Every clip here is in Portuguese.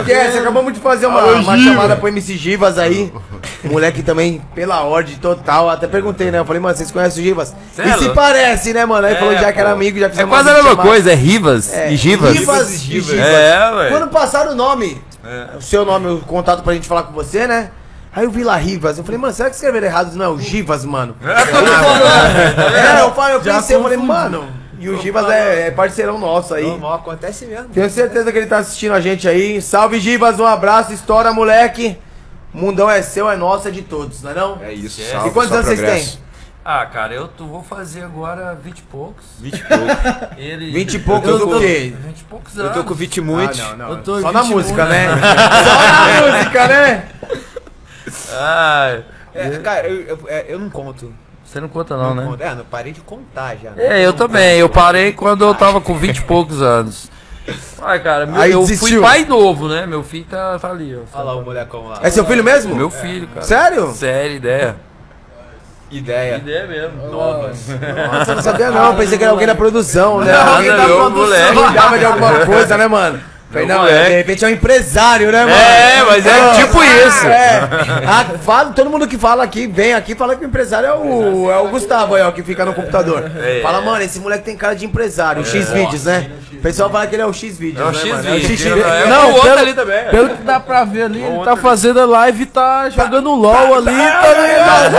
Esquece, acabamos de fazer uma, Alô, uma chamada pro MC Givas aí. Moleque também, pela ordem total. Até perguntei, né? Eu falei, mano, vocês conhecem o Givas? Cê e é se louco. parece, né, mano? Aí É, falou já que era pô. amigo, já É fizemos quase a uma mesma chamada. coisa, é Rivas É, e Givas. Rivas e Givas. Givas. É, ué. Quando passaram o nome, o seu nome, o contato pra gente falar com você, né? Aí eu vi lá Rivas, eu falei, mano, será que escreveram errado? Não é o Givas, mano. é, eu falei, eu Já pensei, eu falei, mano, e o Givas é, é parceirão nosso aí. Normal, acontece mesmo. Tenho certeza que ele tá assistindo a gente aí. Salve Givas, um abraço, estoura, moleque. Mundão é seu, é nosso, é de todos, não é não? É isso, E salve, E quantos só anos vocês progresso. têm? Ah, cara, eu tô- vou fazer agora 20 e poucos. 20 e pouco. Ele... 20 e poucos eu do tô- quê? 20 e poucos Eu anos. tô com 20 e muitos. Ah, não, não. Eu tô Só na 21, música, né? né? Só na música, né? Ah, É, cara, eu, eu, é, eu não conto. Você não conta não, né? conto. É, não parei de contar já. né? É, eu também. Eu parei quando eu tava com 20 e poucos anos. Ai, cara, meu, Aí eu desistiu. fui pai novo, né? Meu filho tá, tá ali, ó. Olha lá o molecão lá. É seu filho mesmo? Meu filho, cara. Sério? Sério, ideia. Ideia. Ideia mesmo. Novas. Nossa, eu não sabia não. Eu pensei que era alguém da produção, né? Não, alguém não, da produção moleque. cuidava de alguma coisa, né, mano? Falei, Meu não, moleque. de repente é um empresário, né, mano? É, mas é tipo isso. É. Ah, fala, todo mundo que fala aqui, vem aqui, fala que o empresário é o, é o Gustavo aí, ó, que fica no computador. É. Fala, mano, esse moleque tem cara de empresário, o X vídeos, né? O pessoal fala que ele é o X vídeos, É o né, X? É o. X É, vídeos. é Não, o outro pelo- ali também. Pelo que dá pra ver ali, ele tá ali. fazendo a live e tá jogando LOL ali, tá ligado?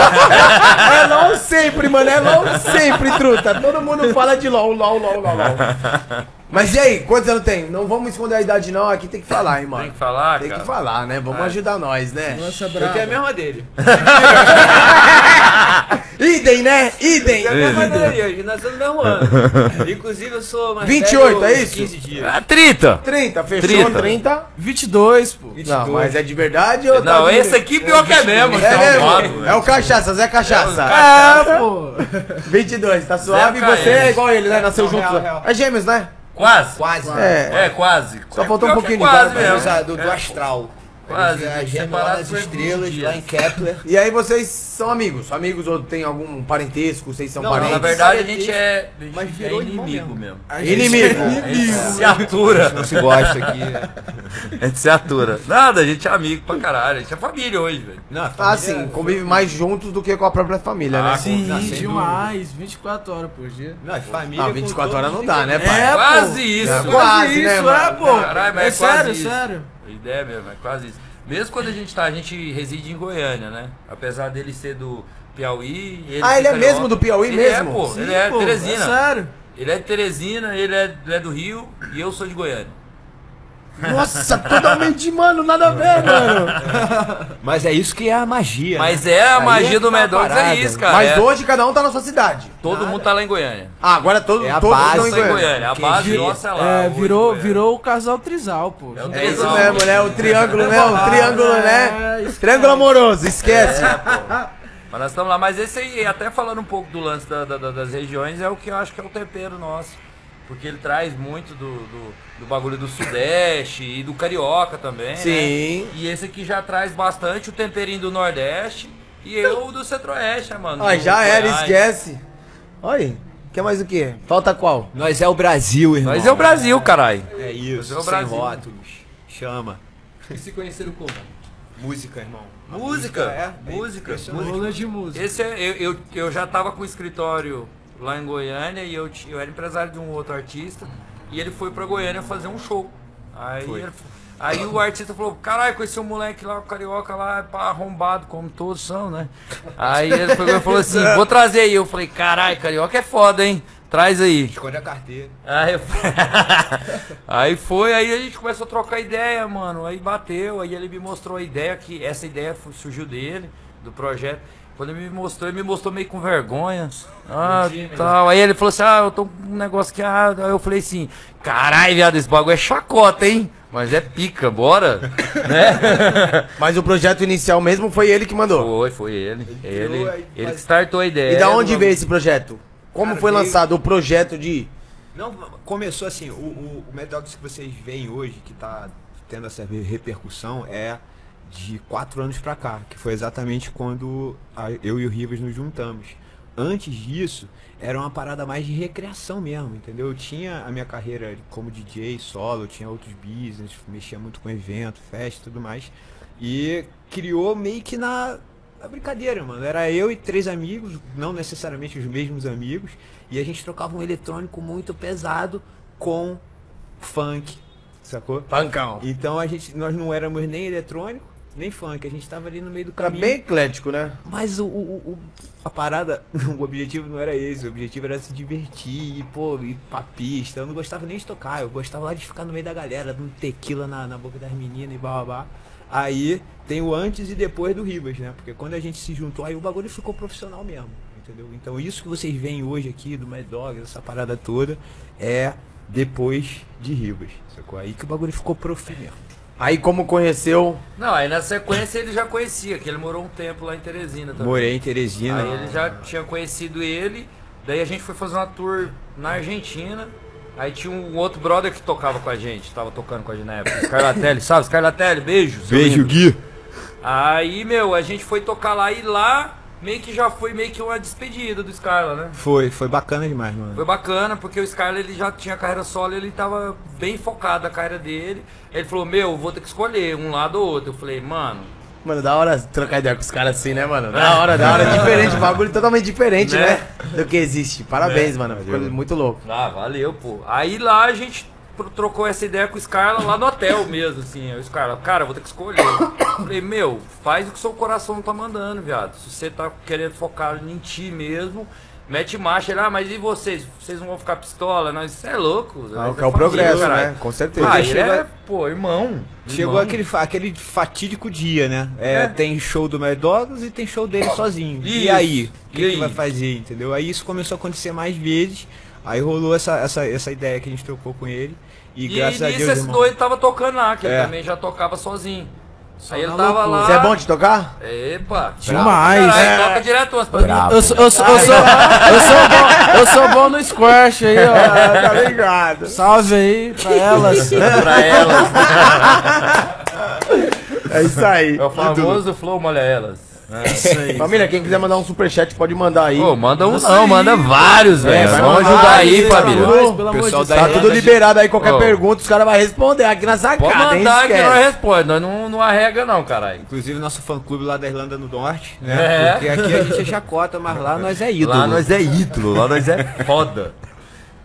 É LOL sempre, mano, é LOL sempre, truta. Todo mundo fala de LOL, LOL, LOL, LOL, LOL. Mas e aí, quantos anos tem? Não vamos esconder a idade não, aqui tem que falar, hein, mano. Tem que falar, Tem cara. que falar, né? Vamos ajudar nós, né? Nossa, Eu tenho a brava. mesma dele. Idem, né? Idem. Eu tenho a mesma dele, a gente nasceu no mesmo ano. Inclusive eu sou mais 28, velho é isso? 15 dias. Ah, 30. 30, fechou 30. 30. 22, pô. Não, mas é de verdade ou Não, tá de- esse aqui pior que é mesmo. É arrombado, mesmo? É o Cachaça, Zé Cachaça. É, pô. 22, tá suave. E você é igual ele, né? Nasceu Não, junto. É gêmeos, né? Quase. Quase. É. É, quase. Só É faltou um é pouquinho de Quase mesmo. do, do astral. Quase, A gêmea lá nas estrelas, dias. lá em Kepler. E aí vocês são amigos? Amigos ou tem algum parentesco? Vocês são Não, parentes? Na verdade, a gente é, a gente Mas virou é inimigo mesmo. mesmo. Inimigo. A gente se atura. Não se gosta aqui. A gente se atura. Nada, a gente é amigo pra caralho. A gente é família hoje, velho. Não, Ah, sim, convive mais juntos do que com a própria família, né? Ah, Sim, Não, sem demais. 24 horas por dia. Não, família. Ah, com 24 todos horas não dá, né, ingredientes. pai? É, quase isso. É, Quase quase, né, isso, mano? é, pô. Caralho, mas é é quase sério, isso. sério. A ideia mesmo, é quase isso. Mesmo quando a gente tá, a gente reside em Goiânia, né? Apesar dele ser do Piauí. Ele Ah, ele é mesmo do Piauí ele mesmo? É, pô, Sim, ele é pô, Teresina. É sério. Ele é de Teresina, ele é, ele é do Rio e eu sou de Goiânia. Nossa, totalmente, mano, nada a ver, mano. Mas é isso que é a magia. Mas né? é a Aí magia é do tá a Medox, é isso, cara. Mas é. hoje cada um tá na sua cidade. Todo mundo tá lá em Goiânia. Ah, agora todo, É a todos base, estão em Tá em Goiânia. Goiânia. A Quem base nossa é lá. É, hoje, virou, virou o casal trisal, pô. É o É isso Trisal. mesmo, né? O triângulo, né? O triângulo, né? É, Triângulo amoroso, esquece. Mas nós estamos lá. Mas esse aí, até falando um pouco do lance da- da- das regiões, é o que eu acho que é o tempero nosso. Porque ele traz muito do, do, do bagulho do Sudeste e do Carioca também. né? Sim. E esse aqui já traz bastante o temperinho do Nordeste e eu do Centro-Oeste, né, mano? Ah, já era, Goiás. esquece. Olha, quer mais o quê? Falta qual? Nós é o Brasil, irmão. Nós é o Brasil, caralho. É isso, Nós é o sem Brasil. rótulos. Chama. E se conheceram como? Música, irmão. A Música, é, música, impressionante. Rolê de música. Esse é, eu, eu, eu já tava com o escritório lá em Goiânia e eu, eu era empresário de um outro artista e ele foi pra Goiânia fazer um show. Aí, ele- aí o artista falou, caralho, conheci um moleque lá, o carioca lá, pá, arrombado, como todos são, né? Aí ele falou assim, vou trazer aí. Eu falei, caralho, carioca é foda, hein? Traz aí. Esconde a carteira. Aí, eu- aí foi, aí a gente começou a trocar ideia, mano. Aí bateu, aí ele me mostrou a ideia, que essa ideia surgiu dele, do projeto. Quando ele me mostrou, ele me mostrou meio com vergonha. Ah, tal. Aí ele falou assim: Ah, eu tô com um negócio que. Ah, aí eu falei assim: Caralho, viado, esse bagulho é chacota, hein? Mas é pica, bora. né? Mas o projeto inicial mesmo foi ele que mandou. Foi, foi ele. Ele, aí ele que startou a ideia. E da onde veio esse projeto? Como Cara, foi veio- lançado o projeto de. Não, começou assim, o, o, o Medox que vocês veem hoje, que tá tendo essa re- repercussão, é de quatro anos pra cá, que foi exatamente quando eu e o Rivas nos juntamos. antes disso, era uma parada mais de recreação mesmo, entendeu? Eu tinha a minha carreira como DJ solo, tinha outros business, mexia muito com evento, festa e tudo mais. E criou meio que na, na brincadeira, mano. Era eu e três amigos, não necessariamente os mesmos amigos, e a gente trocava um eletrônico muito pesado com funk, sacou? Pancão. Então a gente, nós não éramos nem eletrônico, nem funk, a gente tava ali no meio do Era caminho. bem eclético, né? Mas o, o- o- a parada, o objetivo não era esse, o objetivo era se divertir, e, pô, ir pra pista. Eu não gostava nem de tocar, eu gostava lá de ficar no meio da galera, dando tequila na, na boca das meninas e blá blá blá. Aí tem o antes e depois do Ribas, né? Porque quando a gente se juntou, aí o bagulho ficou profissional mesmo, entendeu? Então isso que vocês veem hoje aqui do Mad Dog, essa parada toda, é depois de Ribas, sacou? Aí que o bagulho ficou profi mesmo. Aí como conheceu. Não, aí na sequência ele já conhecia, que ele morou um tempo lá em Teresina também. Morei em Teresina. Aí ele já tinha conhecido ele, daí a gente foi fazer uma tour na Argentina. Aí tinha um outro brother que tocava com a gente, tava tocando com a gente na época. Scarlatelli, sabe? Scarlatelli, beijo. Beijo, lindo. Gui. Aí, meu, a gente foi tocar lá e lá meio que já foi meio que uma despedida do Scarla, né? Foi, foi bacana demais, mano. Foi bacana, porque o Scarla ele já tinha carreira solo, ele tava bem focado na carreira dele. Ele falou, meu, vou ter que escolher um lado ou outro. Eu falei, mano, Mano, da hora trocar ideia com os caras assim, né, mano? Da hora, da hora. Diferente, bagulho totalmente diferente, Né? né? Do que existe. Parabéns, mano. Ficou muito louco. Ah, valeu, pô. Aí lá a gente trocou essa ideia com o Scarla lá no hotel mesmo, assim. O Scarla, cara, vou ter que escolher. Falei, meu, faz o que seu coração tá mandando, viado. Se você tá querendo focar em ti mesmo, mete marcha. Ele, ah, mas e vocês? Vocês não vão ficar pistola? Nós, você é louco. Nós que é o família, progresso, caralho. né? Com certeza. Ah, ele é, pô, irmão. Chegou irmão. aquele, aquele fatídico dia, né? É, É. Tem show do Mad Dogs e tem show dele sozinho. e Isso. aí? O E que, que vai fazer, entendeu? Aí isso começou a acontecer mais vezes. Aí rolou essa, essa, essa ideia que a gente trocou com ele. E, E, graças a nisso Deus, esse irmão, doido tava tocando lá, que É. ele também já tocava sozinho. Aí ele tava loucura. lá. Você é bom de tocar? Epa, Demais. Caralho, É. toca direto umas Eu sou, eu, sou, eu, sou, eu, sou bom, eu sou bom no squash aí, ó. tá ligado. Salve aí pra elas. pra elas. É isso aí. É o famoso Flow Molha Elas. Isso aí. Família, quem quiser mandar um superchat pode mandar aí. Pô, manda um não, manda vários, velho. vai Vamos ajudar aí, aí, família. Pelo amor pessoal de da Deus. Tá tudo liberado aí, qualquer Ô. pergunta, os caras vão responder aqui na sacada, Pode hein? mandar que nós responde, nós não, não arrega não, caralho. Inclusive nosso fã clube lá da Irlanda do Norte, né? É. Porque aqui a gente é chacota, mas lá nós é ídolo. Lá nós é ídolo, lá nós é foda.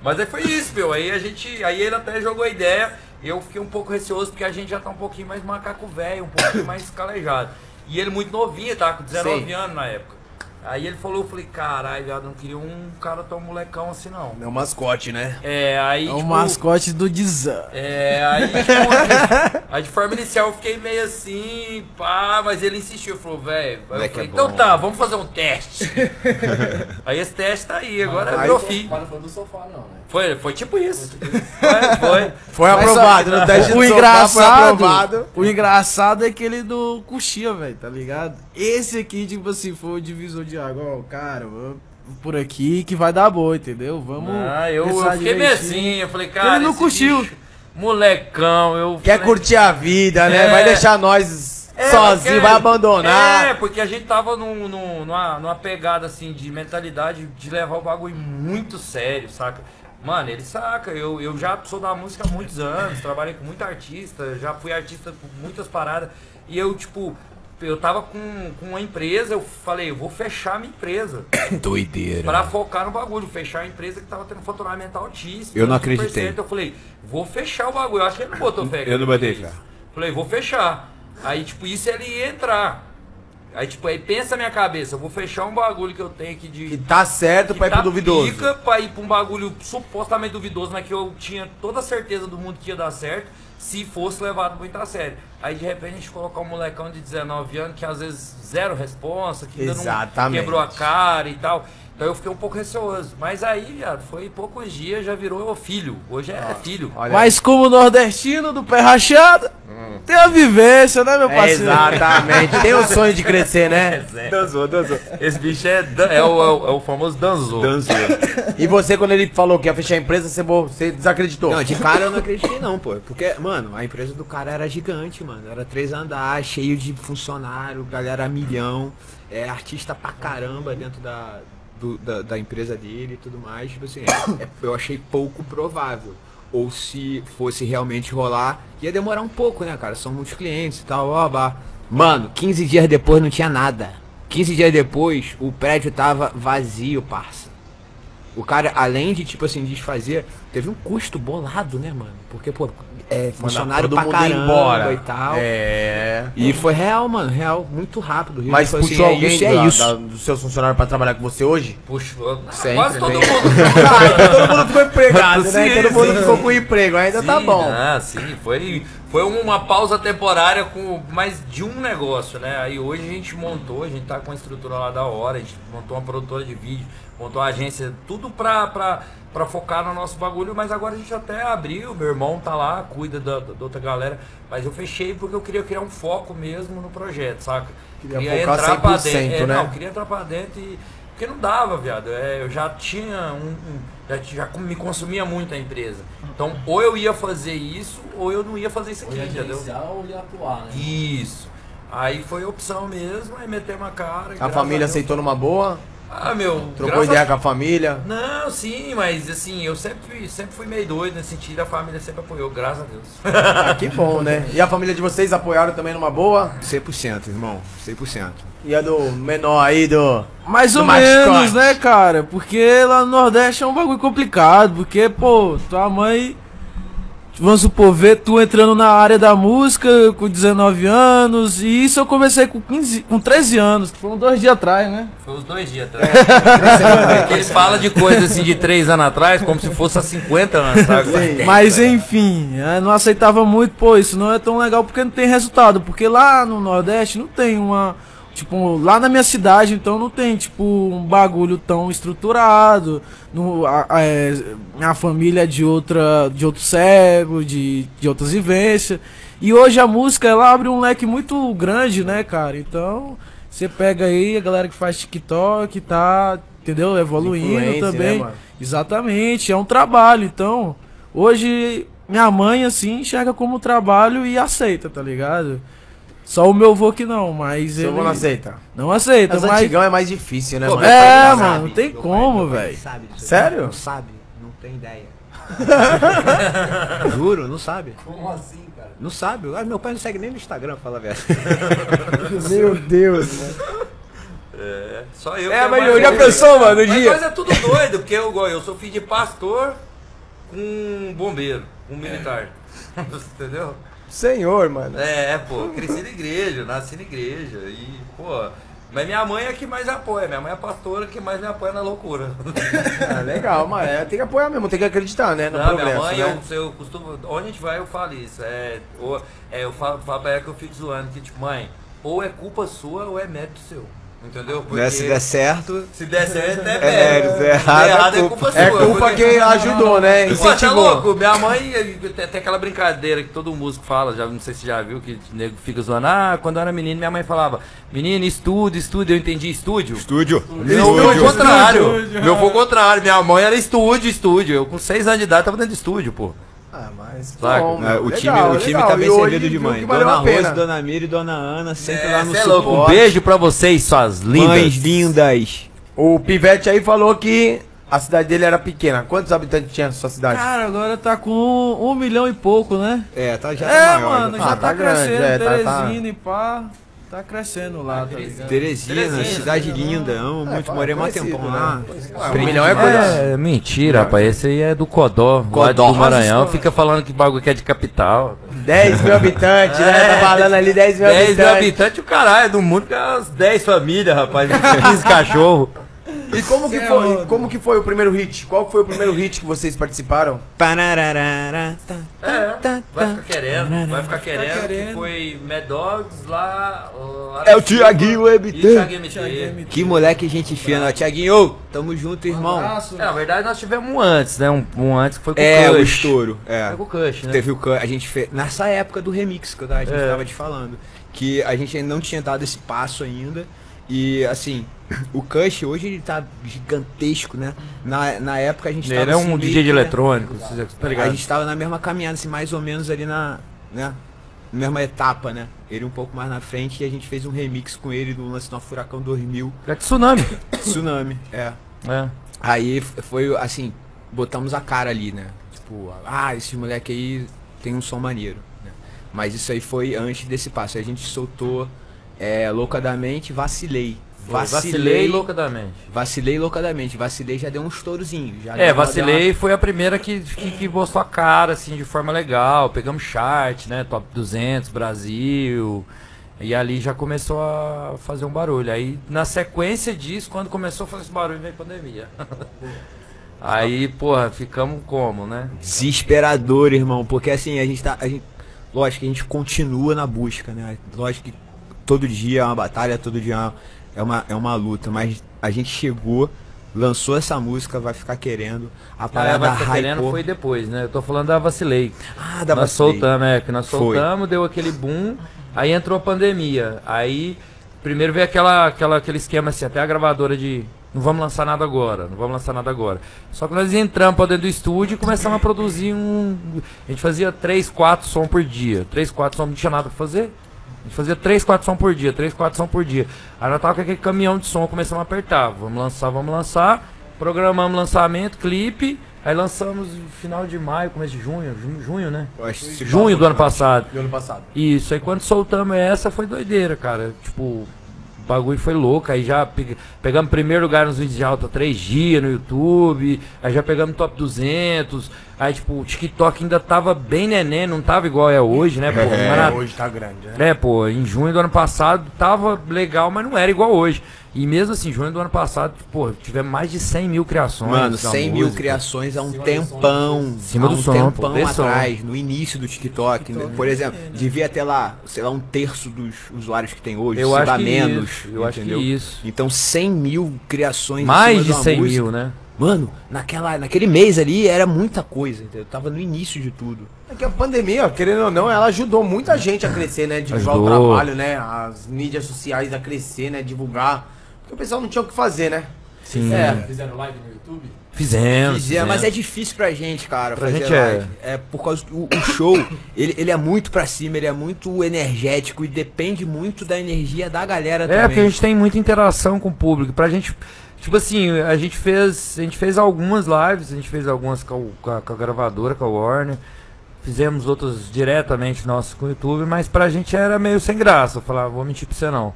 Mas aí foi isso, meu. Aí a gente. Aí ele até jogou a ideia. Eu fiquei um pouco receoso porque a gente já tá um pouquinho mais macaco velho, um pouquinho mais calejado. E ele muito novinho, tava com 19 Sim. anos na época. Aí ele falou, eu falei, caralho, viado, não queria um cara tão molecão assim não. É um mascote, né? É, aí. É o tipo, mascote do Dizan. É, aí, tipo, aí de forma inicial eu fiquei meio assim, pá, mas ele insistiu, falou, velho. Aí eu falei, é então tá, vamos fazer um teste. aí esse teste tá aí, agora é meu filho. Para do sofá, não, né? Foi, foi tipo isso. Foi, foi. Foi Mas aprovado, no teste o sofá engraçado, foi aprovado. o engraçado é aquele do coxinha, velho, tá ligado? Esse aqui, tipo assim, foi o divisor de água, ó, cara, vamos por aqui que vai dar boa, entendeu? Vamos. Ah, eu, eu fiquei meio direitinho. assim, eu falei, cara. Ele não curtiu. bicho, molecão, eu. Quer falei, curtir a vida, né? É. Vai deixar nós É, sozinho, porque- vai abandonar. É, porque a gente tava num, num- numa, numa pegada assim de mentalidade de levar o bagulho muito sério, saca? Mano, ele saca, eu, eu já sou da música há muitos anos, trabalhei com muita artista, já fui artista por muitas paradas. E eu, tipo, eu tava com, com uma empresa, eu falei, eu vou fechar minha empresa. Doideira. Pra focar no bagulho, fechar a empresa que tava tendo faturamento altíssimo. Eu não 100%. acreditei. Eu falei, vou fechar o bagulho. Eu acho que ele não botou fé. Eu não botei fé. Falei, vou fechar. Aí, tipo, isso ele ia entrar. Aí, tipo, aí pensa na minha cabeça, eu vou fechar um bagulho que eu tenho aqui de. E tá certo que pra ir pro tá duvidoso. pica pra ir pra um bagulho supostamente duvidoso, mas que eu tinha toda a certeza do mundo que ia dar certo se fosse levado muito a sério. Aí de repente a gente colocar um molecão de 19 anos que às vezes zero responsa, que ainda não Exatamente. quebrou a cara e tal. Então eu fiquei um pouco receoso. Mas aí, viado, foi poucos dias, já virou filho. Hoje é filho. Olha Mas como nordestino do pé rachado, tem a vivência, né, meu É, parceiro? exatamente. Tem o sonho de crescer, né? Dançou, dançou. Esse bicho é, dan- é, o, é, o, é o famoso danzou. Dançou. E você, quando ele falou que ia fechar a empresa, você, você desacreditou. Não, de cara eu não acreditei não, pô. Porque, mano, a empresa do cara era gigante, mano. Era três andares, cheio de funcionário, galera a milhão. É artista pra caramba dentro da, do- da, da empresa dele e tudo mais, tipo assim, é- é- eu achei pouco provável. Ou se fosse realmente rolar, ia demorar um pouco, né, cara? São muitos clientes e tal, ó, bah. Mano, 15 dias depois não tinha nada. 15 dias depois, o prédio tava vazio, parça. O cara, além de, tipo assim, desfazer, teve um custo bolado, né, mano? Porque, pô, é funcionário todo pra mundo caramba embora. e tal. É. E foi real, mano, real, muito rápido. Mas falou puxou assim, alguém isso, é da- isso. da- dos seus funcionários pra trabalhar com você hoje? Puxou. Sempre, Quase todo vem. mundo. todo mundo ficou empregado, né? Sim, Todo mundo sim. ficou com emprego, ainda tá Sim, bom. Ah, sim, foi, foi uma pausa temporária com mais de um negócio, né? Aí hoje a gente montou, a gente tá com a estrutura lá da hora, a gente montou uma produtora de vídeo, montou uma agência, tudo pra, pra, pra focar no nosso bagulho, mas agora a gente até abriu, meu irmão tá lá, cuida da, da outra galera, mas eu fechei porque eu queria criar um foco mesmo no projeto, saca? Queria focar 100%, é, né? Não, queria entrar pra dentro e. Porque não dava, viado. É, eu já tinha um. um- já, já me consumia muito a empresa. Então, ou eu ia fazer isso, ou eu não ia fazer isso aqui, Ou ia entendeu? ou ia atuar, né? Isso. Aí foi opção mesmo, aí metemos a cara. A família Deus- aceitou numa boa, Ah, meu. trocou ideia a- com a família. Não, sim, mas assim, eu sempre, sempre fui meio doido nesse sentido, a família sempre apoiou, graças a Deus. Ah, que bom, né? E a família de vocês apoiaram também numa boa? 100%, irmão, 100%. E a do menor aí do. Mais Do ou mascote. menos, né, cara? Porque lá no Nordeste é um bagulho complicado. Porque, pô, tua mãe. Vamos supor, ver tu entrando na área da música com 19 anos. E isso eu comecei com 15, com 13 anos. Foram dois dias atrás, né? Foi uns dois dias atrás. Porque ele fala de coisa assim de três anos atrás, como se fosse há 50 anos atrás. Mas enfim, eu não aceitava muito, pô, isso não é tão legal porque não tem resultado. Porque lá no Nordeste não tem uma. Tipo, lá na minha cidade, então não tem, tipo, um bagulho tão estruturado. No, a, a- é, minha família é de outra. de outro século, de, de outras vivências. E hoje a música ela abre um leque muito grande, né, cara? Então, você pega aí a galera que faz TikTok, tá, entendeu? Evoluindo Influência, também. né? Exatamente, é um trabalho. Então, hoje minha mãe assim enxerga como trabalho e aceita, tá ligado? Só o meu avô que não, mas Seu ele não aceita. não aceita, Mas mas antigão é mais difícil, né, Pô, mano? é, não mano, sabe. não tem Meu como, velho. Sério? Não sabe, não tem ideia. Juro, não sabe. Como assim, cara? Não sabe. Ah, meu pai não segue nem no Instagram, fala a verdade. Meu Deus, mano. É, só eu. É, mas eu já pensou, mano, no Mas dia? nós é tudo doido, porque eu, eu sou filho de pastor com um bombeiro, um militar. Entendeu? Senhor, mano. É, pô, cresci na igreja, nasci na igreja. E, pô. Mas minha mãe é que mais apoia, minha mãe é a pastora que mais me apoia na loucura. Ah, legal, mas é, tem que apoiar mesmo, tem que acreditar, né? No Não, minha progresso, mãe, né? eu, eu costumo. Onde a gente vai, eu falo isso. É, ou, é, eu falo, falo pra ela que eu fico zoando, que tipo, mãe, ou é culpa sua ou é mérito seu. Entendeu? Né, Se der certo, se der certo, é É mérito. mérito, é errado, é é culpa. sua. É culpa porque- quem ajudou, né? Pô, tá Incentivou. louco? Minha mãe tem, tem aquela brincadeira que todo músico fala, já não sei se já viu, que o nego fica zoando. Ah, quando eu era menino, minha mãe falava, menino, estudo, estudo, eu entendi estúdio. estúdio. Meu foi o contrário. Meu foi o contrário. Minha mãe era estúdio, estúdio. Eu com 6 anos de idade tava dentro de estúdio, pô. Ah, mas. Bom, É, o time, legal, o time legal. tá E bem hoje servido de mãe. Dona a pena. Rose, Dona Mira e Dona Ana sempre É, lá no é louco. Um suporte. beijo pra vocês, suas lindas. Mães lindas. O Pivete aí falou que a cidade dele era pequena. Quantos habitantes tinha a sua cidade? Cara, agora tá com um, um milhão e pouco, né? É, tá já é, tá maior. mano, já já Ah, tá, tá grande, crescendo, é, tá- tá- Teresina e pá. Tá crescendo lá, tá ligado? Teresina, Teresina, cidade linda, amo muito, fala, morei mó conhecido, tempão né? lá. Um milhão é coisa. É, mentira, rapaz. Esse aí é do Codó, lá Codó. do Maranhão. Fica falando que bagulho que é de capital. 10 mil habitantes, né? Tá falando ali 10 mil 10 mil habitantes. habitantes, o caralho, do mundo que é umas 10 famílias, rapaz. 15 cachorros. E como que, foi, como que foi o primeiro hit? Qual foi o primeiro hit que vocês participaram? Tá, É, tá, vai tá. ficar querendo, vai ficar querendo, que foi Mad Dogs lá. lá É o Thiaguinho MT. MT. Que moleque gente fina, Tiaguinho, tamo junto, irmão. Abraço. É, na verdade nós tivemos um antes, né? Um, um antes que foi com É, o o Kush. estouro. É. Foi com o Kush, né? Teve o Cush, a gente fez. Nessa época do remix que a gente É. tava te falando. Que a gente ainda não tinha dado esse passo ainda. E assim, o Cush hoje ele tá gigantesco, né? Na, na época a gente Ele tava. é assim, um meio DJ de né, eletrônico, tá A ligado? gente tava na mesma caminhada, assim, mais ou menos ali na. né? Mesma etapa, né? Ele um pouco mais na frente e a gente fez um remix com ele do lance no Furacão 2000. É tsunami. Tsunami, é. É. Aí foi assim, botamos a cara ali, né? Tipo, ah, esse moleque aí tem um som maneiro. né? Mas isso aí foi antes desse passo. A gente soltou é, loucadamente, vacilei. Vacilei loucadamente. Vacilei loucadamente. Vacilei já deu estourazinho. Já É, deu uma- vacilei foi a primeira que, que, que mostrou a cara, assim, de forma legal. Pegamos chart, né? Top 200, Brasil. E ali já começou a fazer um barulho. Aí, na sequência disso, quando começou a fazer esse barulho, veio a pandemia. Aí, porra, ficamos como, né? Desesperador, irmão. Porque assim, a gente tá. A gente, lógico que a gente continua na busca, né? Lógico que todo dia é uma batalha, todo dia é uma, é uma luta. Mas a gente chegou, lançou essa música, vai ficar querendo. A A parada vai ficar querendo hypou. foi depois, né? Eu tô falando da Vacilei. Ah, da nós Vacilei. soltamos, é, que nós Foi. soltamos, deu aquele boom, aí entrou a pandemia. Aí, primeiro veio aquela, aquela, aquele esquema assim, até a gravadora de não vamos lançar nada agora, não vamos lançar nada agora. Só que nós entramos pra dentro do estúdio e começamos a produzir um. A gente fazia 3, 4 som por dia. 3, 4 som, não tinha nada pra fazer. A gente fazia 3, 4 som por dia, 3, 4 som por dia. Aí nós tava com aquele caminhão de som, começamos a apertar. Vamos lançar, vamos lançar. Programamos lançamento, clipe. Aí lançamos no final de maio, começo de junho, junho, junho né? Junho do ano passado. Do ano passado. Isso, aí quando soltamos essa foi doideira, cara. Tipo, o bagulho foi louco. Aí já pe- pegamos primeiro lugar nos vídeos de alta três dias no YouTube. Aí já pegamos top 200. Aí, tipo, o TikTok ainda tava bem neném, não tava igual é hoje, né? Pô, não era- hoje tá grande, né? é, pô, em junho do ano passado tava legal, mas não era igual hoje. E mesmo assim, junho do ano passado, pô, tivemos mais de 100 mil criações. Mano, da 100 mil criações há um tempão. Cima há do um som, tempão pô, desse som. atrás, no início do TikTok. né? Por exemplo, devia ter lá, sei lá, um terço dos usuários que tem hoje. Eu se acho dá que menos. isso, eu acho que entendeu? isso. Então 100 mil criações. em Mais cima de uma 100 música. mil, né? Mano, naquela, naquele mês ali era muita coisa. Entendeu? Tava no início de tudo. É que a pandemia, ó, querendo ou não, ela ajudou muita gente a crescer, né? Divulgar o trabalho, né? As mídias sociais a crescer, né? Divulgar. Porque o pessoal não tinha o que fazer, né? Sim. É. Fizeram live no YouTube? Fizemos. Fizer, mas fizemos. é difícil pra gente, cara. Pra fazer gente é. live. é. por causa do o show, ele, ele é muito pra cima, ele é muito energético e depende muito da energia da galera É, também. porque a gente tem muita interação com o público. Pra gente. Tipo assim, a gente fez. A gente fez algumas lives, a gente fez algumas com com a- com a gravadora, com a Warner. Fizemos outras diretamente nossas com o YouTube, mas pra gente era meio sem graça. Eu falava, vou mentir pra você não.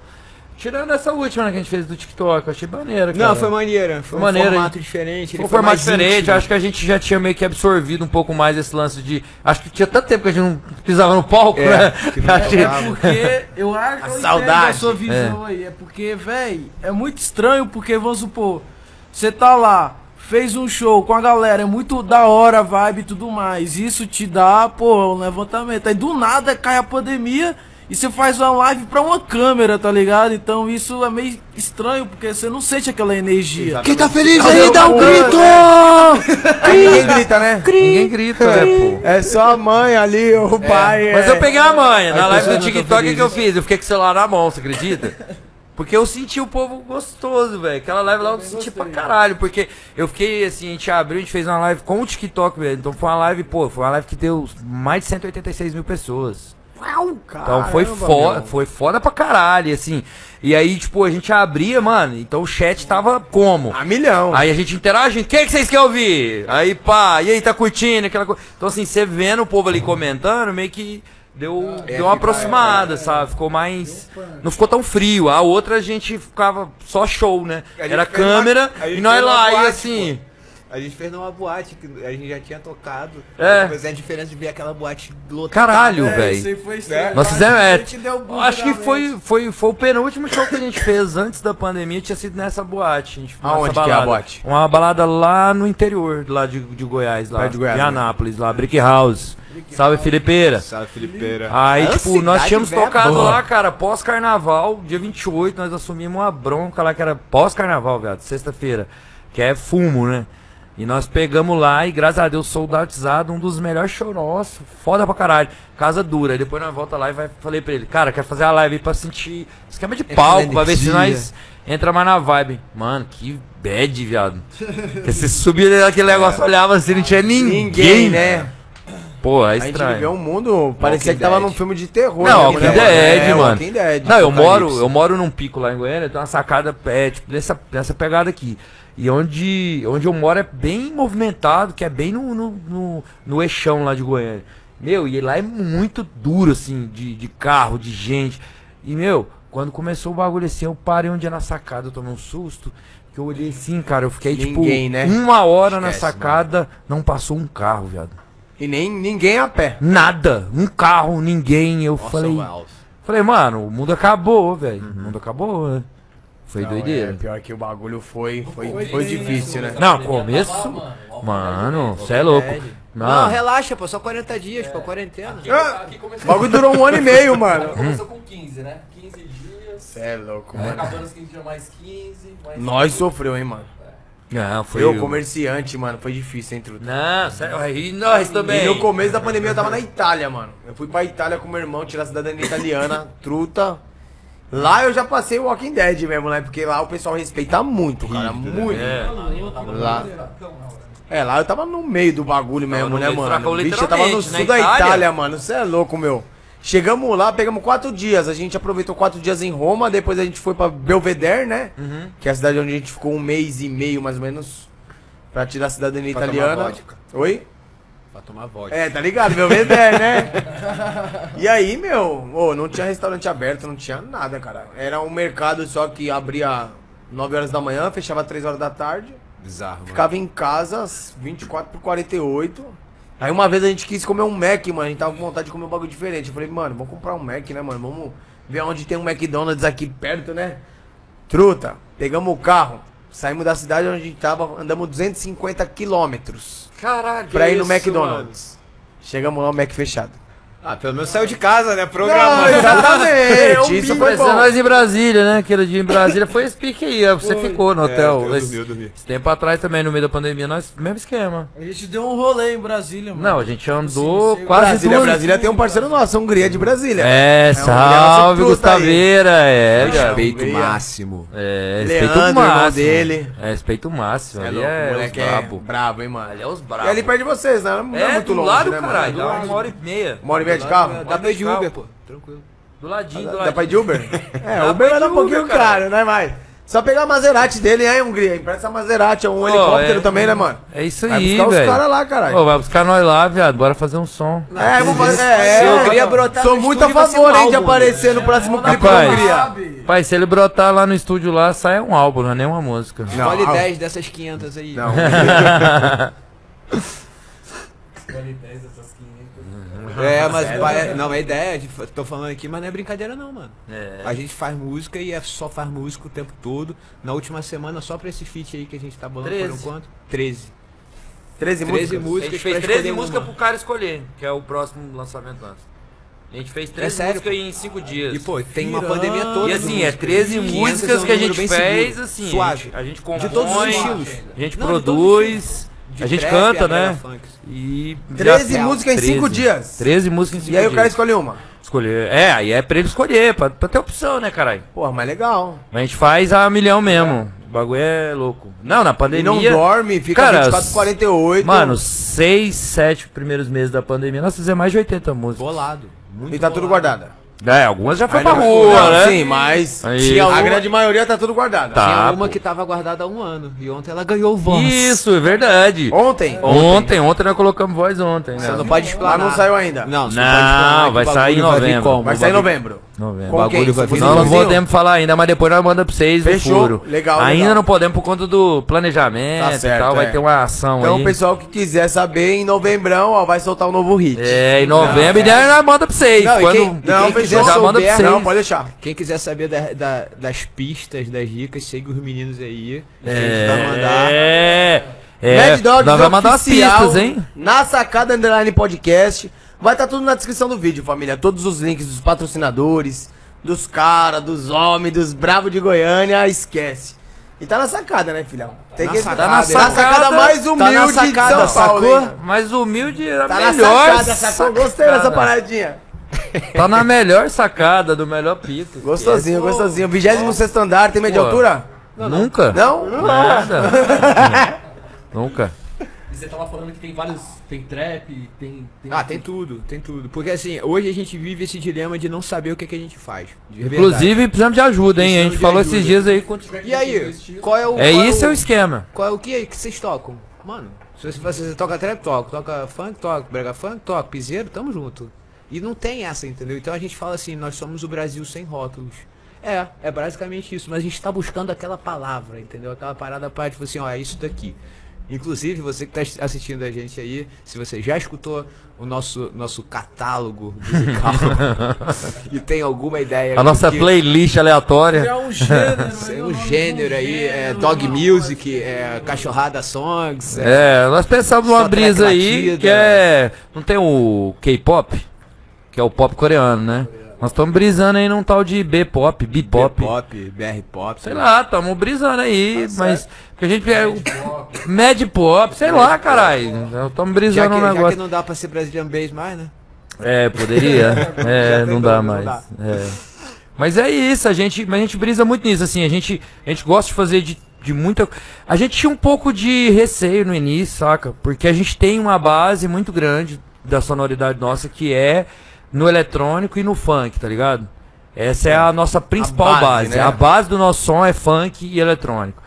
Tirando essa última né, que a gente fez do TikTok, eu achei maneira. Não, cara. foi maneira. Foi um Maneira, formato diferente. Foi um formato mais diferente, íntimo. acho que a gente já tinha meio que absorvido um pouco mais esse lance de. Acho que tinha tanto tempo que a gente não pisava no palco, É, né? que não. Porque eu acho eu entendo saudade. a sua visão aí. É porque, véi, é muito estranho porque, vamos supor, você tá lá, fez um show com a galera, é muito da hora a vibe e tudo mais. Isso te dá, pô, um levantamento. Aí do nada cai a pandemia e você faz uma live pra uma câmera, tá ligado? Então isso é meio estranho porque você não sente aquela energia. Quem tá feliz aí, dá um grito! Aí ninguém grita, né? Ninguém grita, né, pô? É só a mãe ali, o pai. Mas é. eu peguei a manha. Na live do tão TikTok, o que eu fiz? Eu fiquei com o celular na mão, você acredita? Porque eu senti o povo gostoso, velho. Aquela live lá eu senti pra caralho. Porque eu fiquei assim, a gente abriu, a gente fez uma live com o TikTok, velho. Então foi uma live, pô, foi uma live que deu mais de 186 mil pessoas. Então foi foda, foi foda pra caralho, assim. E aí, tipo, a gente abria, mano, então o chat tava como? A milhão. Aí a gente interage, o que, que vocês querem ouvir? Aí pá, e aí, tá curtindo aquela coisa. Então assim, você vendo o povo ali comentando, meio que deu, deu uma aproximada, sabe? Ficou mais. Não ficou tão frio. A outra a gente ficava só show, né? Era câmera e nós lá, e assim. A gente fez numa boate que a gente já tinha tocado. É. Mas é a diferença de ver aquela boate lotada. Caralho, É, velho. isso aí foi estranho. Nós fizemos, A é, gente deu bug acho que foi, foi, foi o penúltimo show que a gente fez antes da pandemia, tinha sido nessa boate. A gente Aonde nessa que é a boate? Uma balada lá no interior, lá de, de Goiás, lá Perto de Goiás, em né? Anápolis, lá, Brick House. Salve, Filipeira. Sabe, Felipeira. Aí, A tipo, nós tínhamos velha é tocado boa. lá, cara, pós-carnaval, dia 28, nós assumimos uma bronca lá que era pós-carnaval, velho, sexta-feira, que é fumo, né? E nós pegamos lá e, graças a Deus, soldatizado, um dos melhores nossos, foda pra caralho, casa dura. Aí depois nós volta lá e vai, falei pra ele, cara, quer fazer a live aí pra sentir esquema de palco, pra ver se nós entra mais na vibe. Mano, que bad, viado. Porque você subia naquele negócio, olhava assim, não tinha ninguém, Ninguém, né? Pô, é A gente viveu estranho. um mundo, parecia Walking que tava Dead. num filme de terror. Não, né, Walking né, Dead, É, mano. Walking Dead, Não, eu moro, Apocalipse. eu moro num pico lá em Goiânia, tem uma sacada é, tipo, dessa, dessa pegada aqui. E onde, onde eu moro é bem movimentado, que é bem no, no, no, no eixão lá de Goiânia. Meu, e lá é muito duro, assim, de, de carro, de gente. E, meu, quando começou o bagulho assim, eu parei um dia na sacada, eu tomei um susto. Que eu olhei assim, cara, eu fiquei Ninguém, tipo né? uma hora na Esquece, sacada, não passou um carro, viado. E nem ninguém a pé. Nada, um carro, ninguém. Eu falei, falei, mano, o mundo acabou, velho. O mundo acabou, né? Foi Não, doideira. é, pior que o bagulho foi, foi, foi difícil, né? Não, começo. Mano, você é louco. Não, Não, relaxa, pô, só 40 dias, pô, quarentena. Ah, Aqui o começou, bagulho durou um ano e meio, mano. começou com 15, né? 15 dias. Cê é louco, Aí mano. acabando os 15 dias mais 15. Mais Nós sofreu, hein, mano. não, foi. Eu, comerciante, mano, foi difícil, hein, Truta? Não, sério, aí nós também. E no começo da pandemia eu tava na Itália, mano. Eu fui pra Itália com meu irmão, tirar a cidadania italiana, truta. Lá eu já passei o Walking Dead mesmo, né? Porque lá o pessoal respeita muito, cara. Muito. É. Lá. É, lá eu tava no meio do bagulho mesmo, no né, meio do mano? furacão, Bicho, eu tava no literalmente, na sul da Itália. Itália, mano. Você é louco, meu. Chegamos lá, pegamos quatro dias. A gente aproveitou quatro dias em Roma, depois a gente foi pra Belvedere, né? Uhum. Que é a cidade onde a gente ficou um mês e meio, mais ou menos, pra tirar a cidadania Pra tomar italiana. vodka. Oi? Pra tomar vodka. É, tá ligado? Belvedere, né? e aí, meu, ô, não tinha restaurante aberto, não tinha nada, cara. Era um mercado só que abria 9 horas da manhã, fechava 3 horas da tarde. Bizarro, mano. Ficava em casa às 24 por 48. Aí uma vez a gente quis comer um Mac, mano. A gente tava com vontade de comer um bagulho diferente. Eu falei, mano, vamos comprar um Mac, né, mano? Vamos ver onde tem um McDonald's aqui perto, né? Truta, pegamos o carro, saímos da cidade onde a gente tava, andamos 250 quilômetros Caralho. pra ir no isso, McDonald's. Chegamos lá, o Mac fechado. Ah, pelo menos saiu de casa, né? Não, Programado. exatamente, isso foi é bom. nós em Brasília, né? Aquele dia em Brasília foi esse pique aí. Você ficou no hotel. eu esse, dormi, eu dormi. esse tempo atrás também, no meio da pandemia, nós, mesmo esquema. A gente deu um rolê em Brasília, mano. Não, a gente andou Sim, quase Brasília, duas... Brasília tem um parceiro nosso, a Hungria de Brasília. É, Hungria salve. Gustaveira. É, cara. Respeito Hungria. máximo. É, Leandro, respeito irmão máximo. dele. É, respeito máximo. É ali louco, é moleque é brabo. brabo, hein, mano. Ali é os E brabo. ali perto de vocês, né? Não é, É, muito do longe, lado, né, caralho. Uma hora e meia. Uma hora e meia de carro? Dá pra ir de. Uber, pô. Tranquilo. Do ladinho, do Dá pra ir ladinho. de Uber? É, Dá Uber vai dar um pouquinho caro, né, mas... Só pegar a Maserati dele, aí, Hungria. Empresta a Maserati, é um Pô, helicóptero é. também, né, mano? É isso Vai aí, buscar os velho. caras lá, caralho. Ô, vai buscar nós lá, viado. Bora fazer um som. É, vamos fazer. É, Se é, o Hungria brotar Sou muito a vai favor, um hein, de aparecer no próximo clipe Rapaz. Hungria. Pai, se ele brotar lá no estúdio lá, sai um álbum, não é nem uma música. Escolhe ah, 10 dessas 500 aí. Não, Escolhe 10 dessas 500. É, mas pare- não, é ideia, de- tô falando aqui, mas não é brincadeira não, mano. É. A gente faz música e é só faz música o tempo todo. Na última semana, só pra esse feat aí que a gente tá bolando por 13. enquanto. 13. 13 13 músicas. A gente fez pra 13 escolher músicas pro cara escolher, que é o próximo lançamento nosso. A gente fez 13 sério, músicas em 5 dias. E pô, tem uma pandemia toda. E assim, é música. 13 500 músicas é que a gente fez, assim, suave. a gente compõe, De todos os estilos. a gente Não, produz, a gente canta, né? E 13 já- músicas em 5 dias. 13 músicas em 5 E aí dias. o cara escolhe uma. Escolher. É, aí é pra ele escolher, pra, pra ter opção, né, caralho? Porra, mas legal. A gente faz a milhão mesmo. O bagulho é louco. Não, na E pandemia. não dorme, fica Cara, 24, 48. Mano, seis, sete primeiros meses da pandemia, nós fizemos mais de 80 músicas. Bolado. Muito e tá tudo bolado. guardada. É, algumas já foi Aí pra não- rua, não, né? Sim, mas Aí- tinha Tinha a uma- grande maioria tá tudo guardada. Tá. Tinha uma pô. que tava guardada há um ano. E ontem ela ganhou o voz. Isso, é verdade. Ontem? Ontem, ontem nós colocamos voz ontem, Você né? não pode Mas explanar. não saiu ainda. Não, você Não, pode explanar que vai o sair em bagulho vai vir novembro. como? Vai O sair em bagulho- novembro. Novembro. Com bagulho quem? vai vir Você Nós não sozinho? podemos falar ainda, mas depois nós mandamos pra vocês Fechou. furo. Legal, Ainda legal. não podemos por conta do planejamento Tá certo, e tal, é. vai ter uma ação Então, aí. o pessoal que quiser saber, em novembrão, ó, vai soltar um novo hit. É, em novembro, e daí nós manda pra vocês. Não, e Quando... quem- Não, quem quiser já manda pra vocês. Não, pode deixar. Quem quiser saber da- da- das pistas, das dicas, segue os meninos aí. que a gente É, vai mandar. é, é. Mad Dogs nós vamos mandar oficial, pistas, hein? Na sacada underline podcast. Vai estar tudo na descrição do vídeo, família. Todos os links dos patrocinadores, dos caras, dos homens, dos bravos de Goiânia, esquece. E tá na sacada, né, filhão? Tem Na que sacada, tá na hein? sacada mais Tá humilde na sacada, de São Paulo. sacou? hein? O humilde era Tá a na melhor. sacada, sacou? Gostei dessa paradinha. Tá na melhor sacada, do melhor pico. Gostosinho, gostosinho. 26 andar, tem meio de Pô. altura? Nunca? Não? Nada. Nunca. E você tava falando que tem vários Tem trap, tem. tem Ah, tem tudo, tem tudo. Porque assim, hoje a gente vive esse dilema de não saber o que, que a gente faz. Inclusive, precisamos de ajuda, hein? A gente falou ajuda. esses dias aí. quanto- E aí, qual é o. É isso é o o esquema. Qual é o que, que vocês tocam? Mano, se você, você toca trap, toca. Toca funk, toca. Brega funk, toca. Piseiro, tamo junto. E não tem essa, entendeu? Então a gente fala assim, nós somos o Brasil sem rótulos. É, é basicamente isso. Mas a gente tá buscando aquela palavra, entendeu? Aquela parada pra, tipo assim, ó, é isso daqui. Inclusive, você que tá assistindo a gente aí, se você já escutou o nosso, nosso catálogo musical e tem alguma ideia A nossa que- playlist aleatória. É um gênero, tem né? um gênero aí, é dog music, é cachorrada songs, É, nós pensamos numa brisa aí que é. Não tem o K-pop? Que é o pop coreano, né? Nós estamos brisando aí num tal de B-pop, B-pop. pop, BR pop, Sei lá, estamos brisando aí, mas. Que a gente é. Mad pop, sei lá, caralho. Estamos Já brisando que, um já que negócio. não dá pra ser Brazilian Bass mais, né? É, poderia. É, Já não dá não mais. dá. É. Mas é isso, a gente, mas a gente brisa muito nisso, assim, a gente, a gente gosta de fazer de, de muita. A gente tinha um pouco de receio no início, saca? Porque a gente tem uma base muito grande da sonoridade nossa que é no eletrônico e no funk, tá ligado? Essa é a nossa principal base, base. né? A base do nosso som é funk e eletrônico.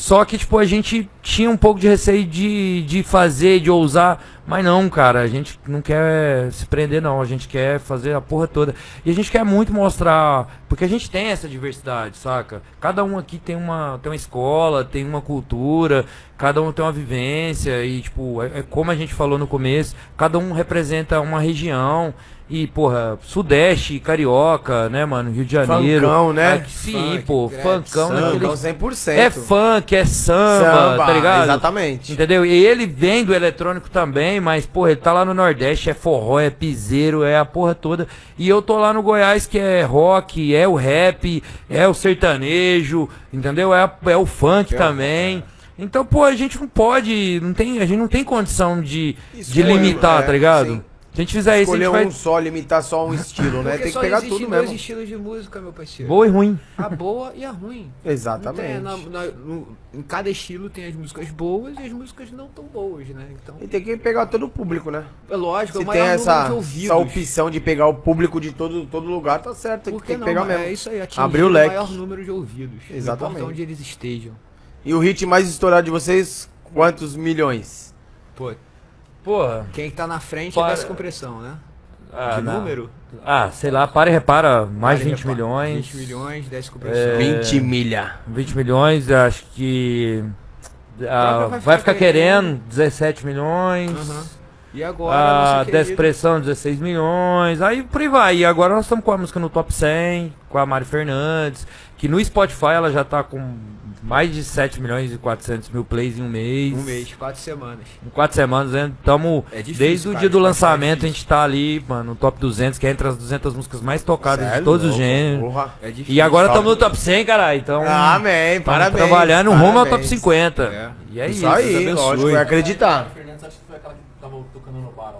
Só que, tipo, a gente tinha um pouco de receio de, de fazer, de ousar. Mas não, cara, a gente não quer se prender, não. A gente quer fazer a porra toda. E a gente quer muito mostrar. Porque a gente tem essa diversidade, saca? Cada um aqui tem uma, tem uma escola, tem uma cultura, cada um tem uma vivência. E, tipo, é, é como a gente falou no começo, cada um representa uma região. E, porra, Sudeste, Carioca, né, mano? Rio de Janeiro. Funkão, né? Ah, sim, Funk, pô, trap, funkão samba, daquele Então 100%. é funk, é samba, tá ligado? Exatamente. Entendeu? E ele vem do eletrônico também, mas, porra, ele tá lá no Nordeste, é forró, é piseiro, é a porra toda. E eu tô lá no Goiás, que é rock, é o rap, é o sertanejo, entendeu? É, a- é o funk também. Então, pô, a gente não pode, não tem, a gente não tem condição de, de limitar, é, tá ligado? sim. Se a gente fizer isso, a Escolher gente vai. um só, limitar só um estilo, né? Porque Tem que só pegar tudo dois mesmo. estilos de música, meu parceiro. Boa e ruim. A boa e a ruim. Não tem, Exatamente. na- na- no- em cada estilo tem as músicas boas e as músicas não tão boas, né? Então, E tem que pegar todo o público, né? é lógico, é Se o tem maior essa, número de ouvidos. essa opção de pegar o público de todo, todo lugar, tá certo. Tem, Por que- que tem que não? pegar mesmo. É isso aí, atingir Abrir o o leque. maior número de ouvidos. Exatamente. onde eles estejam. E o hit mais estourado de vocês, quantos milhões? Pô, Porra. quem tá na frente Para- é dessa compressão, né? Ah, de não. número? Ah, sei lá, para e repara, mais de Vale 20 repar- milhões. 20 milhões, 10 É. compressão. 20 milha. 20 milhões, acho que. ah, vai vai, ficar ficar querendo 17 milhões. Aham. E agora, A nossa querida- Despressão 16 milhões. Aí por aí vai. E agora nós estamos com a música no top 100, com a Mari Fernandes, que no Spotify ela já tá com mais de 7 milhões e 400 mil plays em um mês. Um mês, quatro semanas. Em 4 semanas, né? Tamo, É difícil, desde o cara, dia do Spotify é lançamento, a gente tá ali, mano, no top 200, que é entre as 200 músicas mais tocadas é de todos os gêneros. porra. É difícil. E agora estamos no top 100, caralho. Então, Amém, tamo parabéns. trabalhando rumo ao top parabéns. 50. É. E é isso. Isso aí, lógico, é acreditar. A Fernandes acho que foi aquela que tava tocando no bar.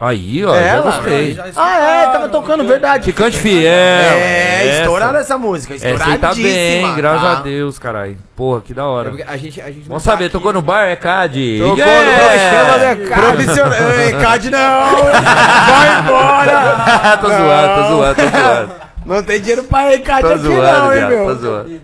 Aí, ó, É já gostei. Ah, é, tava tocando, verdade. Ficante fiel. É, essa. estourada essa música, Essa aí tá estouradíssima. bem, graças tá? a Deus, caralho. Porra, que da É hora. porque a gente, a gente não Vamos tá saber, aqui- tocou no bar, é CAD. Tocou Yeah! no né? Profissional. Ei, Cad não! Vai embora! tô zoando, tô zoando, tô zoando. Não tem dinheiro pra Recade Tô aqui não, zoando, hein, viado, meu? tô zoando.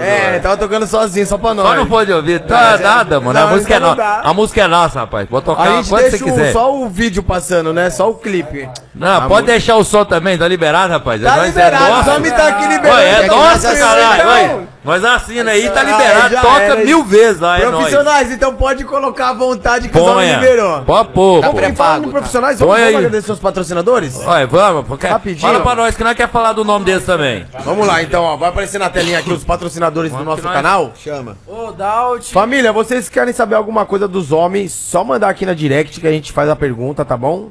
É, zoando. tava tocando sozinho, só pra nós. Só não pode ouvir, tá nada, mano. Não, a música é então nossa. A música é nossa, rapaz. Pode tocar A gente quando deixa o- quiser. só o vídeo passando, né? Só o clipe. Não, pode deixar o som também, tá liberado, rapaz. Tá liberado, é nosso. só me tá aqui que é nós é caralho. Então. Nós assina aí, tá Ah, liberado. já Toca era. mil vezes lá, é nóis. Profissionais, então pode colocar à vontade que o Ponha. liberou. Pôr, Tá pô. pré- E falando pré-pago, em profissionais, vamos, Põe vamos agradecer os patrocinadores? Olha, vamos, porque... Rapidinho. fala pra nós que nós quer falar do nome deles também. Vamos lá, então, ó. Vai aparecer na telinha aqui os patrocinadores do nosso nós- canal. Chama. Ô, Daut. Família, vocês querem saber alguma coisa dos homens, só mandar aqui na direct que a gente faz a pergunta, tá bom?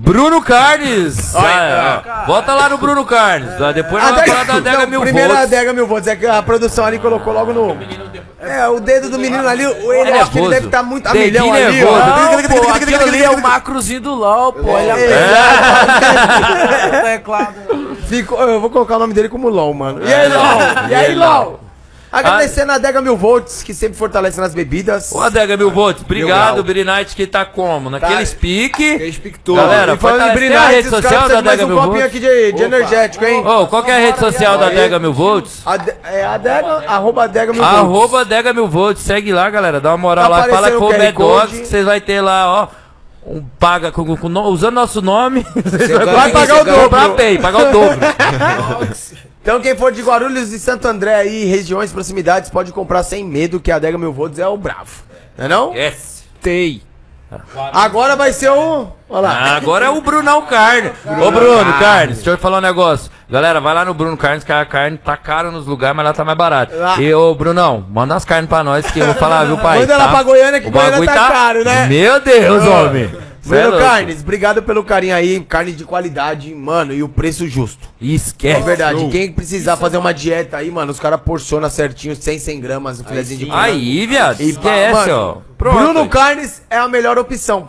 Bruno Carnes! Olha, Ah, Bota lá no Bruno Carnes. tá? Depois nós vamos falar da Adega Não, Mil primeiro a Volts. adega mil volts, é que a produção ali colocou logo no... É, o dedo do menino ali, o- ele É acho que ele deve estar muito a Dedinho milhão ali, nervoso. Não, pô, aquilo ali é o macrozinho do LOL, pô. Ele aperta o teclado. Ficou, eu vou colocar o nome dele como LOL, mano. E aí, LOL? E aí, LOL? Agradecendo a Adega Mil Volts, que sempre fortalece nas bebidas. Ô, Adega Mil Volts, obrigado, Knight, que tá como? Naqueles pique. Aqueles pique Galera, E falando em fortalece- tem a rede social da Adega um Mil copinho Volts. aqui de, de energético, hein? Ô, qual que é a rede social da Adega Mil Volts? Ade- é Adega, arroba Adega Mil Volts. Arroba Adega Mil Volts, segue lá, galera. Dá uma moral Tá lá, fala com o Dogs, Code. que vocês vai ter lá, ó. Um paga com, com- usando nosso nome. Vão vai conseguir pagar o dobro. Pay, pagar o dobro. Então quem for de Guarulhos e Santo André aí, regiões, proximidades, pode comprar sem medo, que a Adega Mil Volts é o bravo. Não é não? yes. Tem. Agora vai ser o... Olha lá. Agora é o Brunão Carne. Ô Bruno Carnes, deixa eu falar um negócio. Galera, vai lá no Bruno Carnes, que a carne tá cara nos lugares, mas lá tá mais barato. Lá. E ô Brunão, manda as carnes pra nós que eu vou falar, viu, pai? Manda lá pra Goiânia, que O Goiânia bagulho tá caro, né? Meu Deus, homem. É Bruno louco. Carnes, obrigado pelo carinho aí, carne de qualidade, mano, e o preço justo. É Esquece. verdade, quem precisar fazer uma dieta aí, mano, os caras porcionam certinho, 100, 100 gramas, o filézinho de frango. Aí, viado. E Esquece, ó. mano, Bruno Carnes é a melhor opção.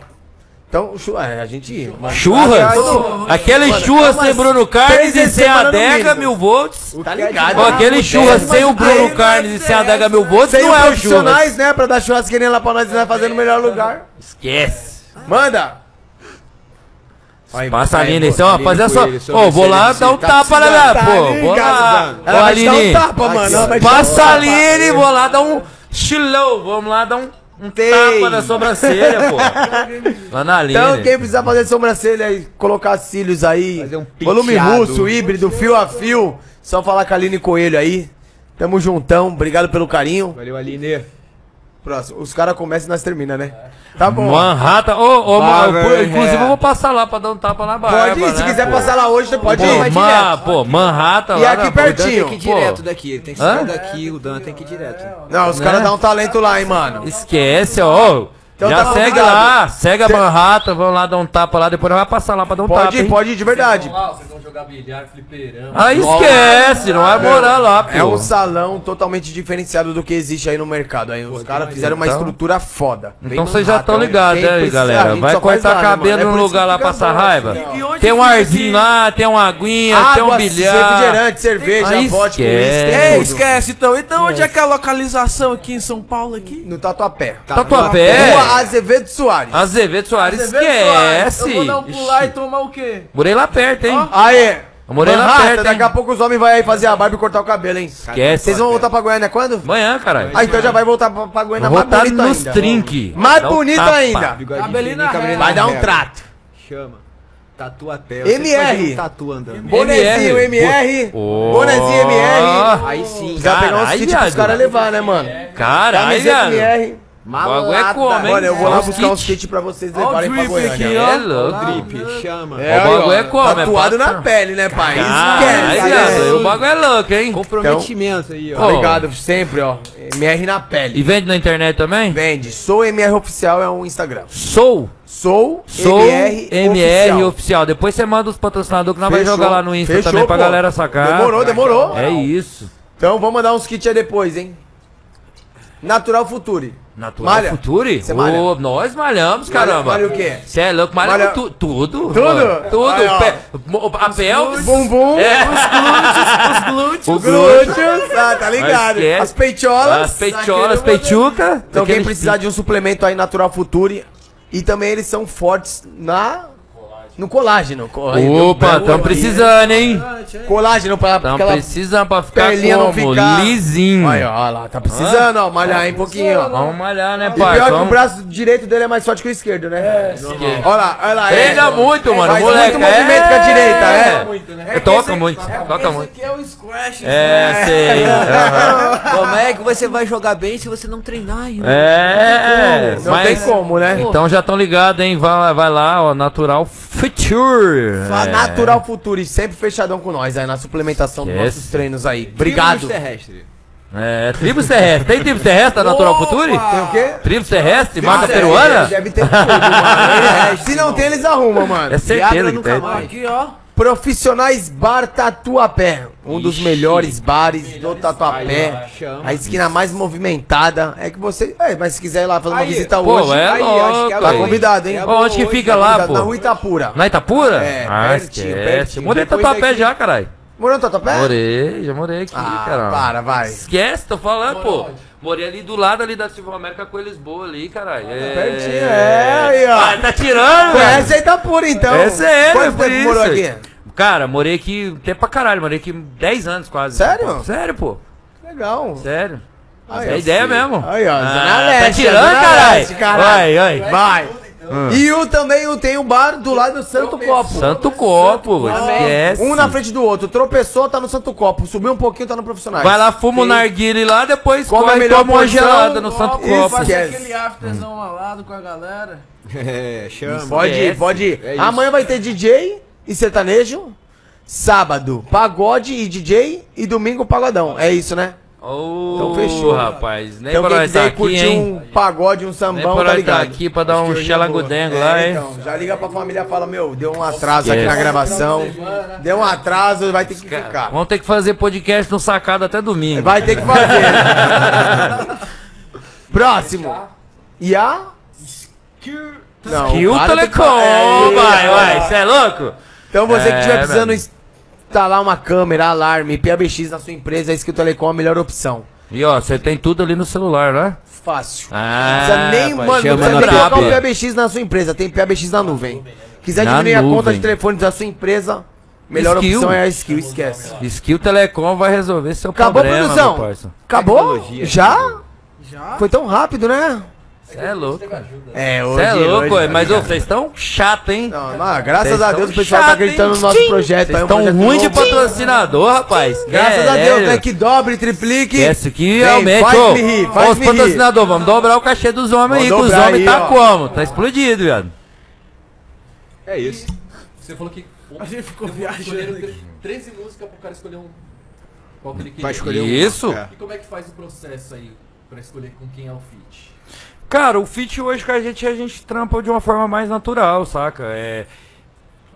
Então, é, a gente... mano, Churras? todo- Aquele Mano, churras sem Bruno Carnes e sem adega mil volts. Tá ligado? Ó, aquele churras sem o Bruno Carnes e é sem adega mil volts não é o churras. profissionais, né, pra dar churrasqueirinha lá pra nós, né, fazer no melhor lugar. Esquece. Manda! Aí, Passa a aí, Aline, pô, então, rapaziada, só. Ô, vou lá dar um de tapa lá, Tá lá, pô. Vou lá. Ô, Ela vai te dar um Aline. Passa a. Aline, vou lá dar um chilão. Vamos lá dar um, um Tem. tapa na sobrancelha, pô. Lá na Aline. Então, quem precisar fazer sobrancelha e colocar cílios aí, Fazer um volume russo, híbrido, fio a fio, só falar com a Aline Coelho aí. Tamo juntão, obrigado pelo carinho. Valeu, Aline. Próximo, os caras começam e nós termina, né? Tá bom. Manhattan. Ô, ô, inclusive eu vou passar lá pra dar um tapa na barba. Pode ir, se né, quiser pô. passar lá hoje, você pode Pô, ir. ma- pô, Manhattan E lá. aqui na- perto. O Dan tem que ir Pô. direto daqui. Ele tem que Hã? sair daqui, o Dan tem que ir direto. Não, os Né? caras dão um talento lá, hein, mano. Esquece, ó. Então Já tá segue convidado. lá, segue a Manhattan, vamos lá dar um tapa lá, depois nós vai passar lá pra dar um Pode tapa. pode ir, de verdade. Vão lá, vocês vão jogar bilhar, fliperama. Aí esquece, não vai morar lá, pô. É um salão totalmente diferenciado do que existe aí no mercado. Aí os caras fizeram uma estrutura foda. Bem Então vocês já estão né? ligados, Quem aí, galera. Vai cortar nada, cabelo. É num lugar lá passar raiva. Tem um arzinho lá, tem uma aguinha, tem um bilhar. refrigerante, cerveja, Aí vodka, esquece. esquece então. Então onde é que é a localização aqui em São Paulo aqui? No Tatuapé. Tatuapé. Azevedo Soares. Azevedo Soares, Azevedo Soares. esquece. Eu vou dar um pular e tomar o quê? Morei lá perto, hein? Aí, Eu morei lá perto, hein? daqui a pouco os homens vão aí fazer a barba e cortar o cabelo, hein? Esquece. Vocês vão voltar pra Goiânia quando? Amanhã, caralho. Ah, então já vai voltar pra, pra Goiânia Vou mais voltar bonito nos ainda. trinque. Mais Dá um bonito tapa. ainda. Bigodinho Cabelinho na fininho, régua. Vai dar um trato. Chama. Tatuapé. MR. Um tatu andando. Bonezinho MR. Ô. Bonezinho MR. Aí sim. Precisa pegar uns kits pros caras levar, né, mano? Caralho. MR. O bagulho é como, hein? Olha, eu vou lá Só os buscar uns kits. pra vocês levarem pra Goiânia. aqui, É ó. louco. Drip, chama. É, O bagulho é como, é Tatuado na pele, né, pai? Caralho, Esquece. O bagulho é louco, hein? Comprometimento aí, ó. Ó. Obrigado, sempre, ó. MR na E pele. vende na internet também? Vende. Sou MR Oficial é um Instagram. Sou. Sou, Sou MR, MR Oficial. oficial. Depois você manda os patrocinadores que nós vai Fechou. jogar lá no Insta Fechou, também pra pô. galera sacar. Demorou, demorou. É isso. Então vamos mandar uns kits aí depois, hein? Natural Future. Natural Malha. Futuri? Você malha? Ô, nós malhamos, caramba. malha o quê? Você é louco, malha, Malha- tu- tudo. Tudo? mano. Tudo. Aí. Pé- a pelvis. Bumbum. É. Os glúteos. O Os glúteo. glúteos. Ah, tá ligado. As peitiolas. As peitiolas, peituca. Então quem precisar de um suplemento aí Natural Future. E também eles são fortes na... No colágeno. Opa, aqui. precisando, hein? Colágeno pra Tão aquela precisando pra ficar perninha não como? ficar... Lisinho. Aí, ó, olha lá. Tá precisando, ó. Malhar aí um pouquinho, ó. Vamos malhar, né, E pai? pior que o Vamos... braço direito dele é mais forte que o esquerdo, né? É, Olha lá, olha lá. Treina é. muito, mano. Faz moleque. muito movimento com a direita, né? Muito, né? É, Toca muito, toca Esse muito. aqui é o squash. É, sei. aham. Como é que você vai jogar bem se você não treinar, irmão? É, Não mas... tem como, né? Então já estão ligados, hein? Vai, vai lá, ó, Natural Future. É. Natural Futuri, sempre fechadão com nós aí na suplementação dos Esquece. nossos treinos aí. Obrigado. Tribos terrestre. É, tribos terrestres. Tem tribos terrestres da Natural Future? Tem o quê? Tribos terrestres? Marca Ah, peruana? Deve ter tudo, mano. Se não tem, eles arrumam, mano. É certeza Viagra que nunca tem. mais. Aqui, ó. Profissionais Bar Tatuapé. Um dos Ixi. melhores bares do Tatuapé. Chama. A esquina mais movimentada. É que você. É, mas se quiser ir lá fazer uma Aí, visita Pô, hoje. é aí, louco. é Tá convidado, hein? É Ó, onde que fica Tá lá, convidado Na pô? rua Itapura. Na Itapura? É, ah, pertinho, esquece. pertinho. Mudei Depois Tatuapé daqui- já, caralho. Morou no Tatuapé? Morei, já morei aqui, Ah, cara. para, vai. Esquece, tô falando, Morou pô. onde? Morei ali do lado ali da Silva América com Lisboa ali, caralho. É... Pertinho, é, aí, ó. Ah, tá tirando, velho. Conhece Itapura, então. É sério, Quanto por tempo morou isso. aqui? Cara, morei aqui tempo pra caralho, morei aqui 10 anos quase. Sério? Sério, pô. Legal. Sério. Aí, é ideia filho. mesmo. Aí, ó, Ah, Leste, tá tirando, caralho. Caralho. Vai, vai. Vai. E o também o- tem um bar do lado do Santo Copo. Santo Copo, Também. esquece. Um na frente do outro. Tropeçou, tá no Santo Copo. Subiu um pouquinho, tá no Profissionais. Vai lá, fuma o narguile lá, depois Come a corre e melhor toma uma gelada no Santo isso, Copo. Esquece. aquele afterzão malado com a galera. É, chama. Pode ir, pode ir. É. Amanhã vai ter DJ e sertanejo. Sábado, pagode e DJ. E domingo, pagodão. É isso, né? Ô, Então fechou. rapaz. Nem então pra quem quiser tá aqui, curtir hein? um pagode, um Nem sambão, pra tá tá ligado? aqui pra dar um é xelangudengo boa. lá, É, hein? então, já liga pra família e fala, meu, deu um atraso aqui na gravação. Deu um atraso, vai ter que ficar. Vamos ter que fazer podcast no sacado até domingo. Vai ter que fazer. Próximo. E a? Não, Que o cara tem que Telecom, É, vai, é. vai, você é louco? Então você que É, estiver precisando velho. instalar uma câmera, alarme, PABX na sua empresa, a Skill Telecom é a melhor opção. E ó, você tem tudo ali no celular, né? Fácil. Ah, Não precisa nem, rapaz, mano, não precisa nem colocar o PABX na sua empresa, tem PABX na nuvem. Quiser Na diminuir a conta nuvem. de telefone da sua empresa, melhor Skill. opção é a Skill, esquece. Skill Telecom vai resolver seu Acabou a problema, produção? meu parça. Acabou? Tecnologia. Já? Já? Foi tão rápido, né? Você é louco. É, Você é louco, ué, mas vocês estão chato, hein? Não, mas graças a Deus o pessoal tá chato, acreditando hein? no nosso projeto. Vocês um estão projeto ruim de patrocinador, rapaz. Graças a Deus, Caralho. né? Que dobre, triplique. Esquece que realmente, faz ô, me rir, os me rir. patrocinadores, vamos dobrar o cachê dos homens aí, que os homens aí, tá ó. como? Tá explodido, viado. É isso. Você falou que A gente ficou viajando. aqui. 13 músicas pro cara escolher um. Qual que ele queria. Vai escolher um. Isso. É. E como é que faz o processo aí pra escolher com quem é o feat? Cara, o feat hoje com a gente, a gente trampa de uma forma mais natural, saca? É,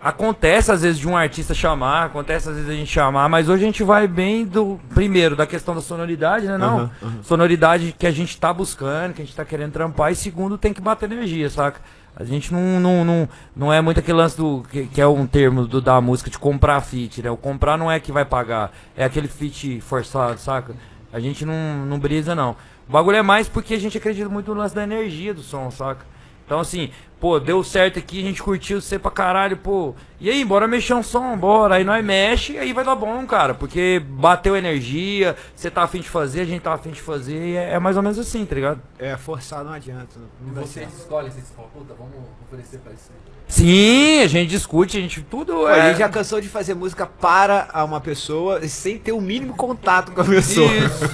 acontece às vezes de um artista chamar, acontece às vezes a gente chamar, mas hoje a gente vai bem do, primeiro, da questão da sonoridade, né? Não, sonoridade que a gente tá buscando, que a gente tá querendo trampar, e segundo, tem que bater energia, saca? A gente não, não, não, não é muito aquele lance do. Que, que é um termo do, da música de comprar feat, né? O comprar não é que vai pagar, é aquele feat forçado, saca? A gente não, não brisa, não. O bagulho é mais porque a gente acredita muito no lance da energia do som, saca? Então, assim, pô, deu certo aqui, a gente curtiu você pra caralho, pô. E aí, bora mexer um som, bora. Aí nós mexe, aí vai dar bom, cara. Porque bateu energia, você tá afim de fazer, a gente tá afim de fazer, e é, é mais ou menos assim, tá ligado? É, forçar não adianta. E Não vai vocês escolhem, vocês falam, puta, vamos oferecer pra isso aí. Sim, a gente discute, a gente tudo Pô, é. A gente já cansou de fazer música para uma pessoa sem ter o mínimo contato com a pessoa. Isso.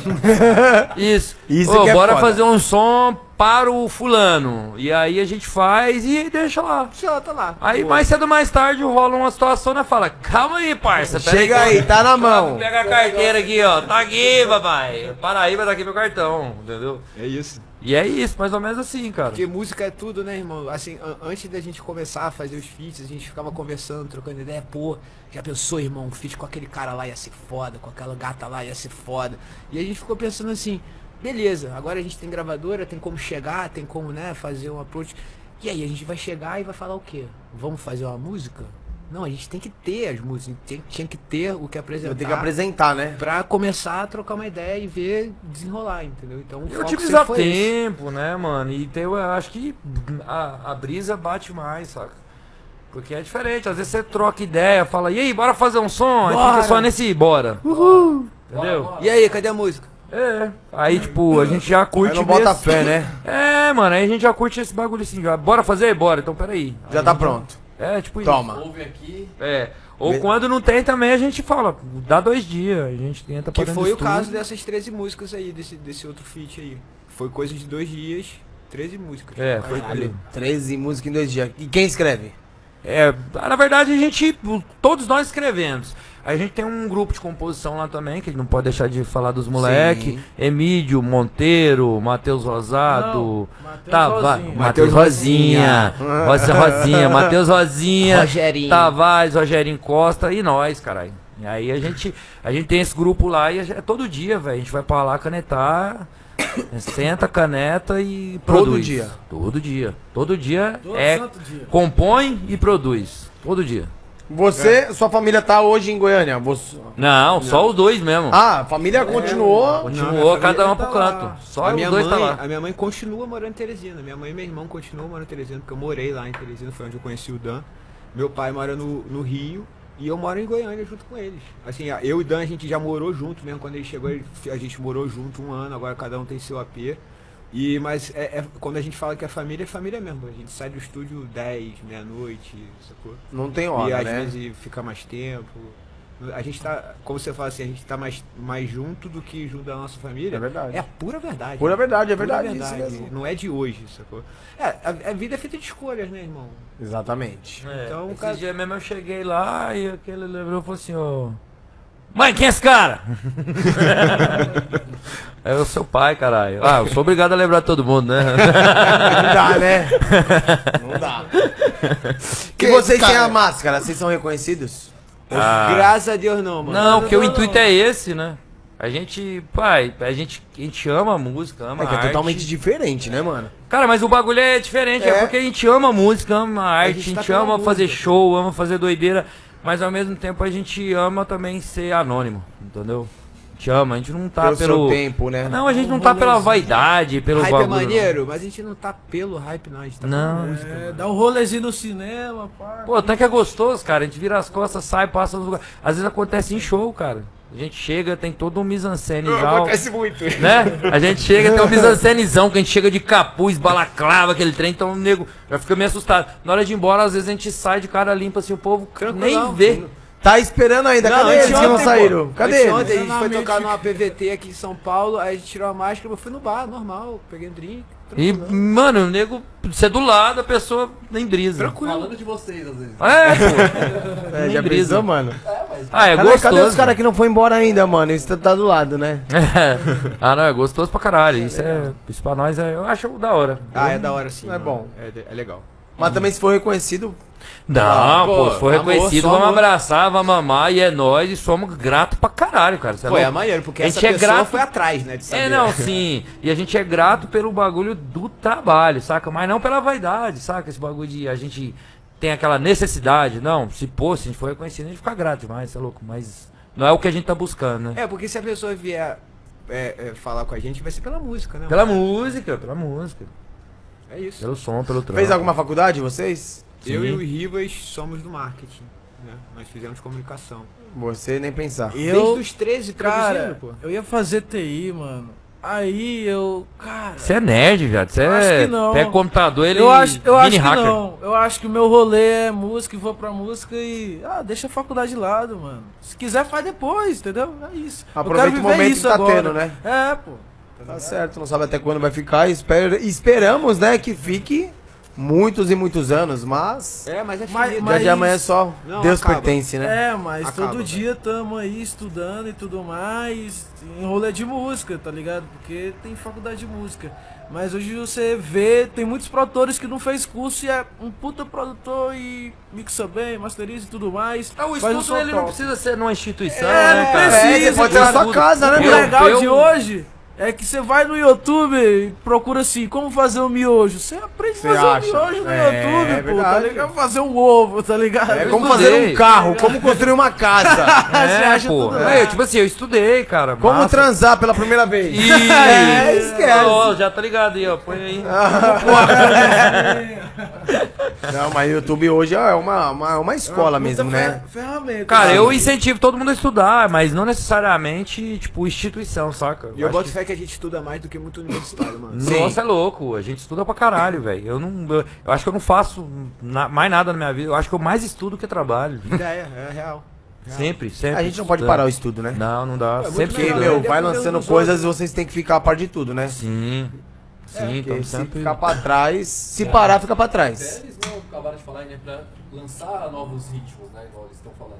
Isso. Isso Ô, é bora fazer um som para o fulano. E aí a gente faz e deixa lá. Já tá lá. Aí Pô, mais cedo ou mais tarde rola uma situação, né? Fala, calma aí, parça. Chega aí, tá na mão. Pega a carteira aqui, ó. Tá aqui, papai. Paraíba tá aqui meu cartão, entendeu? É isso. E é isso, mais ou menos assim, cara. Porque música é tudo, né, irmão? Assim, an- antes da gente começar a fazer os feats, a gente ficava conversando, trocando ideia. Pô, já pensou, irmão, um feat com aquele cara lá ia ser foda, com aquela gata lá ia ser foda. E a gente ficou pensando assim, beleza, agora a gente tem gravadora, tem como chegar, tem como, né, fazer um approach. E aí, a gente vai chegar e vai falar o quê? Vamos fazer uma música? Não, a gente tem que ter as músicas, tem, tinha que ter o que apresentar. Eu tenho que apresentar, né? Pra começar a trocar uma ideia e ver desenrolar, entendeu? Então, E sempre foi esse. tempo, né, mano? E tem, eu acho que a, a brisa bate mais, saca? Porque é diferente, às vezes você troca ideia, fala, e aí, bora fazer um som? Aí Bora. fica só nesse bora. Entendeu? E aí, cadê a música? É. Aí, tipo, a gente já Aí curte. não bota fé, né? É, mano, aí a gente já curte esse bagulho assim. Já. Bora fazer? Bora, então peraí. Já Aí tá a gente- pronto. É, tipo Toma. Ouve aqui. isso. É. Ou quando não tem também, a gente fala, dá dois dias, a gente tenta Que foi o caso dessas 13 músicas aí, desse, desse outro feat aí. Foi coisa de dois dias, 13 músicas. É, foi Caralho, 13 músicas em dois dias. E quem escreve? É, na verdade a gente, todos nós escrevemos. A gente tem um grupo de composição lá também, que a gente não pode deixar de falar dos moleque. Sim. Emílio, Monteiro, Matheus Rosado, Não, Matheus Tava- Rosinha. Matheus Rosinha, Rosa Rosinha, Matheus Rosinha, Rogerinho. Tavares, Rogerinho Costa e nós, caralho. E aí a gente, a gente tem esse grupo lá e gente- é todo dia, velho. A gente vai pra lá canetar, senta, caneta e Todo produz. dia? Todo dia. Todo dia Todo é santo dia. compõe e produz. Todo dia. Você, sua família tá hoje em Goiânia? Você... Não, só os dois mesmo. Ah, a família continuou. Continuou cada um pro tá lá. canto. Só a os minha dois mãe, tá lá. A minha mãe continua morando em Teresina. Minha mãe e meu irmão continuam morando em Teresina, porque eu morei lá em Teresina, foi onde eu conheci o Dan. Meu pai mora no, no Rio e eu moro em Goiânia junto com eles. Assim, eu e o Dan a gente já morou junto mesmo. Quando ele chegou, ele- a gente morou junto um ano, agora cada um tem seu AP. E, mas é, é- quando a gente fala que é família, é família mesmo. A gente sai do estúdio 10, meia-noite, sacou? Não tem e hora, às né? vezes fica mais tempo. A gente tá, como você fala assim, a gente tá mais, mais junto do que junto da nossa família. É verdade. É a pura verdade. Pura verdade, é Pura verdade, isso mesmo. Não é de hoje, sacou? É, a, a vida é feita de escolhas, né, irmão? Exatamente. É, Então, esse cara- dia mesmo eu cheguei lá e aquele lembrou e falou assim, ô. Mãe, quem é esse cara? é o seu pai, caralho. Ah, eu sou obrigado a lembrar todo mundo, né? Não dá, né? Não dá. Que e vocês cara? têm a máscara? Vocês são reconhecidos? Ah. Graças a Deus não, mano. Não, porque o intuito é esse, né? A gente, pai, a gente, a gente ama a música, ama É que a é arte. totalmente diferente, né, mano? Cara, mas o bagulho é diferente, é, É. porque a gente ama a música, ama a arte, a gente gente, tá pela ama fazer música. show, ama fazer doideira, mas ao mesmo tempo a gente ama também ser anônimo, entendeu? A gente ama, a gente não tá Pelo pelo. seu tempo, né? Não, a gente não tá pela vaidade, pelo hype bagulho. é não. maneiro, mas a gente não tá pelo hype, não. A gente tá Não. pela música. É, dá um rolezinho no cinema, pá. Pô, até que é gostoso, cara. A gente vira as costas, sai, passa nos lugares. Às vezes acontece em show, cara. A gente chega, tem todo um mise-en-scène já. Acontece muito. né? A gente chega, tem um mise-en-scènezão, que a gente chega de capuz, balaclava, aquele trem, então o nego já fica meio assustado. Na hora de ir embora, às vezes a gente sai de cara limpa, assim, o povo Tranquilão. nem vê. Tá esperando ainda. Não, Cadê eles que não saíram? pô. Cadê eles? Anteontem a gente foi tocar numa PVT aqui em São Paulo, aí a gente tirou a máscara, eu fui no bar, normal, peguei um drink. E, mano, o nego, você é do lado, a pessoa nem brisa. Tranquilo. Falando de vocês, às vezes. É, pô. É, Nem já brisa. pensou, mano? Ah, é Cadê, gostoso. cadê os caras que não foram embora ainda, mano? Isso tá do lado, né? ah, não, é gostoso pra caralho. Isso, é, isso pra nós é, eu acho da hora. Ah, é da hora sim. É mano. bom. É, é legal. Mas também se for reconhecido, Não, Ah, pô, pô, se for amor, reconhecido, vamos amor. abraçar, vamos amar e é nós e somos gratos pra caralho, cara. É Pô, é maneiro, porque A essa gente é pessoa grato- foi atrás, né, de saber. É, não, sim. E a gente é grato pelo bagulho do trabalho, saca? Mas não pela vaidade, saca? Esse bagulho de a gente tem aquela necessidade. Não, se pô, se a gente for reconhecido, a gente fica grato demais, você é louco. Mas não é o que a gente tá buscando, né? É, porque se a pessoa vier é, é, falar com a gente, vai ser pela música, né? Pela mano? música, pela música. É isso. Pelo som, pelo trampo. fez alguma faculdade, vocês? Eu Sim. e o Rivas somos do marketing, né? Nós fizemos comunicação. Você nem pensar. Desde Eu, os 13 cara, pô. eu ia fazer TI, mano. Aí eu, cara, Você é nerd, viado. Você Acho é. que não. Pega computador, ele eu acho, eu acho hacker. não. Eu acho que o meu rolê é música e vou pra música e. Ah, deixa a faculdade de lado, mano. Se quiser, faz depois, entendeu? É isso. Eu Aproveita o momento isso que tá agora. tendo, né? É, pô. Tá certo, não sabe até quando vai ficar. Espera, esperamos, né, que fique muitos e muitos anos, mas. É, mas é Mas- mas- de amanhã é só Não, Deus acaba. pertence, né? É, mas Acaba, todo velho. dia tamo aí estudando e tudo mais, em rolê de música, tá ligado? Porque tem faculdade de música. Mas hoje você vê, tem muitos produtores que não fez curso e é um puta produtor e mixa bem, masteriza e tudo mais. Ah, o estudo ele não precisa ser numa instituição, É, né, não cara? precisa, É, você pode ter na sua casa, né, O legal eu- de hoje é que você vai no YouTube e procura assim, como fazer um miojo. Você aprende a fazer acha? um miojo no É, YouTube, é pô, tá ligado? Fazer um ovo, tá ligado? É Eu como estudei. fazer um carro, como construir uma casa, Você É, acha pô. tudo É, eu, tipo assim, eu estudei, cara. como massa. transar pela primeira vez. Ih, É, esquece. Ó, já tá ligado aí, ó. Põe aí. Não, mas o YouTube hoje é uma, uma, uma escola Puta mesmo, né? fer- Ferramenta. Cara, Sim. eu incentivo todo mundo a estudar, mas não necessariamente, tipo, instituição, saca? E eu acho boto que- fé que a gente estuda mais do que muito universitário, mano. Sim. Nossa, é louco. A gente estuda pra caralho, velho. Eu não. Eu, eu acho que eu não faço na- mais nada na minha vida. Eu acho que eu mais estudo que trabalho. Ideia, é real. Sempre, sempre. A gente não pode parar o estudo, né? Não, não dá. muito sempre melhor, estudando. meu, vai lançando coisas e vocês têm que ficar a par de tudo, né? Sim. Sim, Porque então se sempre. ficar pra trás, se parar, fica pra trás. Eles não acabaram de falar, né? Pra lançar novos ritmos, né? Igual eles estão falando.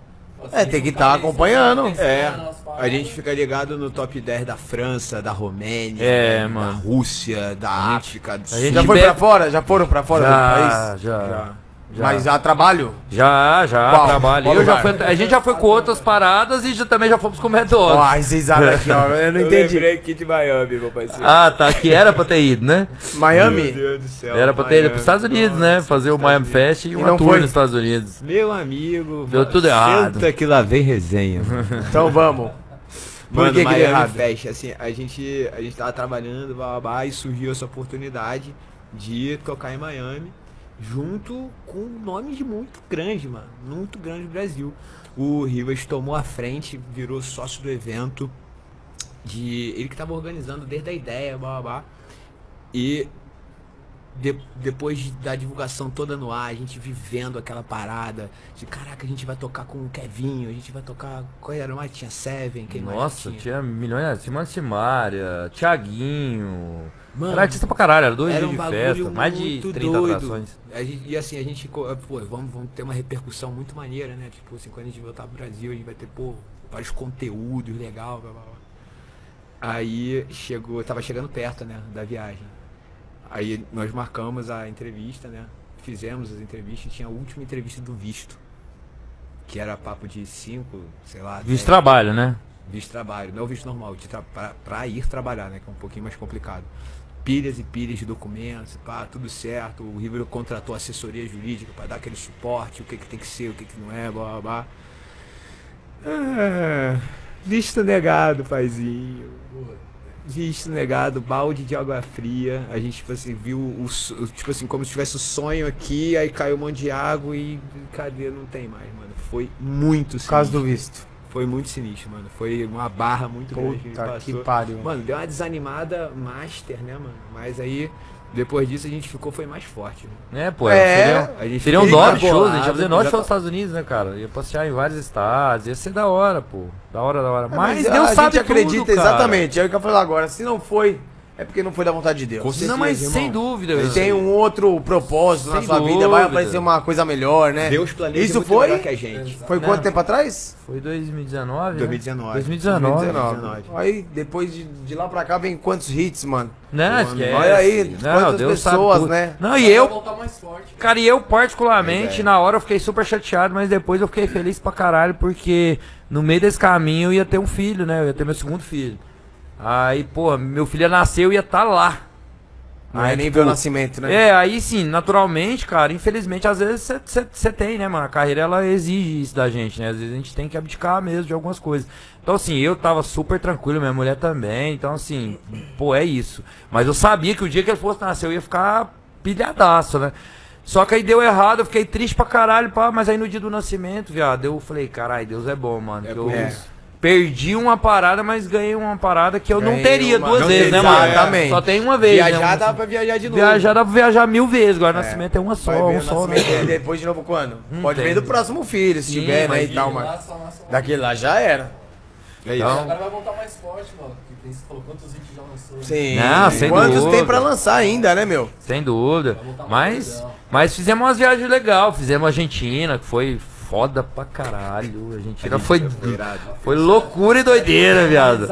É, tem que juntar tá acompanhando. É, paradas. a gente fica ligado no top 10 da França, da Romênia, É, da mano. Rússia, da África do a gente Já foi pra fora? Já foram pra fora do Já, país? já. Já. Já. Mas a trabalho? Já, já, Qual? trabalho. Qual Eu já fui, a gente já foi com outras paradas e já, também já fomos com o McDonald's. Ó, vocês sabem aqui, ó. Eu não Eu entendi. lembrei aqui de Miami, meu parceiro. Ah, tá, que era pra ter ido, né? Miami? Meu Deus do céu. Era pra ter ido pros Estados Unidos, né? nossa, Fazer o Miami. Fest e E uma não tour foi? nos Estados Unidos. Meu amigo. Deu tudo errado. Senta que lá vem resenha. Então vamos. Por Mano, que que deu Miami errado? Fest, assim, a gente, a gente tava trabalhando, blá, blá, blá, e surgiu essa oportunidade de tocar em Miami, junto com nomes muito grandes, mano, muito grande do Brasil. O Rivas tomou a frente, virou sócio do evento, de ele que tava organizando desde a ideia, blá, blá, blá. E de- depois de- da divulgação toda no ar, a gente vivendo aquela parada de caraca, a gente vai tocar com o Kevinho, a gente vai tocar. Qual era mais? Tinha Seven, quem mais Nossa, tinha? tinha milhões. Simone Simária, Thiaguinho. Mano, era artista pra caralho, era dois Era dias um de festa, mais de muito 30 doido. atrações. Gente- e assim, a gente, co- pô, vamos, vamos ter uma repercussão muito maneira, né? Tipo, assim, quando a gente voltar pro Brasil, a gente vai ter, pô, vários conteúdos legal, blá, blá, blá. Aí chegou, tava chegando perto, né, da viagem. Aí nós marcamos a entrevista, né? Fizemos as entrevistas tinha a última entrevista do visto. Que era papo de 5, sei lá. Visto 10 trabalho, né? visto trabalho, não o visto normal, de pra, pra ir trabalhar, né? Que é um pouquinho mais complicado. Pilhas e pilhas de documentos, pá, tudo certo. O Ribeiro contratou assessoria jurídica pra dar aquele suporte, o que, que tem que ser, o que, que não é, blá blá blá. Ah, visto negado, paizinho. Visto negado, balde de água fria. A gente, tipo assim, viu o, tipo assim, como se tivesse o sonho aqui, aí caiu um monte de água e cadê? Não tem mais, mano. Foi muito Por causa sinistro. do visto. Foi muito sinistro, mano. Foi uma barra muito grande. que Puta que passou. pariu. Mano, deu uma desanimada master, né, mano? Mas aí, depois disso, a gente ficou, foi mais forte. Mano. É, pô, É, seriam, a gente seriam nove shows, a gente ia fazer nove shows nos Estados Unidos, né, cara? Ia passear em vários estados, ia ser da hora, pô. Da hora, da hora. É, Mas, a Deus gente sabe acredita, tudo, cara. exatamente. É o que eu falei agora. Se não foi, é porque não foi da vontade de Deus. Com Não, mas certeza, sem irmão. dúvida. Ele tem um outro propósito na Sem sua vida, vai dúvida. aparecer uma coisa melhor, né? Deus planeja Isso muito foi? melhor que a gente. Foi Não. quanto tempo atrás? Foi 2019, né? 2019. 2019. 2019. Aí, depois de, de lá pra cá, vem quantos hits, mano? Não, esquece. Olha aí, Não, quantas Deus sabe pessoas, né? Não, e eu. Cara, e eu particularmente, É. na hora eu fiquei super chateado, mas depois eu fiquei feliz pra caralho, porque no meio desse caminho eu ia ter um filho, né? Eu ia ter meu segundo filho. Aí, pô, meu filho ia nascer, eu ia estar lá. Não é Aí, nem tipo, ver o nascimento, né? É, aí sim, naturalmente, cara, infelizmente, às vezes você tem, né, mano? A carreira ela exige isso da gente, né? Às vezes a gente tem que abdicar mesmo de algumas coisas. Então, assim, eu tava super tranquilo, minha mulher também. Então, assim, pô, é isso. Mas eu sabia que o dia que ele fosse nascer, eu ia ficar pilhadaço, né? Só que aí deu errado, eu fiquei triste pra caralho, pá, mas aí no dia do nascimento, viado, eu falei, caralho, Deus é bom, mano. É que eu isso. Perdi uma parada, mas ganhei uma parada que eu não Ganhei teria uma- duas não vezes, teria, né, mano? exatamente. Só tem uma vez. né? Viajar Um- dá pra viajar de novo. Viajar dá pra viajar mil vezes, agora É. nascimento é uma só, um só, né? depois de novo quando? Não Pode ver do próximo filho, se Sim, tiver, né, e tal, mas... Daquele lá já era. É isso. Então- Agora vai voltar mais forte, mano. Porque tem, você falou quantos hits já lançou. Sim. Não, sem Quantos dúvida. tem pra lançar ainda, né, meu? Sem dúvida. Mas, mas fizemos umas viagens legais. Fizemos Argentina, que foi foda pra caralho. A Argentina foi, irado. foi loucura e doideira, viado.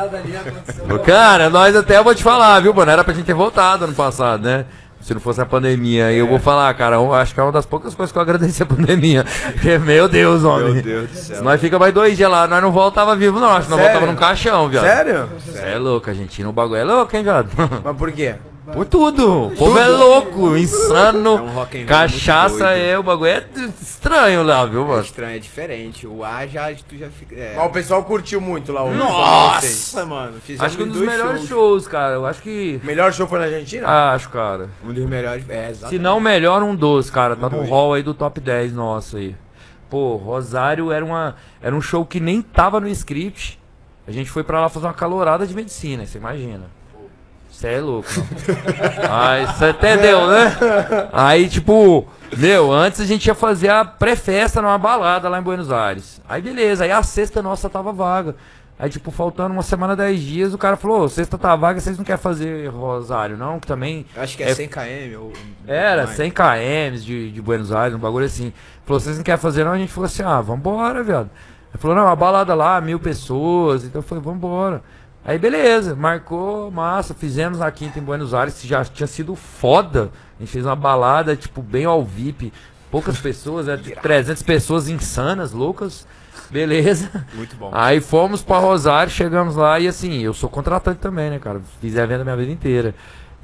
Cara, nós até eu vou te falar, viu, mano? Era pra gente ter voltado ano passado, né? Se não fosse a pandemia. E eu vou falar, cara, eu acho que é uma das poucas coisas que eu agradeci a pandemia. Porque, meu Deus, homem. Meu Deus do céu. Nós fica mais dois dias lá, nós não voltava vivo, não. Acho que nós voltava num caixão, viado. Sério? Cê é louco, Argentina, o bagulho é louco, hein, viado? Mas por quê? Por tudo. O povo é louco, insano. É um rock and roll cachaça muito doido. é, o bagulho é estranho lá, viu, É mano? estranho, é diferente. O ar já, tu já fica. É. O pessoal curtiu muito lá o Nossa, mano. Fizemos Acho que um dos dois melhores shows. shows, cara. Eu acho que. O melhor show foi na Argentina? Acho, cara. Um dos melhores. É, exato. Se não o melhor, um dos, cara. Tá no hall aí do top 10 nosso aí. Pô, Rosário era, uma, era um show que nem tava no script. A gente foi pra lá fazer uma calorada de medicina, você imagina. Você é louco. Aí, você entendeu, né? Aí, tipo, meu, antes a gente ia fazer a pré-festa numa balada lá em Buenos Aires. Aí, beleza, aí a sexta nossa tava vaga. Aí, tipo, faltando uma semana, dez dias, o cara falou, "Ô, sexta tá vaga, vocês não querem fazer Rosário, não? Que também Acho que é, É- 100 km. Ou, era, mais. 100 km de, de Buenos Aires, um bagulho assim. Falou, vocês não querem fazer não? A gente falou assim, ah, vambora, viado. Ele falou, não, a balada lá, mil pessoas. Então foi, vambora. Aí beleza, marcou, massa, fizemos na quinta em Buenos Aires, que já tinha sido foda. A gente fez uma balada, tipo, bem ao VIP. poucas pessoas, era tipo 300 pessoas insanas, loucas. Beleza. Muito bom. Aí fomos pra Rosário, chegamos lá e assim, eu sou contratante também, né, cara? Fiz evento a minha vida inteira.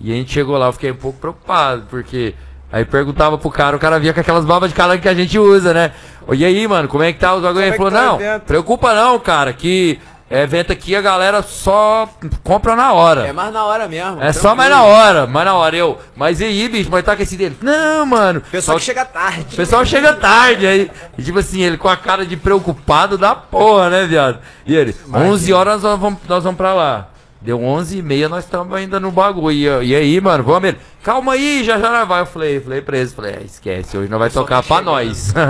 E a gente chegou lá, eu fiquei um pouco preocupado, porque aí perguntava pro cara, o cara via com aquelas babas de calango que a gente usa, né? E aí, mano, como é que tá os bagulho? É Ele que falou, tá não, evento?" preocupa não, cara, que evento aqui a galera só compra na hora. É mais na hora mesmo. É só mais na hora, mais na hora. Eu, mas e aí, bicho, mas tá com esse dele? Não, mano. Pessoal Só que chega tarde. pessoal chega tarde aí. E, tipo assim, ele com a cara de preocupado da porra, né, viado? E ele, 11 horas nós vamos, nós vamos pra lá. Deu 11 e meia, nós estamos ainda no bagulho. E, e aí, mano, vamos ele. Calma aí, já já vai. Eu falei, falei pra eles, falei, ah, esquece, hoje não vai tocar pra nós.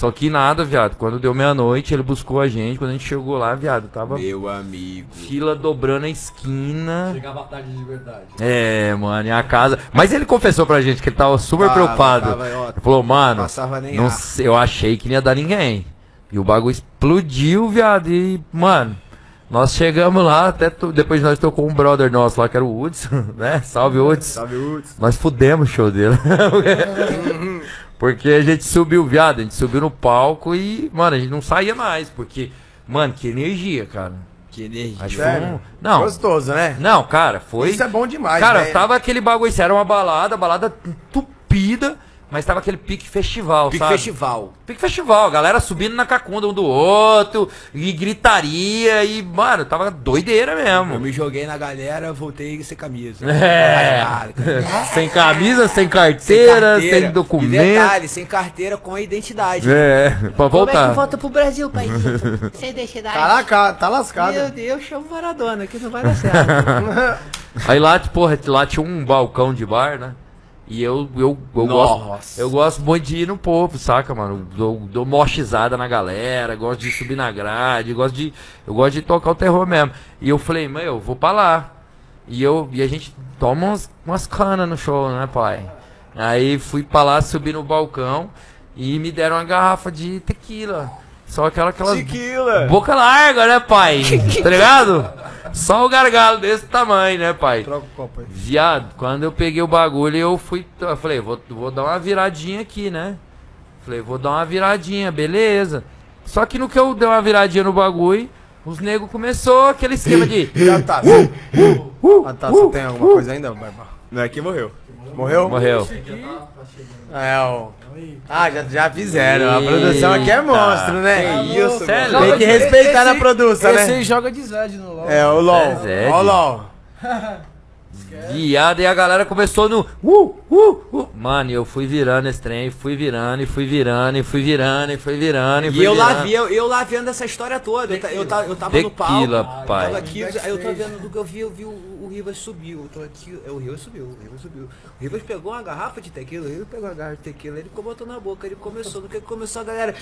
Só que nada, viado. Quando deu meia-noite, ele buscou a gente. Quando a gente chegou lá, viado, tava Meu amigo. fila dobrando a esquina. Chegava tarde de verdade. É, mano, e a casa. Mas ele confessou pra gente que ele tava super Tava, preocupado. tava, ó, ele falou, mano, passava nem não sei, eu achei que não ia dar ninguém. E o bagulho explodiu, viado. E, mano, nós chegamos lá, até tu- depois nós tocou um brother nosso lá, que era o Woods, né? Salve, Woods. Salve, Uts. Nós fudemos o show dele. porque a gente subiu, viado, a gente subiu no palco e, mano, a gente não saía mais. Porque, mano, que energia, cara. Que energia. Acho um... Não, Gostoso, né? não, cara, foi. Isso é bom demais, Cara, né? tava aquele bagulho, isso era uma balada, balada entupida, mas tava aquele pique festival, Pique sabe? festival. Pique festival, galera subindo na cacunda um do outro, e gritaria, e, mano, tava doideira Eu mesmo. me joguei na galera, voltei sem camisa. É. Sem camisa, sem Sem carteira, sem, carteira. E documento. detalhe, sem carteira com a identidade. É, pra Como é voltar. que volta pro Brasil, pai? Sem deixar Tá, lascado, tá lascado. Meu Deus, chama o Maradona, que não vai dar certo. Aí lá, tipo, porra, lá tinha um balcão de bar, né? E eu, eu, eu gosto. Eu gosto muito de ir no povo, saca, mano? Dou, dou mochizada na galera, gosto de subir na grade, gosto de. Eu gosto de tocar o terror mesmo. E eu falei, meu, eu vou pra lá. E, eu, e a gente toma umas, umas canas no show, né, pai? Aí fui pra lá, subi no balcão e me deram uma garrafa de tequila. Só aquela aquelas Tequila. boca larga, né, pai? tá ligado? Só o gargalo desse tamanho, né, pai? Troca o copo aí. Viado, quando eu peguei o bagulho, eu fui. Eu falei, vou, vou dar uma viradinha aqui, né? Falei, vou dar uma viradinha, beleza. Só que no que eu dei uma viradinha no bagulho, os negros começou aquele esquema de. Já tá. Ah, tá. Você tem alguma coisa ainda, Barba? Não é que morreu. Morreu? Morreu. É, ó. Ah, já, já fizeram. A produção aqui é monstro, né? Que isso, é mano. Tem que respeitar esse- a produção, Esse né? aí joga de Zed no LoL. É, o LOL. É. Ó o LOL. Viado, e a galera começou no. Uh, uh, uh. Mano, e eu fui virando esse trem, fui virando, e fui virando, e fui virando, e fui virando, e fui E eu lá, virando. vi, eu, eu lá vendo essa história toda. Eu, eu, eu tava no palco. Tequila, Tava pai. aqui, aí eu tô vendo do que eu vi, eu vi o, o Rivas subiu. Eu tô aqui, é, o Rivas subiu, o Rivas subiu. O Rivas pegou uma garrafa de tequila, o Rivas pegou uma garrafa de tequila, ele botou na boca, ele começou, no que começou a galera.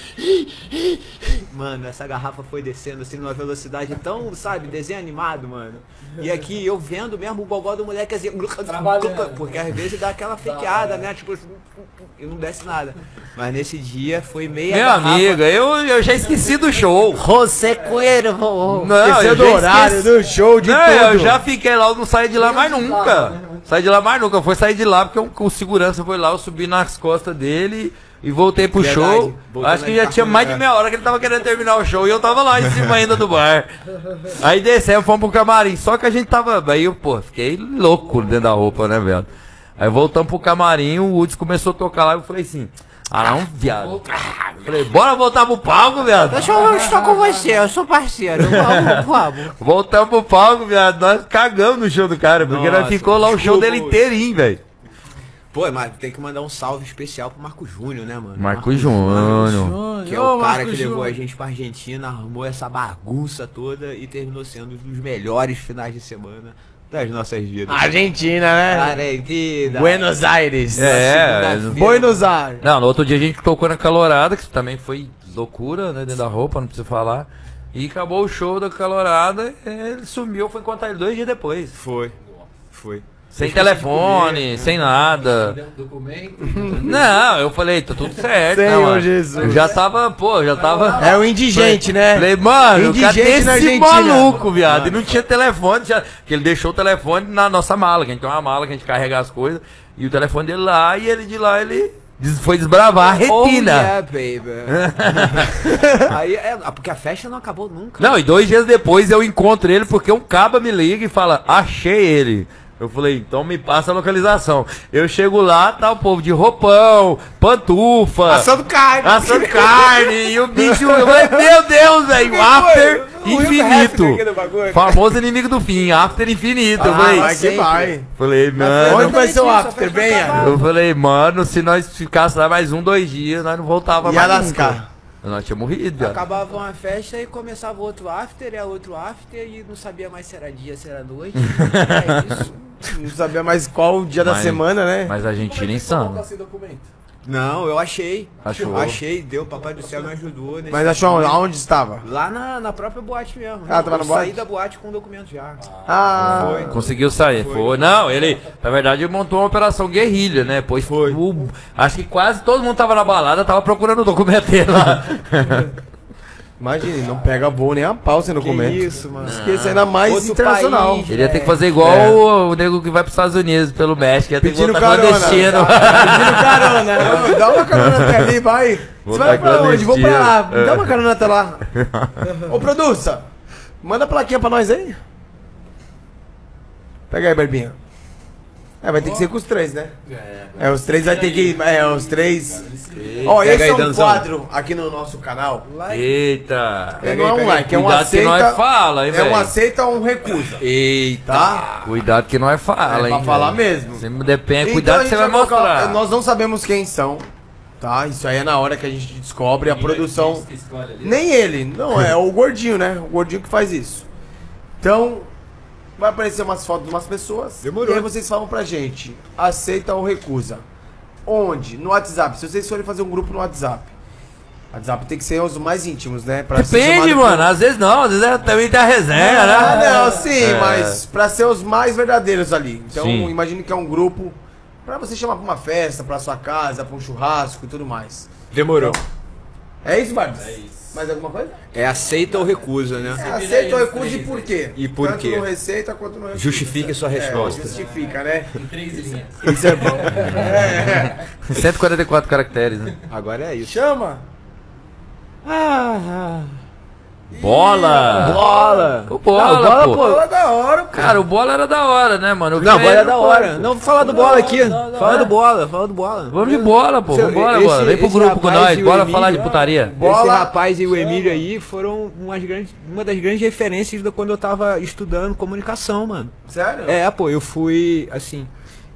Mano, essa garrafa foi descendo assim numa velocidade tão, sabe, desenho animado, mano. E aqui eu vendo mesmo o bogó do moleque assim, Trabalhando. porque às vezes dá aquela fequeada, né? Tipo, e não desce nada. Mas nesse dia foi meia Meu garrafa. amigo, eu, eu já esqueci do show. José Cuervo. Não, Esqueceu eu do já horário, esqueci. do show, de não, tudo. eu já fiquei lá, eu não saí de lá mais nunca. Saí de lá mais nunca. Foi sair de lá porque o, o segurança foi lá, eu subi nas costas dele e voltei pro Verdade, show. Acho que já tinha mais de meia hora que ele tava querendo terminar o show e eu tava lá em cima ainda do bar. Aí descemos, fomos pro camarim. Só que a gente tava. Aí eu, pô, fiquei louco dentro da roupa, né, velho? Aí voltamos pro camarim, o Woods começou a tocar lá e eu falei assim. Ah, não, viado. Falei, bora voltar pro palco, viado. Eu, sou, eu estou com você, eu sou parceiro. Vamos, vamos. Voltamos pro palco, viado. Nós cagamos no show do cara, porque nós Nossa, ficou lá o show dele inteirinho, velho. Pô, mas tem que mandar um salve especial pro Marco Júnior, né, mano? Marco Júnior. Júnior. Que é Ô, o cara Marco que levou Júnior. a gente pra Argentina, arrumou essa bagunça toda e terminou sendo um dos melhores finais de semana das nossas vidas. Argentina, né? Argentina. Buenos Aires. É, segunda-feira. Buenos Aires. Não, no outro dia a gente tocou na calorada, que também foi loucura, né? Dentro da roupa, não precisa falar. E acabou o show da calorada, ele sumiu, eu fui encontrar ele dois dias depois. Foi. Foi. Sem telefone, sem nada. Documento. Não, eu falei, tá tudo certo, né, Senhor mano? Jesus. Eu já tava, pô, já tava. É o indigente, né? Falei, mano, Indigente cadê esse Argentina. maluco, viado? E não tinha telefone, tinha... que ele deixou o telefone na nossa mala, que a gente tem uma mala que a gente carrega as coisas, e o telefone dele lá, e ele de lá, ele foi desbravar a Oh, retina. yeah, baby. Aí, é, porque a festa não acabou nunca. Não, e dois dias depois eu encontro ele porque um caba me liga e fala, achei ele. Eu falei, então me passa a localização. Eu chego lá, tá o povo de roupão, pantufa, Assando carne. assando carne, e o bicho, eu falei, meu Deus, velho, after infinito. Famoso inimigo do fim, after infinito. eu Ah, falei, vai que vai. falei, mano. Onde vai ser o after? Venha. Eu falei, mano, se nós ficássemos lá mais um, dois dias, nós não voltava Ia mais lascar. nunca. Nós tínhamos morrido, viado. Acabava uma festa e começava outro after, e outro after, e não sabia mais se era dia, se era noite. é isso. Não sabia mais qual o dia da Mas- semana, né? Mas a Argentina é insano. esse documento? Não, eu achei. Achou? Achei, deu, papai do céu me ajudou. nesse Mas achou onde? aonde estava? Lá na, na própria boate mesmo. Ah, tava eu na boate? saí da boate com o documento já. Ah, Foi. Conseguiu sair. Foi. Não, ele, na verdade, ele montou uma operação guerrilha, né? Pois foi. acho que quase todo mundo tava na balada, tava procurando o documento dele lá. imagine, não pega voo nem a pau sem documento. isso, mano. Esqueça ainda mais Outro internacional. país. Ele ia ter que fazer igual É. o, o nego que vai pros Estados Unidos pelo México, ia ter que Pedindo voltar carona. clandestino. Pedindo carona. Ô, Dá uma carona até ali, vai. Você Vou vai dar pra onde? Vou pra lá. clandestino. Dá uma carona até lá. Ô, produça. Manda a plaquinha pra nós aí. Pega aí, Berbinha. É, vai ter que ser com os três, né? É, os três vai ter que. É, os três. Ó, esse aí, é um Danzão. quadro aqui no nosso canal. Eita. É, não é um like, é um Cuidado que aceita. nós fala, hein, é um aceita ou um recusa. Eita. Tá? Cuidado que nós fala, É hein. pra falar mesmo. Você me depende, Então, cuidado que você vai colocar- mostrar. Nós não sabemos quem são, tá? Isso aí é na hora que a gente descobre a produção. Que. Nem ele, não, é o gordinho, né? O gordinho que faz isso. Então, vai aparecer umas fotos de umas pessoas. Demorou. E aí vocês falam pra gente, aceita ou recusa. Onde? No WhatsApp. Se vocês forem fazer um grupo no WhatsApp. WhatsApp tem que ser os mais íntimos, né? Pra Depende, mano. Às vezes não, às vezes é- também tem a resenha, né? ah, não, sim, É. mas pra ser os mais verdadeiros ali. Então, Sim. imagine que é um grupo pra você chamar pra uma festa, pra sua casa, pra um churrasco e tudo mais. Demorou. É isso, Barbs? É isso. Mais alguma coisa? É aceita ou recusa, né? Aceita ou recusa e por quê? E por Tanto quê? no receita quanto no recusa. Justifique sua É, resposta. justifica, né? Em três linhas. Isso é bom. É. 144 caracteres, né? Agora é isso. Chama! Bola! Bola! O bola, Não, bola, pô. pô. Bola da hora, pô. Cara, o bola era da hora, né, mano? Eu Não, bola é ele da hora. corpo. Não, vou falar do bola aqui. não, não, Fala é. do bola, fala do bola. Vamos de bola, pô. Vambora, bola. Vem pro grupo com nós. o Bora Emílio- falar de putaria. Bola- Esse rapaz e o Emílio aí foram umas grandes, uma das grandes referências de quando eu tava estudando comunicação, mano. Sério? É, pô, eu fui, assim,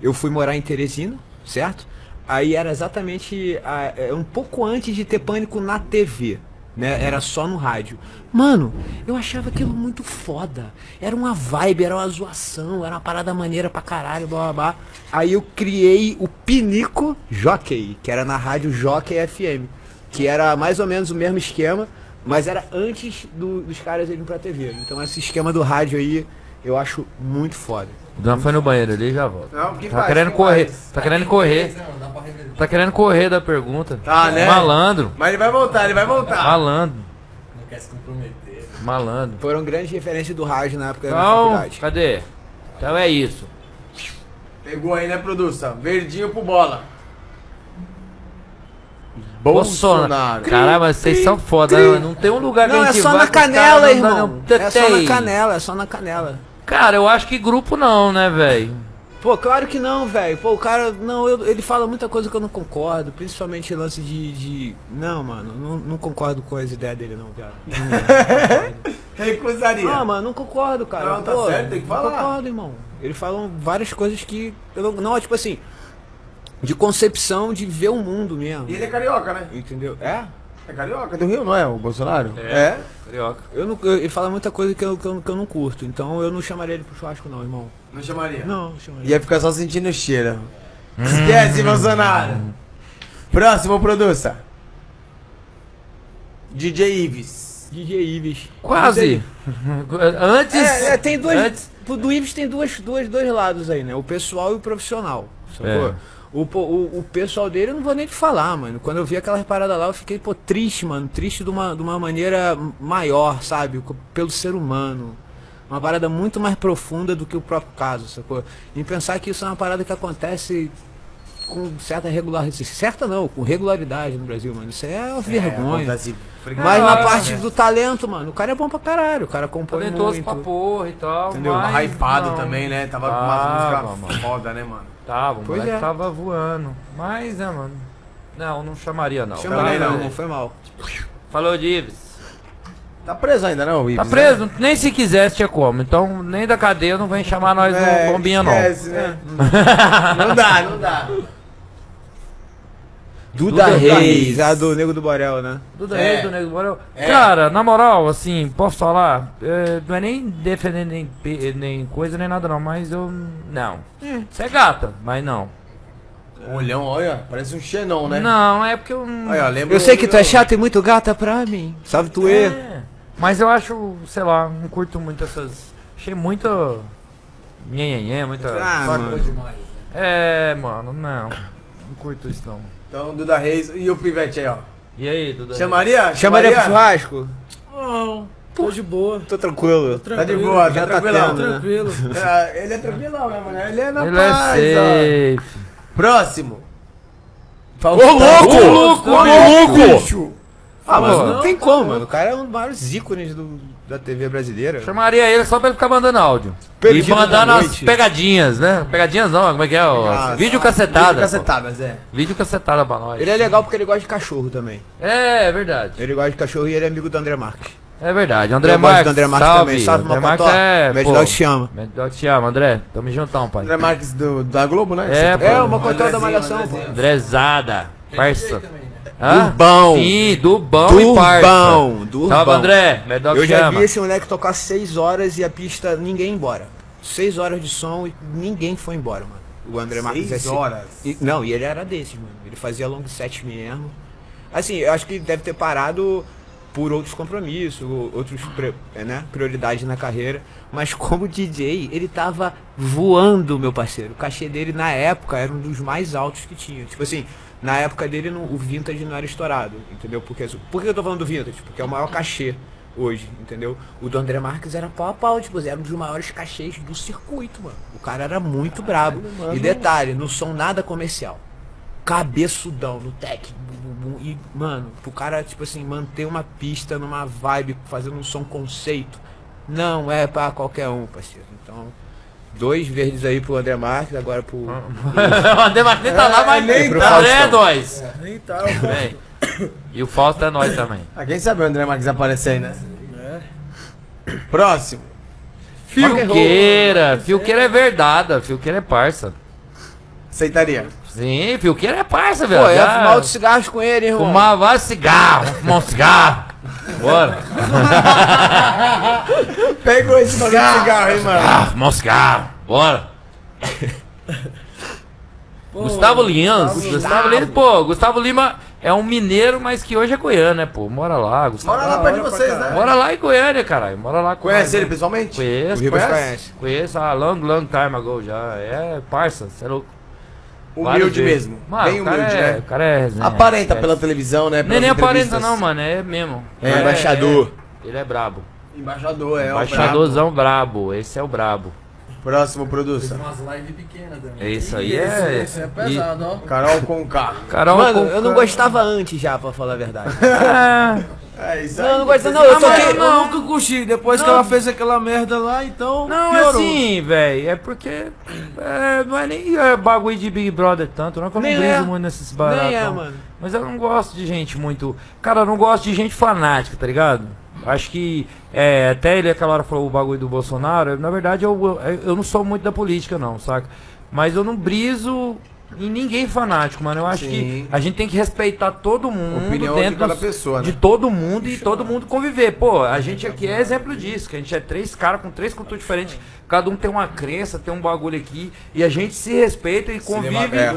eu fui morar em Teresina, certo? Aí era exatamente ah, é, um pouco antes de ter pânico na TV, né? Era só no rádio. Mano, eu achava aquilo muito foda. Era uma vibe, era uma zoação, era uma parada maneira pra caralho, blá blá blá. Aí eu criei o Pinico Jockey, que era na rádio Jockey FM, que era mais ou menos o mesmo esquema, mas era antes do- dos caras irem pra TV. Então esse esquema do rádio aí eu acho muito foda. O Dan foi no banheiro ali e já volta. Não, que Tá faz, querendo que correr. faz. Tá querendo correr. Não. Tá querendo correr da pergunta. Tá, né? Malandro. Mas ele vai voltar, ele vai voltar. Malandro. Não quer se comprometer. Malandro. Foram grandes referências do rádio na época da Então, faculdade. cadê? Então é isso. Pegou aí, né, produção? Verdinho pro bola. Bolsonaro. Caralho, mas vocês são foda. né? Não tem um lugar que Não, a é gente só vai na que canela, não irmão. um É só na canela, é só na canela. Cara, eu acho que grupo não, né, velho? Pô, claro que não, velho. Pô, o cara, não, eu- ele fala muita coisa que eu não concordo, principalmente lance de, de... Não, mano, não, não concordo com as ideias dele não, viado. Não, Recusaria. não, mano, não concordo, cara. Não, tá Pô, certo, tem que não falar. concordo, irmão. Ele fala várias coisas que... Eu não, não, tipo assim, de concepção de ver o mundo mesmo. E ele é carioca, né? Entendeu? É? É carioca do Rio, não é? O Bolsonaro? É. Carioca. Eu não, eu- ele fala muita coisa que eu, que, eu, que eu não curto, então eu não chamaria ele pro churrasco não, irmão. Não chamaria? Não, não chamaria. Ia ficar só sentindo o cheiro. Esquece, Bolsonaro. Próximo, produça. DJ Ives. DJ Ives. Quase. Antes. É, é, tem dois. Antes. Do Ives tem duas, duas, dois lados aí, né? O pessoal e o profissional. Sacou? É. O, o, o pessoal dele eu não vou nem te falar, mano. Quando eu vi aquela parada lá, eu fiquei, pô, triste, mano. Triste de uma, de uma maneira maior, sabe? Pelo ser humano. Uma parada muito mais profunda do que o próprio caso, sacou? Em pensar que isso é uma parada que acontece com certa regularidade. Certa não, com regularidade no Brasil, mano. Isso é uma vergonha. acontece- Mas na Ah, parte é. do talento, mano, o cara é bom pra caralho. O cara compõe Talentoso muito. pra porra e tal. Entendeu? mas Hypado não. também, né? Tava com umas mano. músicas foda, né, mano? Tava, o Pois moleque é. tava voando. Mas, né, mano. Não, não chamaria não. Chama Também ele, não, não. não foi mal. Falou de Ives. Tá preso ainda, não, Ibis? Tá preso? Nem se quisesse tinha como. Então, nem da cadeia não vem chamar nós É, no bombinha, não. esquece, né? não dá, não dá. Duda, Duda Reis, Reis. a do Nego do Borel, né? Duda É. Reis do Nego do Borel. É. Cara, na moral, assim, posso falar? É, não é nem defender nem, nem coisa nem nada, não. Mas eu. Não. Você é gata, mas não. Olhão, olha, parece um xenon, né? Não, é porque eu. não- Olha, lembra Eu sei que tu é chato e muito gata pra mim. Sabe tu é? É. Mas eu acho, sei lá, não curto muito essas. Achei muito. Nhenhenhé, muita. Ah, saca? mano. demais, né? É, mano, não. Não curto isso não. Então, Duda Reis e o Pivete aí, ó. E aí, Duda? Chamaria? Chamaria pro churrasco? Não, tô de boa. Tô tranquilo. Tá de boa, Já tá tá tranquilão. tendo, né? Tranquilo. É, ele é tranquilão, né, mano? Ele é na Ele paz, é ó. safe. Próximo. Ô, louco! Ô, louco! Ô, louco! Ah, mas Pô. não tem como, mano. O cara é um dos maiores ícones do, da TV brasileira. Chamaria ele só pra ele ficar mandando áudio. Perdido e mandando as pegadinhas, né? Pegadinhas não, como é que é? ó? Ah, vídeo cacetada. pô. Cacetadas, é. Vídeo cacetada pra nós. Ele é legal porque ele gosta de cachorro também. É, é verdade. Ele gosta de cachorro e ele é amigo do André Marques. É verdade. André Eu gosto Marques. do André Marques salve. também. Salve, André. Marques é. Mad Dog te ama. Mad Dog te ama, André. Tamo juntão, pai. André Marques do, da Globo, né? É, pô. É, o Mocotó da Malhação, pô. Andrezada. Parça. Hã? Durbão. Sim, do bom e parça. Durbão, Durbão. Salve, André. Mad Dog Eu já vi esse moleque tocar 6 horas e a pista ninguém ia embora. 6 horas de som e ninguém foi embora, mano. O André Marques Seis é assim- horas. E- não, e ele era desses, mano. Ele fazia long set mesmo. Assim, eu acho que deve ter parado por outros compromissos, ou- outros né, prioridades na carreira. Mas como DJ, ele tava voando, meu parceiro. O cachê dele na época era um dos mais altos que tinha. Tipo assim, na época dele não- o vintage não era estourado, entendeu? Porque, por que eu tô falando do vintage? Porque é o maior cachê hoje, entendeu? O do André Marques era pau a pau, tipo, era um dos maiores cachês do circuito, mano. O cara era muito brabo. E detalhe, no som nada comercial. Cabeçudão no tech. E, mano, pro cara, tipo assim, manter uma pista numa vibe, fazendo um som conceito, não é pra qualquer um, parceiro. Dois verdes aí pro André Marques, agora pro. o André Marques nem tá lá, mas nem nem tá. André é nós. Nem tá. Vem. E o Fausto é nós também. Ah, quem sabe o André Marques aparecer aí, né? É. Próximo. Filqueira. Filqueira é verdade. Filqueira é parça. Aceitaria. Sim, Filqueira é parça, velho. Pô, é Já fumar outros cigarros com ele, irmão. Fumar vários cigarros. Fumar um cigarro. Bora. Pegou esse bagulho de cigarro, hein, mano? Ah, fumar um cigarro. Bora. Gustavo Lima. Gustavo Lima, pô, Gustavo Lima é um mineiro, mas que hoje é goiano, né, pô? Mora lá, Gustavo. Mora lá perto de vocês, né? Mora lá em Goiânia, caralho. Mora lá Conhece ele né? pessoalmente? Conheço, conhece. conheço há long, long time ago já. É parça, você é louco. Humilde vezes. mesmo. Mano, Bem humilde, é, né? O cara é resenha, Aparenta é. pela televisão, né? Nem nem aparenta não, mano, é mesmo. É embaixador. é- ele é brabo. Embaixador, é. o Embaixadorzão brabo. esse é o brabo. Próximo, produção. Umas lives pequenas também. É isso aí, é. esse é pesado, ó. Carol com K. Carol Mano, com- eu não gostava antes já, pra falar a verdade. É, isso Não, eu não aí. gosto não, eu toquei... eu nunca curti. Depois que ela fez aquela merda lá, então. Não, é piorou. assim, velho. É porque. é, não é nem é, bagulho de Big Brother tanto. Não é que eu não briso é. muito nesses baratos. Nem é, não. mano. Mas eu não gosto de gente muito. Cara, eu não gosto de gente fanática, tá ligado? Acho que. É, até ele aquela hora falou o bagulho do Bolsonaro. Na verdade, eu, eu não sou muito da política, não, saca? Mas eu não briso em ninguém fanático, mano. Eu acho Sim. que a gente tem que respeitar todo mundo Opinião de dentro cada dos- pessoa, né? de todo mundo e todo mundo conviver. Pô, a gente aqui é exemplo disso, que a gente é três caras com três culturas diferentes, cada um tem uma crença, tem um bagulho aqui, e a gente se respeita e convive é.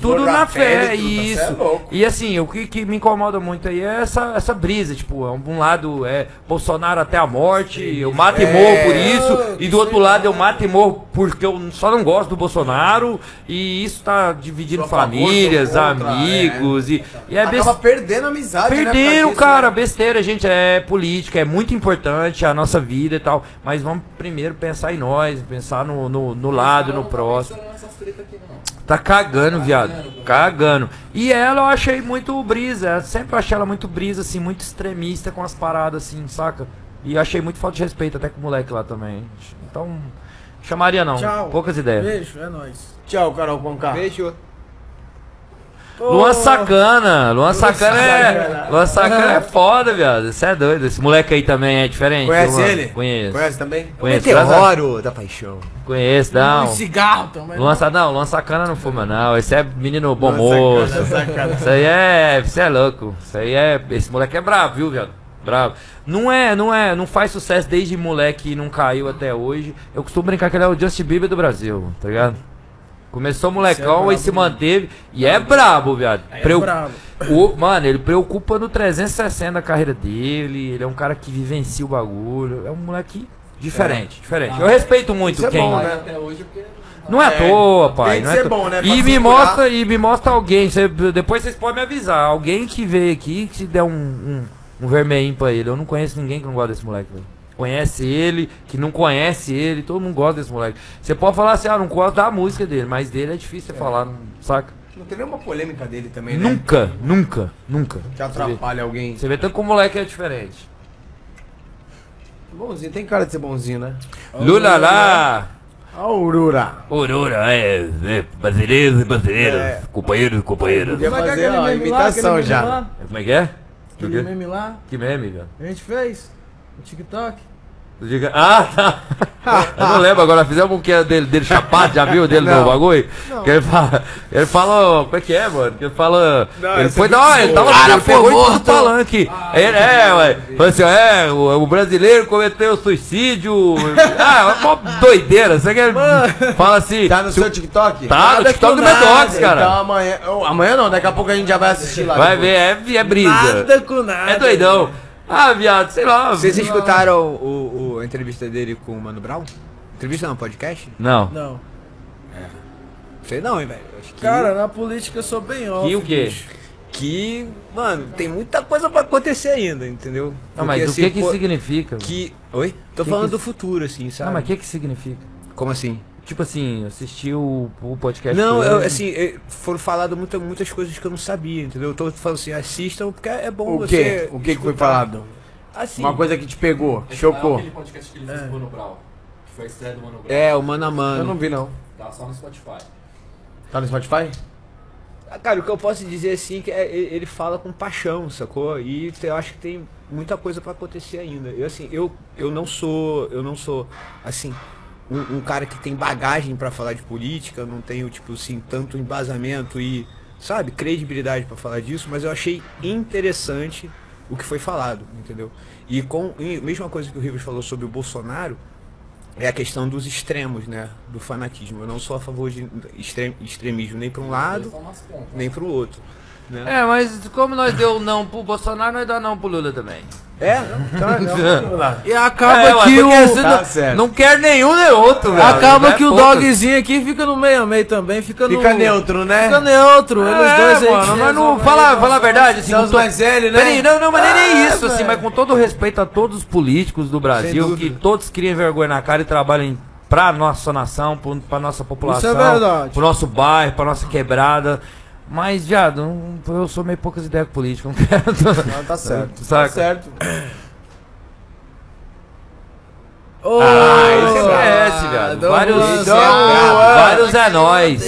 Tudo na, fé, tudo, isso. Você é. E assim, o que, que me incomoda muito aí é essa, essa brisa, tipo, um lado é Bolsonaro até a morte, eu mato e morro por isso, e do outro lado eu mato e morro porque eu só não gosto do Bolsonaro, e isso tá dividindo famílias, contra, amigos, e, e é Acaba perdendo amizade, né? Perderam, disso, cara, né? besteira, gente. É política, é muito importante a nossa vida e tal. Mas vamos primeiro pensar em nós, pensar no, no, no lado, no próximo. Aqui. Tá cagando, viado. Cagando. E ela eu achei muito brisa. eu Sempre achei ela muito brisa, assim, muito extremista com as paradas, assim, saca? E achei muito falta de respeito até com o moleque lá também. Então, chamaria não. Tchau. Poucas ideias. Beijo, é nóis. Tchau, Carol Conká. Beijo. Luan Sacana. Luan Sacana é. Luan Sacana é foda, viado. Você é doido. Esse moleque aí também é diferente. Conhece Luan. ele? Conheço. Conhece também? Conheço. Meteoro da paixão. Conheço, não. Um cigarro também. Luan, não, Luan Sacana não fuma, não. Esse é menino bom Luan moço. Sacana, Sacana. Isso aí é. Você é louco. Isso aí é. Esse moleque é bravo, viu, viado? Bravo. Não é, não é, não faz sucesso desde moleque e não caiu até hoje. Eu costumo brincar que ele é o Justin Bieber do Brasil, tá ligado? Começou molecão e se manteve. E é brabo, viado. Preu- brabo. o, mano, ele preocupa no 360 a carreira dele. Ele é um cara que vivencia o bagulho. É um moleque diferente, diferente. Eu respeito muito é quem. bom, Vai né? Não é à É, toa, pai. tem que é ser bom, né, E me mostra e me mostra alguém. cê- depois vocês podem me avisar. Alguém que veio aqui que se der um, um, um vermelhinho pra ele. Eu não conheço ninguém que não gosta desse moleque. velho. Conhece ele, que não conhece ele, todo mundo gosta desse moleque. Você pode falar assim, ah, não gosto da música dele, mas dele é difícil você falar, não- saca? Não tem nenhuma polêmica dele também, né? Nunca, nunca, nunca. Que atrapalha alguém. Você vê tanto que o moleque é diferente. Bonzinho, tem cara de ser bonzinho, né? Lula lá! Aurora. Aurora, é, é, brasileiros e brasileiras, É. companheiros e companheiras. Podia Como é que é fazer lá, imitação meme já. lá? Como é que é? Aquele meme lá, Que meme, velho? a gente fez no TikTok. Diga- Ah, tá. Eu não lembro agora, fizemos um que é dele, dele chapado, já viu dele no Não. bagulho? Que ele fala, ele fala, como é que é, mano? Que ele fala, Não, ele foi é dar uma, ele tava, Cara, ele foi pegou e morto. falando que, ele, é, ué, falou assim, é, o, o brasileiro cometeu suicídio, ah, é uma doideira, você quer, fala assim, Tá no se o- seu TikTok? Tá, no TikTok do Medox, cara. Então amanhã. oh, amanhã não, daqui a pouco a gente já vai assistir lá. vai depois. ver, é, é brisa, Nada com nada. é doidão. Ah, viado, sei lá. Vocês escutaram o, o- a entrevista dele com o Mano Brown? Entrevista não, podcast? Não. Não. Sei não, hein, velho. Acho que, Cara, na política eu sou bem off. E o quê? bicho. que, mano, tem muita coisa pra acontecer ainda, entendeu? Não, mas Porque, o que assim, que pô, significa? que... Oi? Tô Que falando que- do futuro, assim, sabe? Não, mas o que que significa? Como assim? Tipo assim, assistiu o, o podcast. Não, eu, assim, foram faladas muita, muitas coisas que eu não sabia, entendeu? Eu tô falando assim, assistam, porque é bom O você... quê? O que que foi falado? Assim, Uma coisa que te pegou, é chocou. aquele podcast que ele fez com o Mano Brown. Que foi a estreia do Mano Brown. é, o mano a Eu mano. não vi, não. Tá só no Spotify. Tá no Spotify? Ah, Cara, o que eu posso dizer assim que é, ele ele fala com paixão, sacou? E eu acho que tem muita coisa pra acontecer ainda. Eu assim, eu, eu não sou, eu não sou assim um, um cara que tem bagagem pra falar de política, não tenho tipo assim tanto embasamento e sabe credibilidade pra falar disso, mas eu achei interessante o que foi falado, entendeu? E com e mesma coisa que o Rivas falou sobre o Bolsonaro, é a questão dos extremos, né? Do fanatismo. Eu não sou a favor de extrem- extremismo nem para um lado, nem para o outro. Né? É, mas como nós deu não pro Bolsonaro, nós dá não pro Lula também. É? Então, E acaba É, ué, que o. Tá não, não quer nenhum nem outro, velho. Acaba É que o poucas. dogzinho aqui fica no meio a meio também, fica no. Fica neutro, né? Fica neutro, eles É, dois aí. mano, nós não fala, fala a verdade, assim, São os to- mais velhos, né? Peraí, não, não, mas nem, nem É, isso, assim, mas com todo respeito a todos os políticos do Brasil, que todos criam vergonha na cara e trabalham pra nossa nação, pra nossa população, Isso é verdade. pro nosso bairro, pra nossa quebrada. Mas, viado, não- eu sou meio poucas ideias com política, não quero. Não, tá certo. Saca? Tá certo. Ô, Ah, isso esquece, viado. Dom Vários, Zé. Juan. vários é nóis.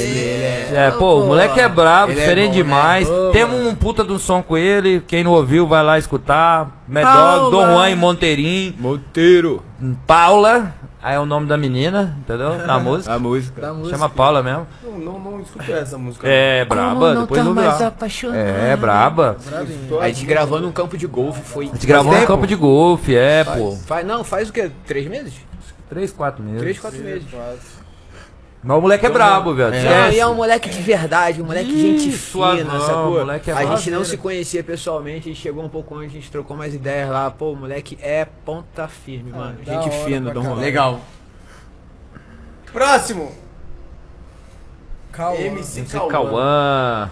É, pô, o moleque é brabo, Ele é diferente bom, né? demais. Ô, Temos um puta de um som com ele. Quem não ouviu, vai lá escutar. Mad Paula. Dog, Dom Juan e Monteirinho. Monteiro. Paula, aí é o nome da menina, entendeu? Na música. A música. Da música. Chama Paula mesmo. Não, não, não escutei essa música. É, braba, depois não lá. É, braba. Bravinho. A gente gravou num campo de golfe, foi. A gente gravou no tempo? campo de golfe, é, pô. Faz, não, faz o quê? Três meses? Três, quatro meses. Três, quatro meses. Mas o moleque é brabo, velho. Esquece. e é um moleque de verdade, um moleque Ih, gente fina, sacou? moleque é a gente não se conhecia pessoalmente, a gente chegou um pouco antes, a gente trocou mais ideias lá. Pô, o moleque é ponta firme, mano. da gente hora fina, pra Dom caralho. Juan. Legal. Próximo. Calma. MC MC Cauã. Cauã.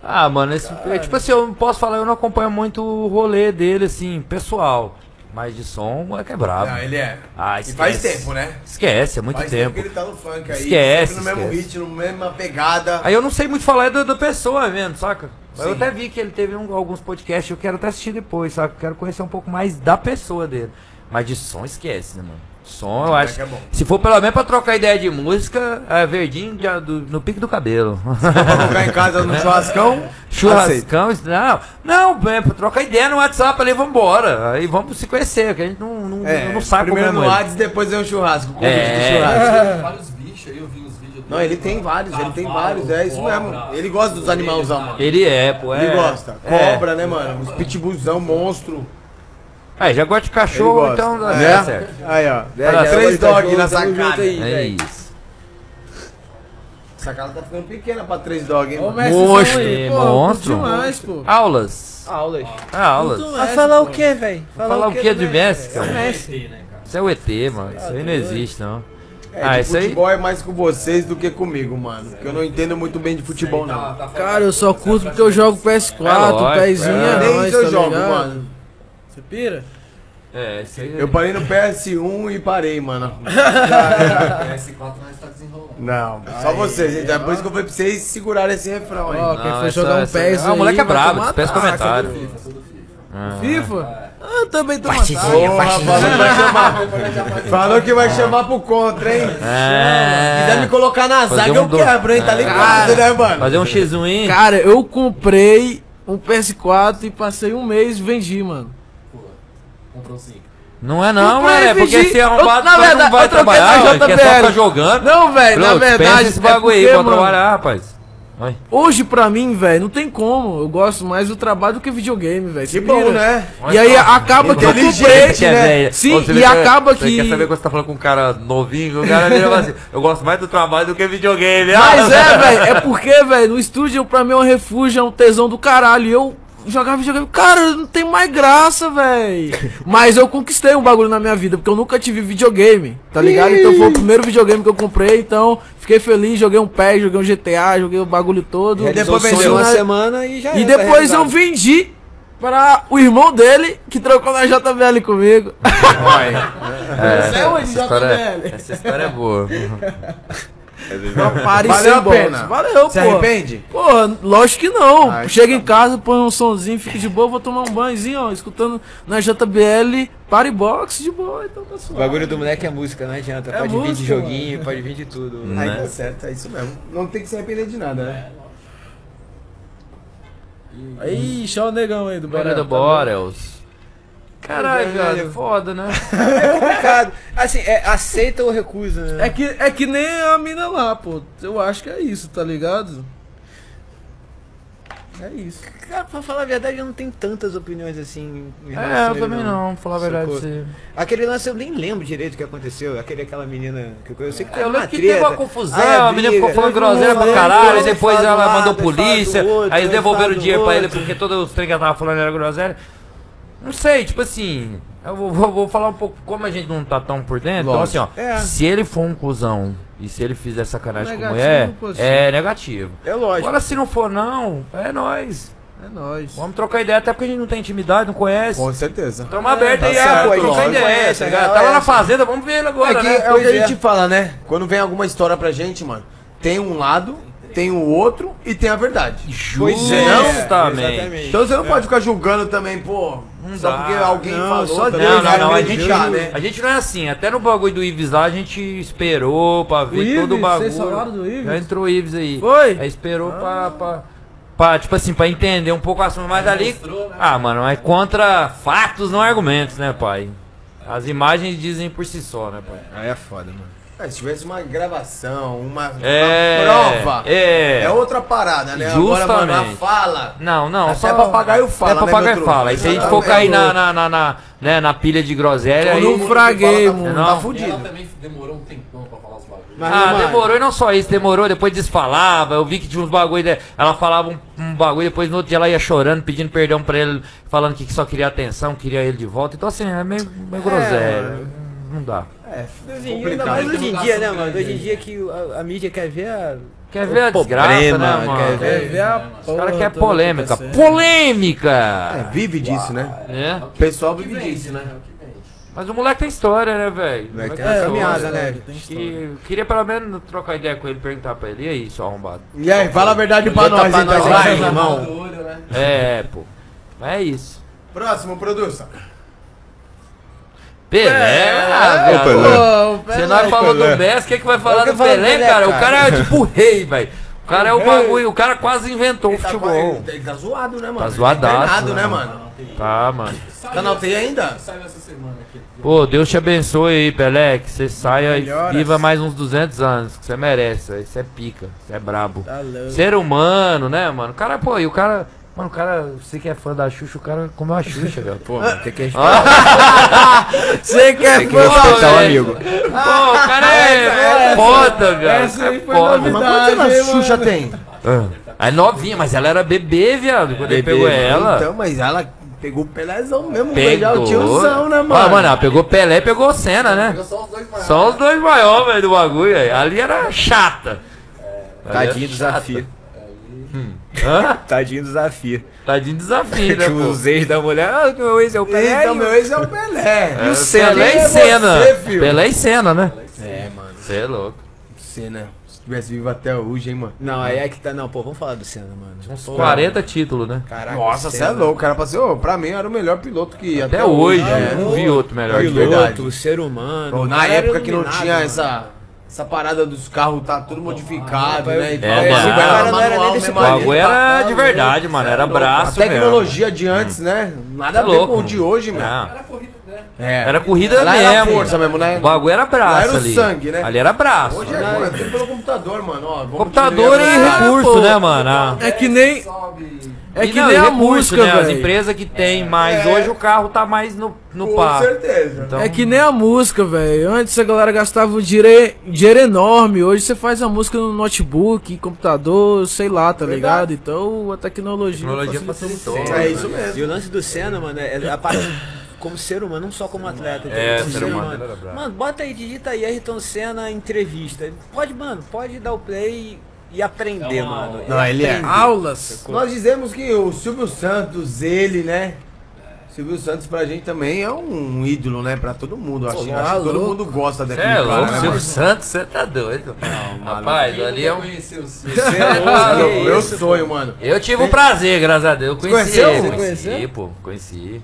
Ah, mano, esse, é, tipo assim, eu não posso falar, eu não acompanho muito o rolê dele, assim, pessoal. Mas de som, o moleque é. Não, ele é. Ah, E faz esquece. tempo, né? Esquece, é muito faz tempo. que ele tá no funk aí. Esquece, sempre no mesmo esquece. ritmo, mesma pegada. Aí eu não sei muito falar da, da pessoa mesmo, saca? Eu até vi que ele teve um- alguns podcasts, eu quero até assistir depois, saca? Eu quero conhecer um pouco mais da pessoa dele. Mas de som esquece, né, mano? Som eu acho. que é bom. Se for pelo menos pra trocar ideia de música, é verdinho já do- no pique do cabelo. Pra ficar em casa no churrascão. aceito. Churrascão, isso- não, não, é pra trocar ideia no WhatsApp ali, vambora. Aí vamos se conhecer, que a gente não, não, É, não sabe primeiro como no é. WhatsApp, depois é um churrasco. Convite É. do churrasco. Tem vários bichos aí, eu vi vídeos Não, ele tem vários, ele tem Cavalo, vários, é isso cobra, mesmo. Ele gosta dos animalzão, mano. Ele é, pô, é. Ele gosta. É. Cobra, né, mano? Os pitbullzão, monstro. É, já gosta de cachorro, gosta. então dá É. certo. Aí, ó. É, já três gosta de dog na sacada. aí. É isso. Essa casa tá ficando pequena pra três dog, hein? Ô, Monstro, aí, pô, monstro. demais, pô. Aulas. Aulas. Ah, aulas. Vai falar o que, velho? Falar o que de Messi, cara? Messi, né, cara? Isso é o ET, mano. Isso aí não existe, não. É, ah, de isso aí. futebol é mais com vocês do que comigo, mano. Porque eu não entendo muito bem de futebol, Tá- não. tá Cara, eu só curto porque eu jogo É PS4, lógico, pezinho, É, é nem isso eu tá jogo, ligado? mano. Você pira? É, isso aí. Eu parei no PS1 e parei, mano. PS4 nós tá desenrolando. Não, só vocês, gente. É por isso que eu falei pra vocês segurarem esse refrão aí. Ó, quem Não, for essa- jogar um essa- PES Ah, o moleque é aí, vai brabo, tomar peça taça. comentário. FIFA, sou do FIFA. FIFA? Ah, eu também tô matado. Porra, falou que vai chamar. Falou que vai chamar pro contra, hein? É. quiser me colocar na Fazer zaga, um eu do- quebro, hein? Tá ligado, né, mano? Fazer um X1 aí. Cara, eu comprei um PS4 e passei um mês e vendi, mano. Comprou 5. Não é não, mano. É porque se é arrombado, na verdade, não vai trabalhar, na ué, quer só ficar jogando. Não, velho, na verdade. esse é bagulho aí porque, pra mano, trabalhar, rapaz. Vai. Hoje, pra mim, velho, não tem como. Eu gosto mais do trabalho do que videogame, velho. Que bom, né? E aí acaba que eu comprei. Né, velho? Sim, e que- acaba você que. Quer saber quando você tá falando com um cara novinho? O cara vira assim: Eu gosto mais do trabalho do que videogame. Mas é, velho, é porque, velho, no estúdio pra mim é um refúgio, é um tesão do caralho. E eu jogava videogame, cara, não tem mais graça, velho. Mas eu conquistei um bagulho na minha vida, porque eu nunca tive videogame, tá ligado? Então foi o primeiro videogame que eu comprei, então fiquei feliz, joguei um PES, joguei um GTA, joguei o bagulho todo. E depois vendeu uma na- semana e já E era, tá depois eu vendi para o irmão dele, que trocou na JBL comigo. É, Você é onde, essa, história, JBL? essa história é boa. Pare Valeu sem a pena. Valeu, Se pô. arrepende? Pô, lógico que não. Ah, Chega em casa, põe um sonzinho, fica de boa, vou tomar um banhozinho, ó, escutando na JBL, Party Box de boa, então tá O suave. bagulho do moleque é música, não adianta. É pode vir de música, joguinho, pode vir de tudo. Aí Né? tá certo, é isso mesmo. Não tem que se arrepender de nada, né? Aí, chama o negão aí do Bora Borel. do Borels. Caralho, viado, foda, né? É complicado. Assim, é, aceita ou recusa, né? É que, é que nem a mina lá, pô. Eu acho que é isso, tá ligado? É isso. Cara, pra falar a verdade, eu não tenho tantas opiniões assim. É, eu também não, pra falar a verdade. Você... Aquele lance eu nem lembro direito o que aconteceu. Aquele, aquela menina. Que eu, eu sei que teve Eu lembro que treta. teve uma confusão, Aí a menina ficou falando groselha pra caralho, depois ela do mandou lado, polícia, outro, aí devolveram o dinheiro pra ele outro. porque todos os trem que ela tava falando era groselha. Não sei, tipo assim, eu vou, vou- vou falar um pouco, como a gente não tá tão por dentro, então assim, ó, É. se ele for um cuzão e se ele fizer sacanagem com Negativo, mulher, positivo. é negativo. É lógico. Agora se não for não, é nóis. É nóis. Vamos trocar ideia, até porque a gente não tem intimidade, não conhece. Com certeza. Tamo aberto tá aí, certo, ah, a gente trocar ideia, conhece, tá a ligado? real Tá lá é na fazenda, vamos ver ele agora, É, que né? é o que a é. gente fala, né? Quando vem alguma história pra gente, mano, tem um lado, tem o outro e tem a verdade. Pois é, Justamente. exatamente. Então você não pode ficar julgando também, pô, Não só dá. porque alguém Não, falou. só Deus, Não, vai não, não. A gente, né? a gente não é assim. Até no bagulho do Ives lá, a gente esperou pra ver todo o Ives? bagulho. Vocês falaram do Ives? Já entrou o Ives aí. Foi? Aí esperou pra, pra, pra, tipo assim, pra entender um pouco o assunto. Mas ali. mostrou, né? Ah, mano, mas contra fatos, não argumentos, né, pai? As imagens dizem por si só, né, pai? Aí é foda, mano. É, se tivesse uma gravação, uma, É, uma prova, é. é outra parada, né? Agora, mano, a Justamente. fala. Não, não, Até só. papagaio fala, É né, papagaio truque? fala. E se a gente for cair na, na, na, na, né, na pilha de groselha. Eu aí- não fraguei, Tá, mano. Não. tá E ela fudido. também demorou um tempão pra falar os bagulhos. Mas, ah, demorou e não só isso, demorou, depois desfalava. Eu vi que tinha uns bagulho. Ela falava um, um bagulho, depois no outro dia ela ia chorando, pedindo perdão pra ele, falando que só queria atenção, queria ele de volta. Então, assim, é meio, meio groselha. Não dá. É, dia, ainda mais hoje em dia, né, mano? Hoje em dia que a, a mídia quer ver a. Quer ver a desgraça, problema, né, mano? quer Quer ver- ver a Os caras querem polêmica. acontecendo. É, Polêmica! vive disso, né? É. O pessoal vive disso, né? Mas o moleque tem história, né, velho? O Moleque tem caminhada, né? Tem história. E queria pelo menos trocar ideia com ele, perguntar pra ele, e aí, seu arrombado? E aí, fala a verdade pra nós, pra então. nós Vai, irmão. Né? É, pô. Mas é isso. Próximo, produção. Pelé. Pelé. Você não falou do Messi, quem que vai falar que do Pelé, Pelé, cara? O cara. é tipo o rei, velho. O cara é o bagulho, o cara quase inventou o Ele tá, futebol. ele tá zoado, né, mano? Tá zoadaço, Internado, né, né, mano? Tá, mano. Canal tem ainda? Saiu essa semana aqui. Pô, Deus te abençoe aí, Pelé, que você saia e viva mais uns 200 anos, que você merece. Você é pica, você é brabo. Tá. Ser humano, né, mano? O cara, pô, e o cara. Mano, o cara, você que é fã da Xuxa, o cara comeu a Xuxa, velho. Pô, mano, tem que Você quer Tem que respeitar o amigo. Pô, o cara é foda, velho. essa aí é foi foda. Mas quantos anos a. Xuxa tem? Ah, É novinha, mas ela era bebê, viado, quando ele pegou ela. Então, mas ela pegou o Pelézão mesmo, Pegou. o tiozão, né, mano? Ah, mano, ela pegou Pelé e pegou Senna, né? Pegou só os dois maiores. Só os dois maiores, velho, do bagulho, velho. Ali era chata. Ali Tadinho desafio. Hã? Tadinho do desafio. Tadinho de desafio, né, Que pô? os ex da mulher. Ah, meu ex é o Pelé. Então, e o- meu ex é o Pelé. É, o Senna Pelé e é Senna. você, filho. Pelé e Senna, né? É, mano. Você é louco. Senna. Se tivesse vivo até hoje, hein, mano. Não, aí é que tá. Não, pô, vamos falar do Senna, mano. Uns Pô, 40 títulos, né? Caraca, Nossa, o você é Senna. louco. O cara passou, ô, pra mim era o melhor piloto que Até hoje, é. não vi outro melhor que ele. Verdade. Piloto, ser humano. Pô, o na época que não tinha mano. essa, essa parada dos carros, tá tudo modificado, né? E É, mano. O cara não era nem desse O bagulho era tá de verdade, mano. Era A braço mesmo. tecnologia de antes, né? Nada a Tá ver louco, com o de hoje, mano. Não. Era corrida, né? É. Era corrida Lá mesmo. era força mesmo, né? O bagulho era braço Lá era o ali. sangue, né? Ali era braço. Hoje é, é tudo pelo computador, mano. Ó, vamos Computador e diminuir a velocidade. recurso, né, mano? Ah. É que nem, Sobe. É E que não, nem a recurso, música, né? As velho. empresas que tem, mas É. hoje o carro tá mais no, no Com par. certeza. Então, É que nem a música, velho. Antes a galera gastava um dinheiro, dinheiro enorme. Hoje você faz a música no notebook, computador, sei lá, tá ligado? Então a tecnologia. Tecnologia facilitou. facilitou. É isso mesmo. E o lance do Senna, mano, é a parte como ser humano, não só como atleta. É, Como ser humano, bravo. Mano, bota aí, digita aí Ayrton Senna entrevista. Pode, mano, pode dar o play e aprender, É uma mano. Não, ele é. Aulas. Nós dizemos que o Silvio Santos, ele, né? Silvio Santos pra gente também é um ídolo, né? Pra todo mundo. Acho, tá acho que todo mundo gosta Cê daquele é cara, louco, né, Silvio mano? Santos, você tá doido. Rapaz, Quem ali é um. é louco, meu sonho, mano. Eu tive o prazer, graças a Deus. Eu conheci conheceu? ele. Você Conheci, conheceu? pô. Conheci.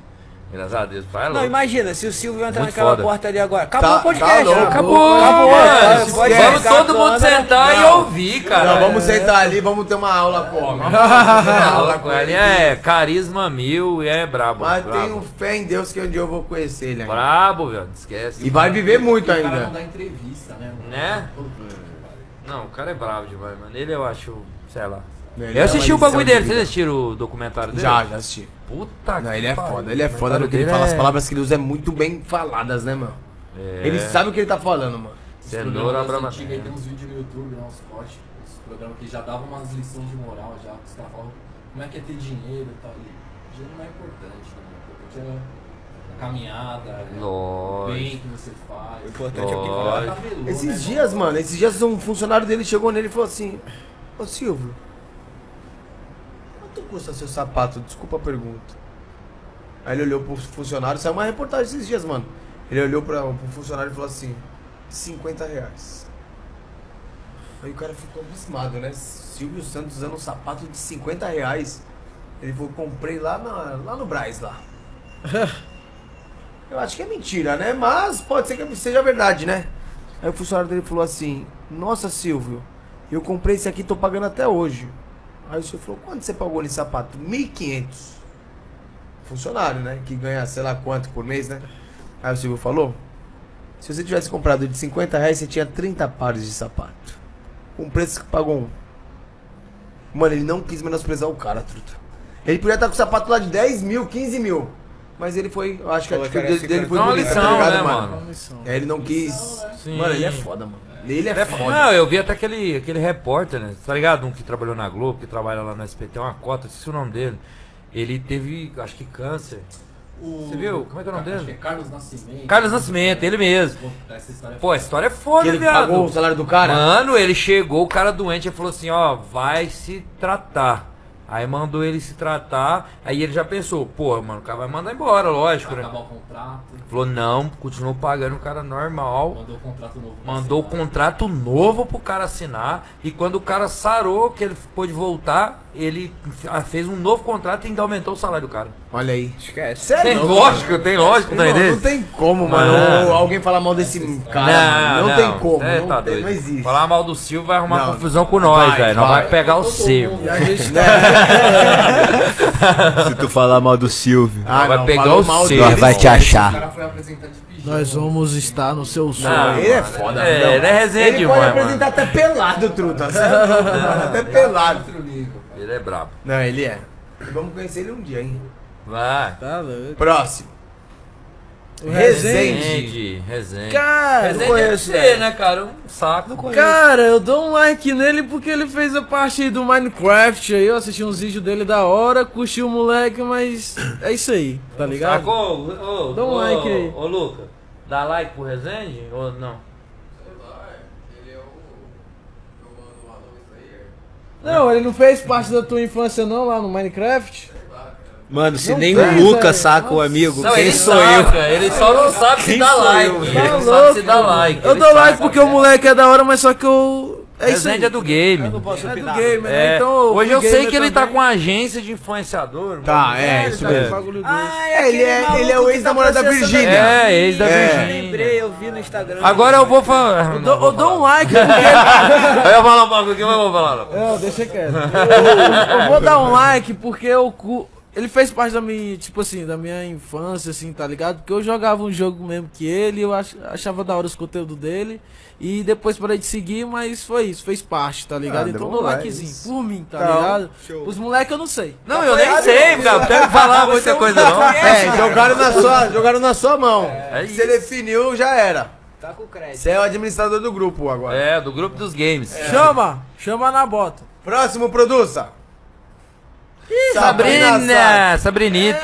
Graças a Deus. Vai Não, louco. imagina, se o Silvio entrar Muito naquela foda. porta ali agora. Acabou Tá- o podcast. tá. Acabou, acabou. Pode Vamos todo mundo sentar e Não. ouvir, cara. Não, vamos sentar ali, vamos ter uma aula com o homem. Aula com ele é carisma mil e é brabo. Mas brabo. tenho fé em Deus que um dia eu vou conhecer ele ainda. Brabo, velho. Esquece. E vai viver muito O cara não ainda. dá entrevista, né? mano? Né? Não, o cara é bravo demais, mano. Ele eu acho, sei lá. Ele eu é assisti o bagulho de dele. vida. Vocês assistiram o documentário dele? Já, já assisti. Puta Não, que ele é pariu. foda, ele é foda no documentário que ele fala. As é- palavras que ele usa é muito bem faladas, né, mano? É. Ele sabe o que ele tá falando, mano. Cenoura antigos aí tem uns vídeos no YouTube, né, uns cortes, uns programas que já davam umas lições de moral já, os caras falavam como é que é ter dinheiro e tal. E dinheiro não é importante, né? O importante é a caminhada, é o bem que você faz. O importante é o que Esses né, dias, mano, esses dias um funcionário dele chegou nele e falou assim: Ô Silvio, quanto custa seu sapato? Desculpa a pergunta. Aí ele olhou pro funcionário, saiu uma reportagem esses dias, mano. Ele olhou pra, pro funcionário e falou assim: 50 reais. Aí o cara ficou abismado, né? Silvio Santos usando um sapato de 50 reais. Ele falou: comprei lá, na, lá no Braz lá. Eu acho que é mentira, né? Mas pode ser que seja verdade, né? Aí o funcionário dele falou assim: Nossa, Silvio, eu comprei esse aqui, tô pagando até hoje. Aí o Silvio falou: Quanto você pagou nesse sapato? 1.500. Funcionário, né? Que ganha sei lá quanto por mês, né? Aí o Silvio falou: Se você tivesse comprado de 50 reais, você tinha 30 pares de sapato. Com preço que pagou um. Mano, ele não quis menosprezar o cara, truta. Ele podia estar com o sapato lá de 10 mil, 15 mil. Mas ele foi, eu acho que a atitude dele, dele foi Dá uma bonita, lição, tá ligado, né, mano? mano? É, ele não quis. Sim. Mano, ele é foda, mano. Ele é É foda. Não, eu vi até aquele, aquele repórter, né? Tá ligado? Um que trabalhou na Globo, que trabalha lá no SPT, uma cota, esqueci o nome dele. Ele teve, acho que câncer. O- Você viu? Como é que é o nome dele? é Carlos Nascimento. Carlos Nascimento, ele mesmo. Pô, Essa história é Pô, a história é foda, ele viado. pagou o salário do cara? Mano, ele chegou, o cara doente, ele falou assim, ó, vai se tratar. Aí mandou ele se tratar, aí ele já pensou, porra, mano, o cara vai mandar embora, lógico, Vai né? acabar o contrato. Falou, não, continuou pagando o cara normal. Mandou o contrato novo. pra Mandou o contrato novo pro cara assinar. E quando o cara sarou, que ele pôde voltar, ele fez um novo contrato e ainda aumentou o salário do cara. Olha aí. Esquece. Tem lógico, tem lógico, tá Não, não tem como, mano. Alguém falar mal desse cara. Não, não, tem como. É, não, tá tem, doido. não existe. Falar mal do Silvio vai arrumar Não. confusão com nós, velho. Nós vai. pegar o. E a gente Se tu falar mal do Silvio, Ah, vai não, pegar falou o mal nós vai te O achar. cara foi de pijama. Nós vamos estar no seu sonho. Não, Ele é foda, É, não. ele é resenha Ele pode demais, apresentar até pelado, truta. até pelado. Outro nível. Ele é brabo. Não, ele é. Vamos conhecer ele um dia, hein? Vai. Tá louco. Próximo. O Resende. Resende, Resende. Cara, Resende deve conheço, velho. né, cara? Um saco. Cara, eu dou um like nele porque ele fez a parte aí do Minecraft aí, eu assisti uns vídeos dele da hora, curti o moleque, mas é isso aí, tá ligado? Sacou? Ô, ô, Dá um ô, like aí. Ô, Luca, dá like pro Resende ou não? Não, ele não fez parte da tua infância não lá no Minecraft? Mano, se Não nem o Luca velho. saca o amigo, Não, quem ele sou eu? saca, ele só não sabe se Quem dá sou like. eu, Ele Tá não sabe louco, se dá like. Eu dou saca. like porque o moleque é da hora, mas só que eu... É isso aí. É do game. É do game, né? É, Então, hoje eu sei que ele tá com uma agência de influenciador. Tá, mano. é, ele isso tá mesmo. Ah, É, ele é, ele é o que ex-namorado da tá Virgínia. É, ex da É. Virgínia. Lembrei, eu vi no Instagram. Agora eu vou falar. Eu dou, eu dou um like porque... Eu ia falar um bagulho que eu vou falar. não. Não, deixa quieto. Eu, eu vou dar um like porque eu cu- ele fez parte da minha, tipo assim, da minha infância, assim, tá ligado? Porque eu jogava um jogo mesmo que ele, eu ach- achava da hora os conteúdos dele. E depois parei de seguir, mas foi isso, fez parte, tá ligado? Ah, então dou é likezinho, por mim, tá Então, ligado? show. Os moleques eu não sei. Não, eu nem sei, cara. Não quero falar muita coisa, não. É, jogaram na sua, jogaram na sua mão. É Você definiu, já era. Tá com crédito. Você é o administrador do grupo agora. É, do grupo dos games. Chama, chama na bota. Próximo, produça. Sabrina, Sabrinita.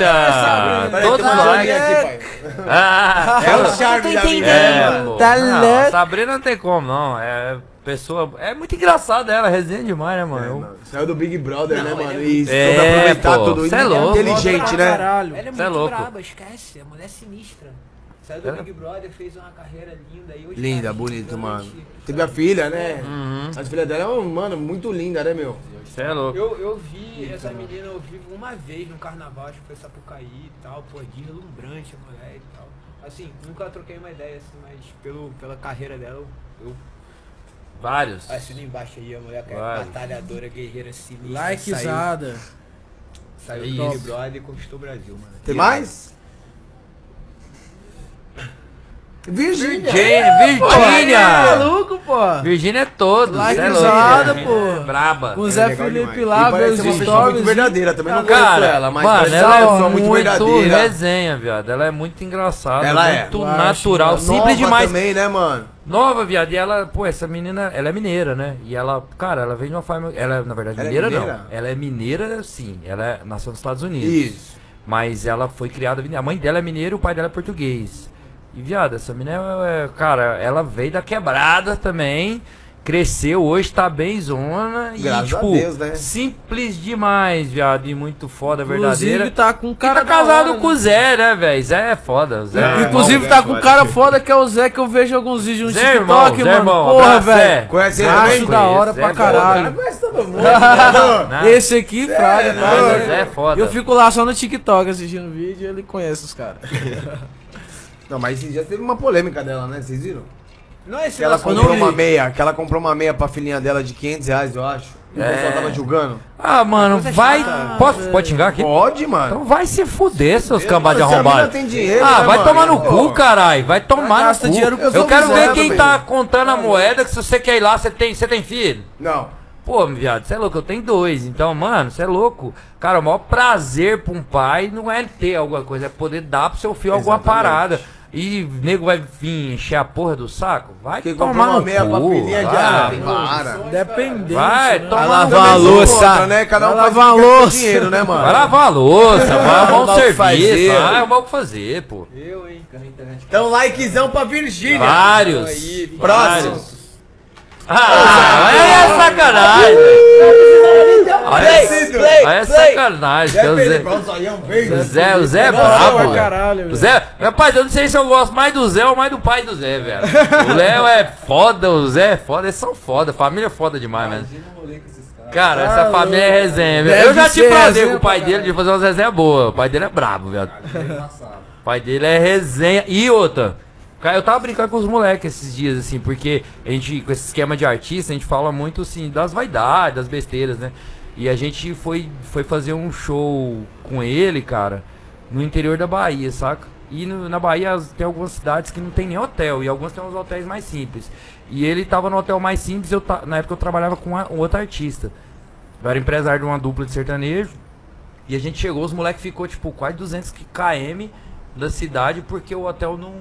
Peraí, Todos tem uma like. joguinha aqui, pai. Ah, É o charme da vida. É, pô. Tá não, louco. Sabrina não tem como, não. É pessoa. É muito engraçado ela, resenha demais, né, mano? É, mano, Saiu do Big Brother, né, mano? E É, soube aproveitar pô, tudo. cê é louco. Inteligente, né? Caralho. Ela é é muito louco. braba, esquece. A mulher é sinistra. Saiu do É? Big Brother, fez uma carreira linda. E hoje Linda, tá bonita, gigante, mano. Teve a filha, né? Uhum. As filhas dela é, uma, mano, muito linda, né, meu? Cê é louco. Eu, eu vi essa menina ao vivo uma vez no carnaval, acho que foi Sapucaí e tal, pô, deslumbrante a mulher e tal. Assim, nunca troquei uma ideia assim, mas pelo, pela carreira dela, eu, Vários. assino embaixo aí, a mulher que é batalhadora, guerreira sinistra. Likezada. Saiu, saiu do Big Brother e conquistou o Brasil, mano. Tem mais? Virgínia. Virgínia, Virgínia. Maluco, pô. Virgínia é todo. é pô. Braba. Com o Zé legal Felipe lá, vê parece os uma stories. muito verdadeira, também não Cara, conheço ela, mas mano, ela uma é pessoa muito, verdadeira. resenha, viado. Ela é muito engraçada, Ela é. muito acho, natural, mano. simples Nova demais. também, né, mano? Nova, viado. E ela, pô, essa menina, ela é mineira, né? E ela, cara, ela vem de uma família. Ela, na verdade, Ela é mineira, mineira? não. Ela é mineira, sim. Ela é, nasceu nos Estados Unidos. Isso. Mas ela foi criada. A mãe dela é mineira e o pai dela é português. E, viado, essa menina é, é- Cara, ela veio da quebrada também. Cresceu, hoje tá bem zona. Graças e, a tipo, Deus, né? simples demais, viado. E muito foda, Inclusive verdadeira. tá com um E cara tá da casado hora, com o né? Zé, né, velho? Zé é foda. Zé é Inclusive irmão, tá Zé, com um cara foda que é o Zé, que eu vejo alguns vídeos no Zé, irmão, TikTok, Zé, mano. irmão, Porra, Zé. velho. Conhece ele Acho da hora Zé pra é caralho. Conhece todo mundo. Não. Esse aqui, fraga, tá? Não, Zé é foda. Eu fico lá só no TikTok assistindo vídeo e ele conhece os caras. Não, mas já teve uma polêmica dela, né? Vocês viram? Não, esse Que ela não comprou vi. uma meia, que ela comprou uma meia pra filhinha dela de 500 reais, eu acho. E o É. pessoal tava julgando. Ah, mano, vai. Posso, pode xingar aqui? Pode, mano. Então vai se fuder, seus cambada de arrombado. tem dinheiro, Ah, né, vai mano? tomar no Pô. cu, caralho. Vai tomar no cu. dinheiro Eu quero ver quem tá contando a moeda, que se você quer ir lá, você tem, você tem filho. Não. Pô, viado, você é louco, eu tenho dois. Então, mano, você é louco. Cara, o maior prazer pra um pai não é ter alguma coisa, é poder dar pro seu filho alguma Exatamente. parada. E o nego vai vir encher a porra do saco? Vai comprou tomar uma no meia filhinha de vai. ah, para. Dependente. Vai, né? toma Vai lavar a louça. Contra, né? Cada um Vai lavar que a louça. dinheiro, né, mano? Vai lavar a louça, vai arrumar um que serviço, fazer. vai arrumar o que fazer, pô. Eu, hein? Então, likezão pra Virgínia. Vários. Aí, Próximo. Vários. Ah, aí é sacanagem. Aí é sacanagem. Zé que o Zé- o Zé, o Zé é brabo, caralho, O. Zé, rapaz, eu não sei se eu gosto mais do Zé ou mais do pai do Zé, velho. O Léo é foda, o Zé é foda, eles são foda, família é foda demais, velho. Cara, essa família é resenha, velho. Eu já tive prazer com o pai dele de fazer umas resenhas boas. O pai dele é brabo, velho. É engraçado. O pai dele é resenha. E outra, cara, eu tava brincando com os moleques esses dias, assim, porque a gente, com esse esquema de artista, a gente fala muito, assim, das vaidades, das besteiras, né? E a gente foi, foi fazer um show com ele, cara, no interior da Bahia, saca? E no- na Bahia tem algumas cidades que não tem nem hotel, e algumas tem uns hotéis mais simples. E ele tava no hotel mais simples, eu ta- na época eu trabalhava com uma- um outro artista. Eu era empresário de uma dupla de sertanejo. E a gente chegou, os moleques ficou tipo quase 200 km da cidade porque o hotel não,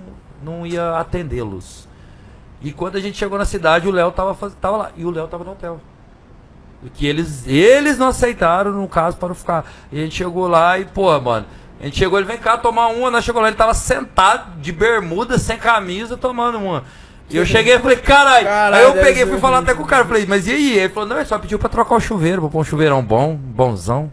não ia atendê-los. E quando a gente chegou na cidade, o Léo tava, tava lá. E o Léo tava no hotel. O Que eles, eles não aceitaram, no caso, para não ficar. E a gente chegou lá e, pô, mano. A gente chegou, ele vem cá tomar uma, nós chegou lá, ele tava sentado de bermuda, sem camisa, tomando uma. E eu cheguei e falei, caralho. Caralho, Aí eu peguei, fui falar até com o cara, falei, mas e aí? Ele falou, não, ele só pediu pra trocar o chuveiro, pra pôr um chuveirão bom, bonzão.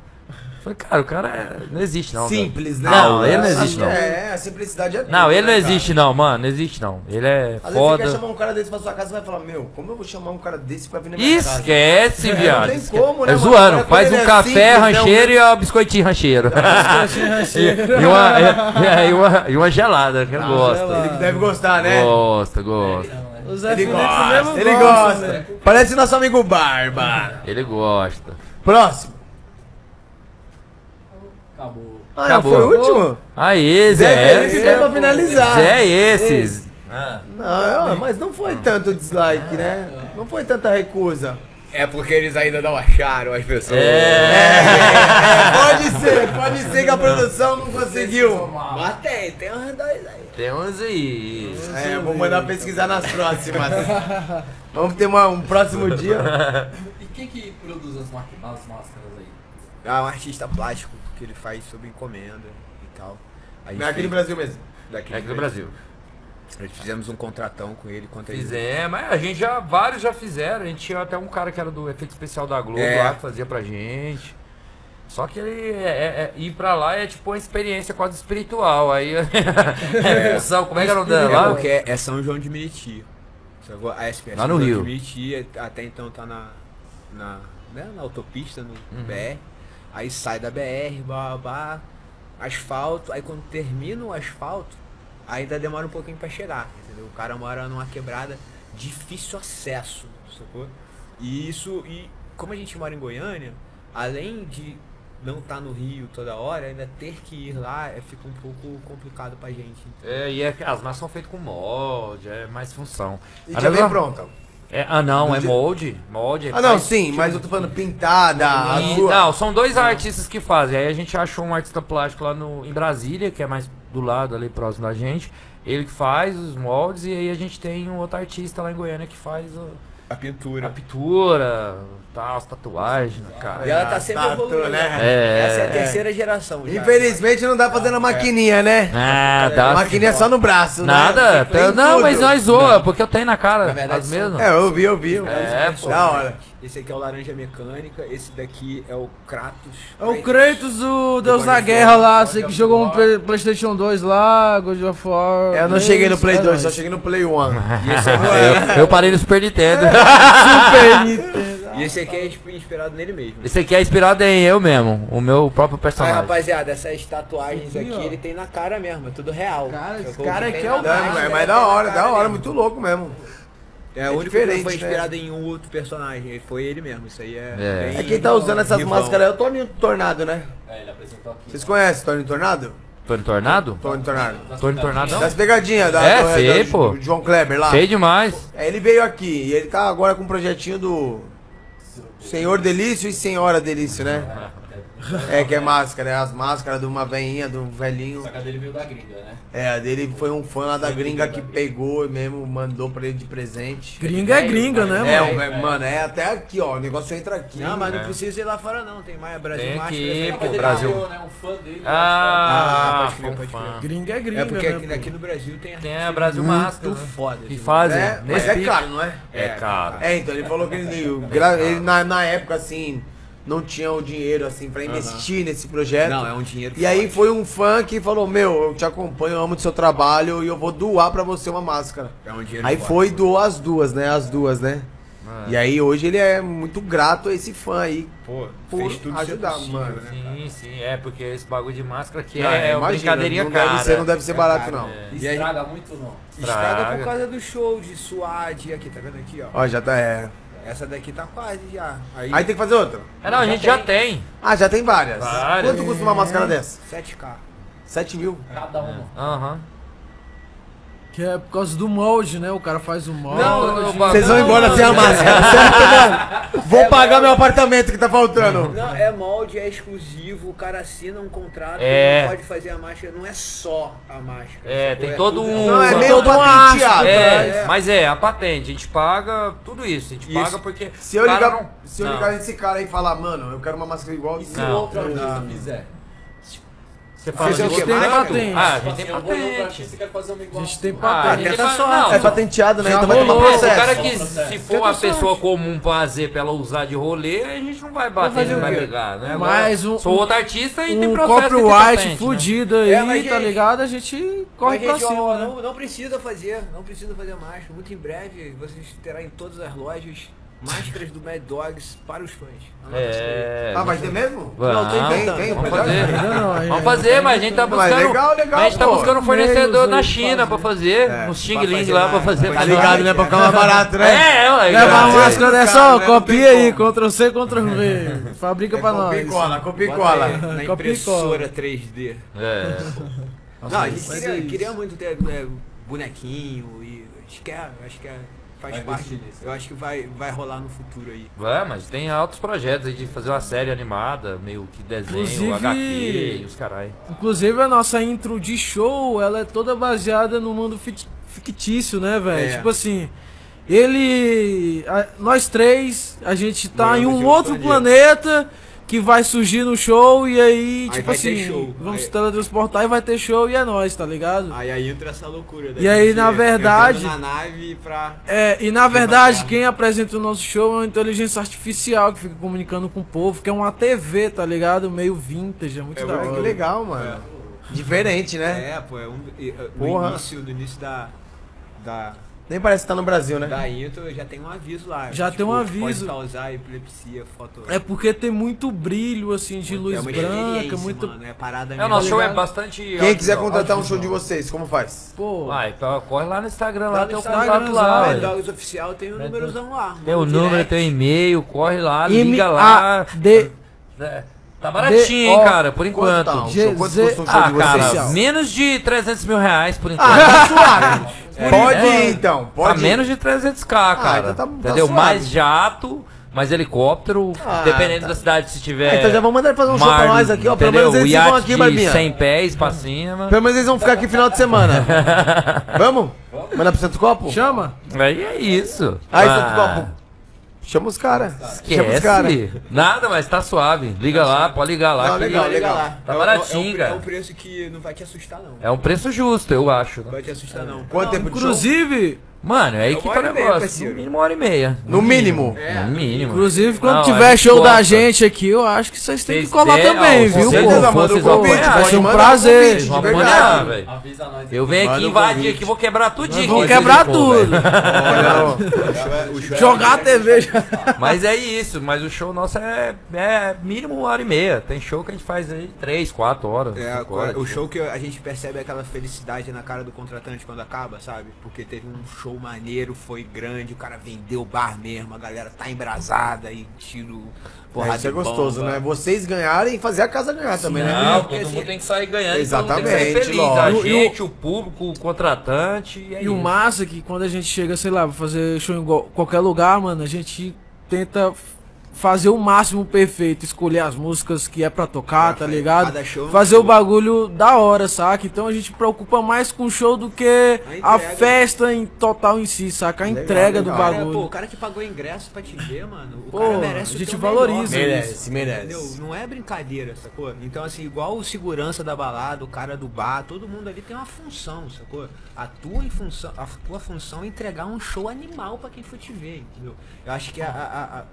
Eu Falei, cara, o cara é- não existe não. Simples, né? Não, ele não existe não. É, a simplicidade é tudo, Não, ele não né, cara? existe não, mano, não existe não. Ele é Às vezes você foda. quer chamar um cara desse pra sua casa e vai falar, meu, como eu vou chamar um cara desse pra vir na minha casa? Esquece, viado. não tem esquece. como, né, É mano? zoando, faz um é café simples, né, rancheiro e um biscoitinho rancheiro. e, e uma, e, e uma, e uma gelada, que ele gosta. gelada. Ele deve gostar, né? Gosta, gosta. O Zé Ele Felipe gosta, ele gosta, gosta. né? Parece nosso amigo Barba. Ele gosta. Próximo. Acabou. Ah, Acabou. foi o último? Aí, Zé Zé. Felipe veio pra finalizar. Zé é esses. Não, mas não foi tanto dislike, né? Não foi tanta recusa. É porque eles ainda não acharam as pessoas. É. É, pode ser, pode ser que a produção não conseguiu. Mas tem, tem uns dois aí. Tem uns aí. É, vou mandar pesquisar nas próximas. Vamos ter uma- um próximo dia. E quem que produz as, máscaras aí? É um artista plástico que ele faz sob encomenda e tal. A gente Aqui no Brasil mesmo. Daqui É aqui do Brasil. Nós fizemos um contratão com ele quanto. Fizemos, mas a gente já, vários já fizeram. A gente tinha até um cara que era do efeito especial da Globo É. lá que fazia pra gente. Só que ele é, é- é- ir pra lá é tipo uma experiência quase espiritual. Aí é, função, como é que era o nome É dela lá? porque é São João de Meriti. A SPS Lá no São João Rio. de Meriti até então tá na, na, né, na autopista, no Uhum. BR. Aí sai da BR, blá, blá, blá, asfalto. Aí quando termina o asfalto, ainda demora um pouquinho pra chegar, entendeu? O cara mora numa quebrada difícil acesso, sacou? E isso, e como a gente mora em Goiânia, além de não estar no Rio toda hora, ainda ter que ir lá é, fica um pouco complicado pra gente. É, e é, as massas são feitas com molde, é mais função. E já vem não- pronta. É, ah, não, Do é molde. Molde. Ah, não, faz- sim, mas eu tô falando pintada, E- não, são dois artistas que fazem. Aí a gente achou um artista plástico lá no, em Brasília, que é mais do lado ali próximo da gente. Ele que faz os moldes e aí a gente tem um outro artista lá em Goiânia que faz o- A pintura. a pintura, tal, as tatuagens, cara. E ela tá sempre Tá, evoluindo. né? É. Essa é a terceira geração. já. Infelizmente não dá pra fazer na maquininha, né? Ah, A dá. maquininha é só no braço, né? Nada. Tem não, mas nós zoa, porque eu tenho na cara Na verdade, as mesmas. É, eu vi, eu vi. eu vi. É, pô. Da hora. Esse aqui é o Laranja Mecânica, esse daqui é o Kratos. É o Kratos, o Deus da Guerra lá, sei que jogou um Play- Playstation 2 lá, God of War. Eu não cheguei no Play É 2, só cheguei no Play 1. eu, eu parei no Super Nintendo. Super Nintendo. E esse aqui é insp- inspirado nele mesmo. Esse aqui é inspirado em eu mesmo, o meu próprio Aí, personagem. rapaziada, essas tatuagens Aqui, ele tem na cara mesmo, é tudo real. Cara, esse cara aqui é o cara, É, tem da hora, da hora, muito louco mesmo. É, É o único que foi né? inspirado em um outro personagem, foi ele mesmo. Isso aí é. É. bem É quem tá usando essas vivão. máscaras é o Tony Tornado, né? É, ele apresentou aqui. Vocês conhecem o Tony Tornado? Tony Tornado? Tony Tornado. Tony Tornado não? Das pegadinhas da, É, do, sei, do- pô. do João Kleber lá. Sei demais. É, ele veio aqui e ele tá agora com um projetinho do Senhor Delício e Senhora Delício, né? É, que é máscara, é as máscaras de uma veinha, de um velhinho. Só que a dele veio da gringa, né? É, a dele foi um fã lá da gringa que pegou e mesmo mandou pra ele de presente. Gringa é gringa, né, É, mano? velho- mano, é até aqui, ó. O negócio entra aqui. Não, mas não É. precisa ir lá fora não, tem mais Brasil Tem ir, aí. pô, Brasil. né? Um fã dele. Ah, pode crer, pode fã. crer. Gringa é gringa, É porque né, aqui, aqui no Brasil tem Tem a Brasil muito Máscara, né? foda. Que assim. fazem. É, mas é caro, não é? É caro. É, então ele falou que ele, na época assim, não tinha o dinheiro assim pra investir nesse projeto. Não, é um dinheiro E aí foi um fã que falou: Meu, eu te acompanho, eu amo o seu trabalho e eu vou doar pra você uma máscara. É um dinheiro Aí forte. foi e doou as duas, né? As duas, né? Ah. E aí hoje ele é muito grato a esse fã aí. Pô, por fez tudo ajudar, possível, mano. né? Sim, sim, é, porque esse bagulho de máscara aqui Não, é, é uma imagina, brincadeirinha não cara. Deve ser, não deve ser barato, cara, não. É. E aí- Estraga muito não. Estraga Estraga. por causa do show de SWAT aqui, tá vendo aqui, ó. Ó, já tá. É. Essa daqui tá quase já. Aí, Aí tem que fazer outra. É, não, a gente já tem. Ah, já tem várias. Várias. Quanto custa uma máscara dessa? 7K. 7 mil. Cada uma. Aham. Que é por causa do molde, né? O cara faz o molde. Não, Vocês vão embora sem a máscara, certo, mano? Vou pagar meu apartamento que tá faltando. Não, é molde, é exclusivo, o cara assina um contrato, É. não pode fazer a máscara, não é só a máscara. É, tem todo tudo- um- Não, é Todo meio uma patenteado. É, né? mas é, a patente, a gente paga tudo isso, a gente Isso. paga porque. Se eu ligar, não- se eu não. ligar esse cara aí e falar, mano, eu quero uma máscara igual E se Não. o outro artista Não. fizer? Você fala de outro patente. Ah, a gente tem Assim, patente. A gente tem Ah, patente. a faz- sorte. não, É patenteado, né? Já Então vai tomar rolou. O processo. cara que, Processo. se for uma pessoa comum fazer pra ela usar de rolê, a gente não vai bater, não vai brigar, né? Mas um- Sou outro artista e tem Um processo que tem copyright né? fudido aí, É, tá gente, ligado? A gente corre pra gente, ó, cima, né? não, não precisa fazer, não precisa fazer máscara. Muito em breve vocês terão em todas as lojas máscaras do Mad Dogs para os fãs. É. Ah, vai ter mesmo? Vamos, Não, tem- tem- tem, vamos fazer. Não, Vamos fazer, mas a gente tá buscando. legal, legal, a gente tá buscando um fornecedor na China pra fazer. É, pra Xing Ling lá na- pra fazer. Tá ligado, né? Pra ficar mais barato, né? É, ué. Leva uma Sim. máscara dessa, Cara, ó, né? Não copia tem aí. Ctrl C, Ctrl V. Fabrica pra Copia e nós. cola, copia e cola. Na Copia e cola. impressora 3D. É. Não, a gente queria, é muito ter é, bonequinho e acho que é, acho que é, faz Vai parte. nisso. Eu acho que vai, vai rolar no futuro aí. Vai, mas tem altos projetos aí de fazer uma série animada, meio que desenho, Inclusive- HQ e os carai. Inclusive a nossa intro de show, ela é toda baseada no mundo fictício, né, velho? É. Tipo assim, ele. a- nós três, a gente tá em um outro outro planeta que vai surgir no show e aí, tipo vai ter assim, show. vamos Aí- se teletransportar e vai ter show e é nós, tá ligado? Aí aí entra essa loucura. da E aí, na verdade- na nave pra. É, e na verdade, quem apresenta o nosso show é uma inteligência artificial que fica comunicando com o povo, que é uma TV, tá ligado? Meio vintage, é muito É, da hora. que legal, mano. Diferente, né? É, pô, é um, Porra. no início, no início da. Da, Nem parece que tá no Brasil, né? da intro já tem um aviso lá. Já tem um Pode aviso. causar epilepsia, foto. É porque tem muito brilho, assim, de luz é uma branca, muito. Mano, é parada É, o nosso show é bastante. Quem quiser audiovisual. contratar um show de vocês, como faz? Pô, Vai, então corre lá no Instagram, lá Lá tem no o Instagram, contato lá. Dogs Oficial tem o númerozão lá. Tem o número, tem o e-mail, corre lá, liga lá. A D É, Tá baratinho, hein, cara, por enquanto. Quanto tá um G-? Quanto custa um show Ah, de cara, vocês? menos de 300 mil reais por enquanto. Ah, tá suave. Pode É. ir, então. tá Pode ir. menos de 300k, cara. então tá- tá entendeu? suave. mais jato, mais helicóptero, Ah, dependendo tá. da cidade, se tiver. Ah, então já vamos mandar ele fazer um show pra mar, nós aqui, ó. Pelo entendeu? menos eles vão aqui, de Barbinha. 100 pés pra cima. Pelo menos eles vão ficar aqui final de semana. Vamos? Mandar pro Santo Copo? chama? Aí é isso. Aí, Ah, Santo Copo. Chama os caras. Chama os caras. Esquece. Nada, mas tá suave. Liga lá, pode ligar lá. Não, que legal, Liga legal. lá. Tá É o- baratinho, é cara. É um preço que não vai te assustar, não. É um preço justo, eu acho. Não vai te assustar, não. Quanto tempo de show? Mano, é aí uma que tá o meia, negócio. No mínimo uma hora e meia. No mínimo. É. No mínimo. inclusive quando Não, tiver show da gosta. gente aqui, eu acho que vocês têm que colar der- também, ó, viu, com pô? certeza, manda Vocês vão convite, apoiar, vai ser um prazer. Vocês vão velho. Avisa nós. Eu venho aqui invadir aqui, vou quebrar tudo vamos quebrar tudo. Jogar a TV já. Mas é isso, mas o show nosso é, é mínimo uma hora e meia. Tem show que a gente faz aí três, quatro horas. É, horas. o show que a gente percebe é aquela felicidade na cara do contratante quando acaba, sabe? Porque teve um show maneiro, foi grande, o cara vendeu o bar mesmo, a galera tá embrasada e tiro, porrada É, isso é gostoso, bomba. né? Vocês ganharem e fazer a casa ganhar também, né? Não, Porque todo assim- mundo tem que sair ganhando. Exatamente, todo mundo tem que sair feliz. A o- gente, o público, o contratante. E, é E o massa é que quando a gente chega, sei lá, pra fazer show em qualquer lugar, mano, a gente tenta fazer o máximo perfeito, escolher as músicas que é pra tocar, tá ligado? show Fazer o bagulho da hora, saca? Então a gente preocupa mais com o show do que A a, festa em total em si, saca? A Legal, entrega do legal. Cara, bagulho. pô, o cara que pagou ingresso pra te ver, mano, o Pô, cara merece a o gente valoriza melhor, Merece, isso, merece. Entendeu? Não é brincadeira, sacou? Então, assim, igual o segurança da balada, o cara do bar, todo mundo ali tem uma função, sacou? A tua, em função, a tua função é entregar um show animal pra quem for te ver, entendeu? Eu acho que a- a- a-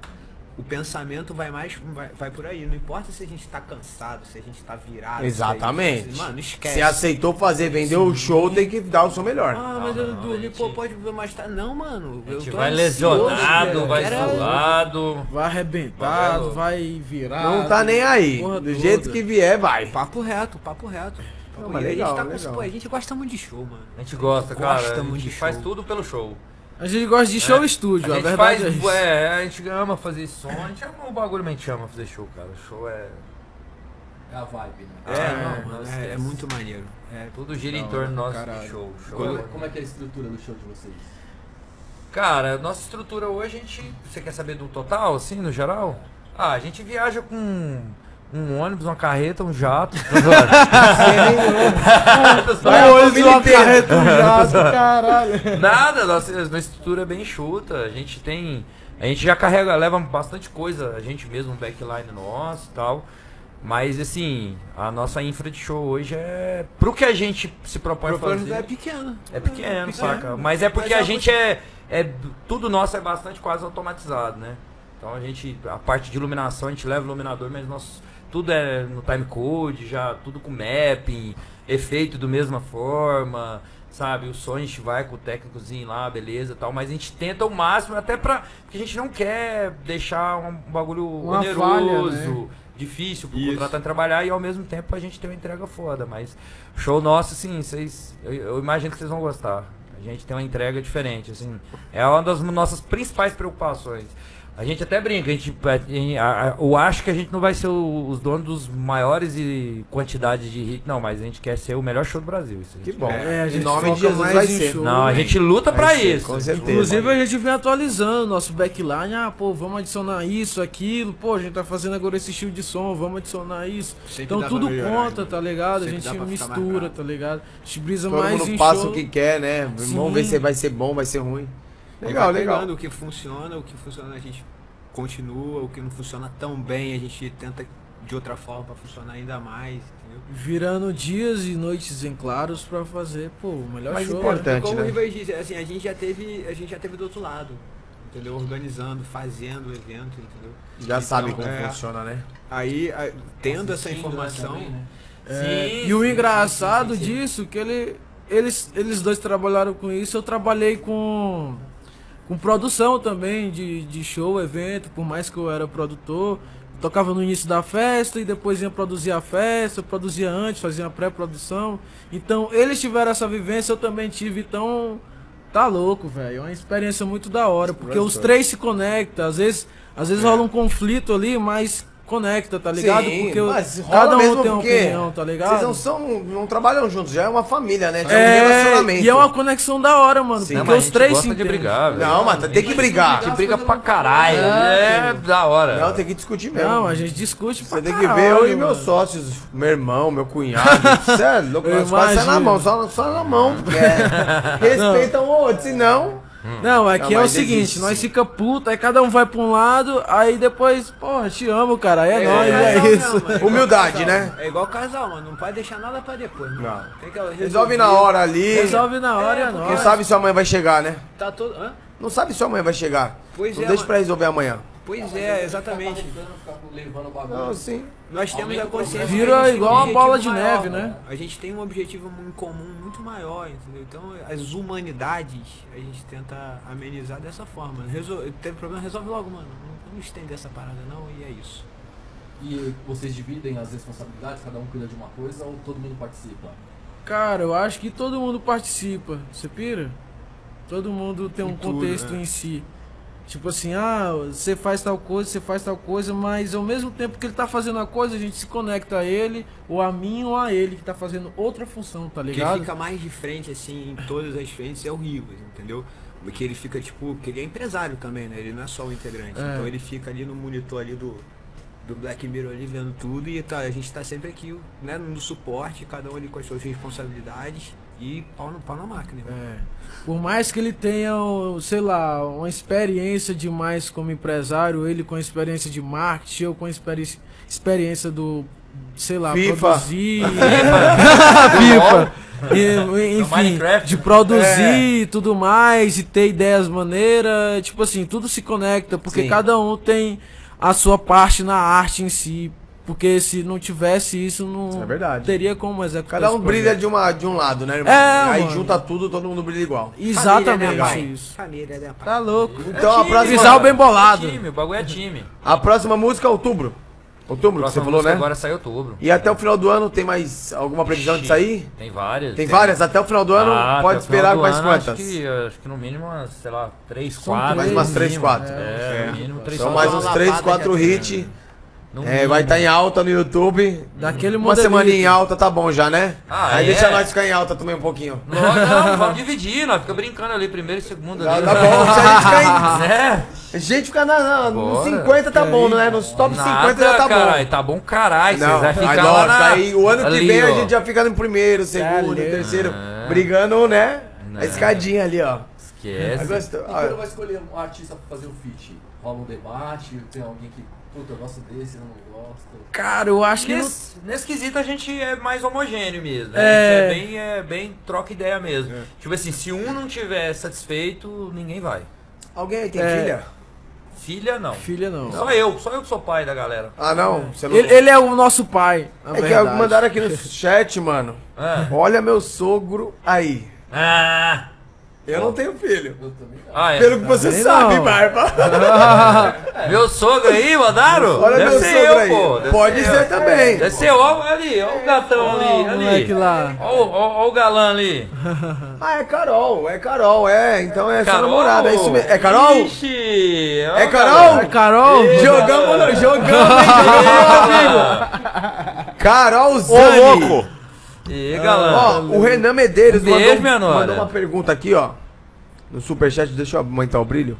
o pensamento vai mais vai, vai por aí. Não importa se a gente tá cansado, se a gente tá virado. se a Exatamente. gente- mano, esquece. Se aceitou fazer, vendeu o show, tem que dar o seu melhor. Ah, mas eu não, dormi, a gente- pô, pode ver mais tarde. Não, mano. A eu gente tô vai ansioso, lesionado, velho. vai zoado. Vai arrebentado, Vai, virar. Não tá nem aí. porra Do toda. jeito que vier, vai. Papo reto, papo reto. Não, mas legal, a, gente tá com- legal. pô, a gente gosta muito de show, mano. A gente gosta, Gosta cara. A muito gente de faz show. tudo pelo show. A gente gosta de show É. estúdio, a a, gente verdade faz, é isso. é, a gente ama fazer som, a gente ama o bagulho, mas a gente ama fazer show, cara. Show é. É a vibe, né? É, Ah, não, não, mano, esquece. é, é muito maneiro. É, Tudo gira em Da torno nosso caralho. de show. show Como, é- como é que é a estrutura do show de vocês? Cara, nossa estrutura hoje, a gente. Você quer saber do total, assim, no geral? Ah, a gente viaja com um ônibus, uma carreta, um jato. A Hoje família uma carreta, um jato, caralho. Nada, nossa, nossa estrutura é bem chuta. A gente tem. A gente já carrega, leva bastante coisa, a gente mesmo, um backline nosso e tal. Mas assim, a nossa infra de show hoje é. Pro que a gente se propõe a fazer. é pequeno. É pequeno, pequeno. saca? Mas é porque Mas é a gente é, é. Tudo nosso é bastante quase automatizado, né? Então a gente. A parte de iluminação a gente leva o iluminador, mas nós, tudo é no timecode, já tudo com mapping, efeito da mesma forma, sabe? O som a gente vai com o técnicozinho lá, beleza tal, mas a gente tenta o máximo, até pra. Porque a gente não quer deixar um bagulho Uma oneroso. falha, né? Difícil pro Isso. contratante trabalhar e ao mesmo tempo a gente tem uma entrega foda, mas show nosso, assim, vocês. Eu, eu imagino que vocês vão gostar. A gente tem uma entrega diferente, assim. É uma das nossas principais preocupações. A gente até brinca, a gente, a- a- eu acho que a gente não vai ser o- os donos dos maiores e quantidades de hit, não, mas a gente quer ser o melhor show do Brasil. Isso a Que gente bom. É, a em gente nome de Jesus mais vai em ser. show. Não, a gente luta ser, isso. Com certeza. Inclusive a gente vem atualizando nosso backline, ah, pô, vamos adicionar isso, aquilo, pô, a gente tá fazendo agora esse estilo de som, vamos adicionar isso. Sempre então tudo conta, né? tá ligado? Sempre a gente mistura, tá ligado? A gente brisa Todo mais mundo em passa show. o que quer, né? Vamos ver se vai ser bom, vai ser ruim. Legal, vai legal. pegando o que funciona, o que funciona a gente continua, o que não funciona tão bem a gente tenta de outra forma pra funcionar ainda mais, entendeu? Virando dias e noites em claros pra fazer, pô, o melhor Mais show. importante. Como né? o Rivas disse, assim, a gente já teve, a gente já teve do outro lado, entendeu? Organizando, fazendo o evento, entendeu? Já sabe Então, como é. funciona, né? Aí, a- tendo essa né, informação, também, né? É, Sim, e o engraçado sim, sim, sim. disso, que ele, eles, eles dois trabalharam com isso, eu trabalhei com, com produção também de, de show, evento, por mais que eu era produtor. Tocava no início da festa e depois ia produzir a festa, produzia antes, fazia a pré-produção. Então eles tiveram essa vivência, eu também tive, então tá louco, velho. É uma experiência muito da hora, porque os Gostou. três se conectam, às vezes, às vezes rola um conflito ali, mas conecta, tá ligado? Sim, porque o- mas rola cada um mesmo tem uma opinião, tá ligado? Vocês não são, não trabalham juntos, já é uma família, né? Já é um É, relacionamento. e é uma conexão da hora, mano. Sim. Porque os três gosta se de brigar, velho. Não, mas tem que brigar. A gente briga pra caralho. É, É, da hora. Não, tem que discutir mesmo. Não, a gente discute pra Você tem que caralho, ver eu e mano. meus sócios, meu irmão, meu cunhado. É louco, nós quase na mão, só, só na mão. é- respeitam o outro, senão. Não, aqui Não, é o mas seguinte, existe, nós sim. fica puta, aí cada um vai pra um lado, aí depois, porra, te amo, cara, é, É, nóis, é é, isso. mesmo, é Humildade, casal. né? É igual casal, mano. Não pode deixar nada pra depois. mano. Não. Tem que Resolve na hora ali. Resolve na hora, é, É, nóis. Quem sabe sua mãe vai chegar, né? Tá todo. Hã? Não sabe se sua mãe vai chegar. Pois não é, deixa mano. pra resolver amanhã. Pois é, exatamente. Não, sim. Nós temos a consciência. a Vira gente tem igual um uma bola de maior, neve, né? mano. A gente tem um objetivo em comum muito maior, entendeu? Então, as humanidades, a gente tenta amenizar dessa forma. Resol... Teve problema, resolve logo, mano. Não, não estender essa parada, não, e é isso. E vocês dividem as responsabilidades, cada um cuida de uma coisa ou todo mundo participa? Cara, eu acho que todo mundo participa, você pira? Todo mundo tem um Em tudo, contexto né? em si. Tipo assim, ah, você faz tal coisa, você faz tal coisa, mas ao mesmo tempo que ele tá fazendo a coisa, a gente se conecta a ele, ou a mim, ou a ele, que tá fazendo outra função, tá ligado? fica mais de frente, assim, em todas as frentes é o Rivas, entendeu? Porque ele fica, tipo, que ele é empresário também, né? Ele não é só o integrante. É. Então ele fica ali no monitor ali do, do Black Mirror ali vendo tudo e tá, a gente tá sempre aqui, né, no suporte, cada um ali com as suas responsabilidades e pau, no, pau na máquina. É. Por mais que ele tenha, sei lá, uma experiência demais como empresário, ele com experiência de marketing, eu com experi experiência do, sei lá, FIFA. produzir. FIFA. E, enfim, Minecraft. de produzir e tudo mais, e ter ideias maneiras, tipo assim, tudo se conecta, porque Sim. cada um tem a sua parte na arte em si. Porque se não tivesse isso, não É verdade. teria como executar Cada um esse brilha de, uma, de um lado, né, irmão? É, Aí mano. junta tudo, todo mundo brilha igual. Exatamente Família, né, isso. Família, né, pai? Tá louco. Então a time, próxima, bem bolado. É time, o bagulho é time. a próxima música é outubro. Outubro, que você falou, né? Agora sai outubro. E até o final do ano tem mais alguma previsão de sair? Tem várias. Tem várias? Até o final do ano Ah, pode esperar mais ano, quantas? Acho que, acho que no mínimo, sei lá, três, São quatro. Mais três, umas no três, mínimo. quatro. É, no mínimo três, São quatro. mais uns uma 3, lapada 4 já hits. No É, mínimo. vai estar em alta no YouTube. Daquele Uma modelito. semana em alta tá bom já, né? Ah, Aí é? deixa nós ficar em alta também um pouquinho. Não, não, vamos dividir, nós fica brincando ali, primeiro e segundo Tá, ali. tá bom, se a gente ficar Né? em... A gente ficar na, na, nos Bora. 50 tá bom, né? Nos top 50 já tá carai, bom. tá bom caralho, Não, vocês aí ficar lá lógico, na... aí o ano que ali, vem a ó. gente já fica no primeiro, segundo, ali. terceiro, Ah. brigando, né? A Né. escadinha ali, ó. Esquece. E quando vai escolher um artista pra fazer o feat? Rola um debate? Tem alguém que, puta, eu gosto desse, eu não gosto. Cara, eu acho que. não- Nesse, nesse quesito a gente é mais homogêneo mesmo. Né? É. A gente é bem, é bem troca ideia mesmo. Tipo assim, se um não tiver satisfeito, ninguém vai. Alguém aí tem É. filha? Filha não. Filha não. Só eu, só eu que sou pai da galera. Ah, não. Você não... Ele, ele é o nosso pai. na É que verdade. mandaram aqui no chat, mano. Ah. Olha meu sogro aí. Ah, Eu não tenho filho. Eu também não. ah, é. Pelo que você Também sabe, não. Barba. Meu sogro aí, mandaram? Olha Deve meu ser sogro eu, aí. pô. Deve Pode ser eu. também. Deve ser ó, ali, ó o gatão ali, Ó, o moleque ali. lá. Ó, o- ó, ó o galã ali. Ah, é Carol, é Carol, é. Então é sua namorada, é isso mesmo. É Carol? Ixi, ó, É Carol? É Carol? Jogamos, jogamos, hein? Jogamos, meu amigo. Carol Zani. E galã. Ó, o Renan Medeiros Um beijo, mandou, nora. mandou uma pergunta aqui, ó. No superchat, deixa eu aumentar o brilho.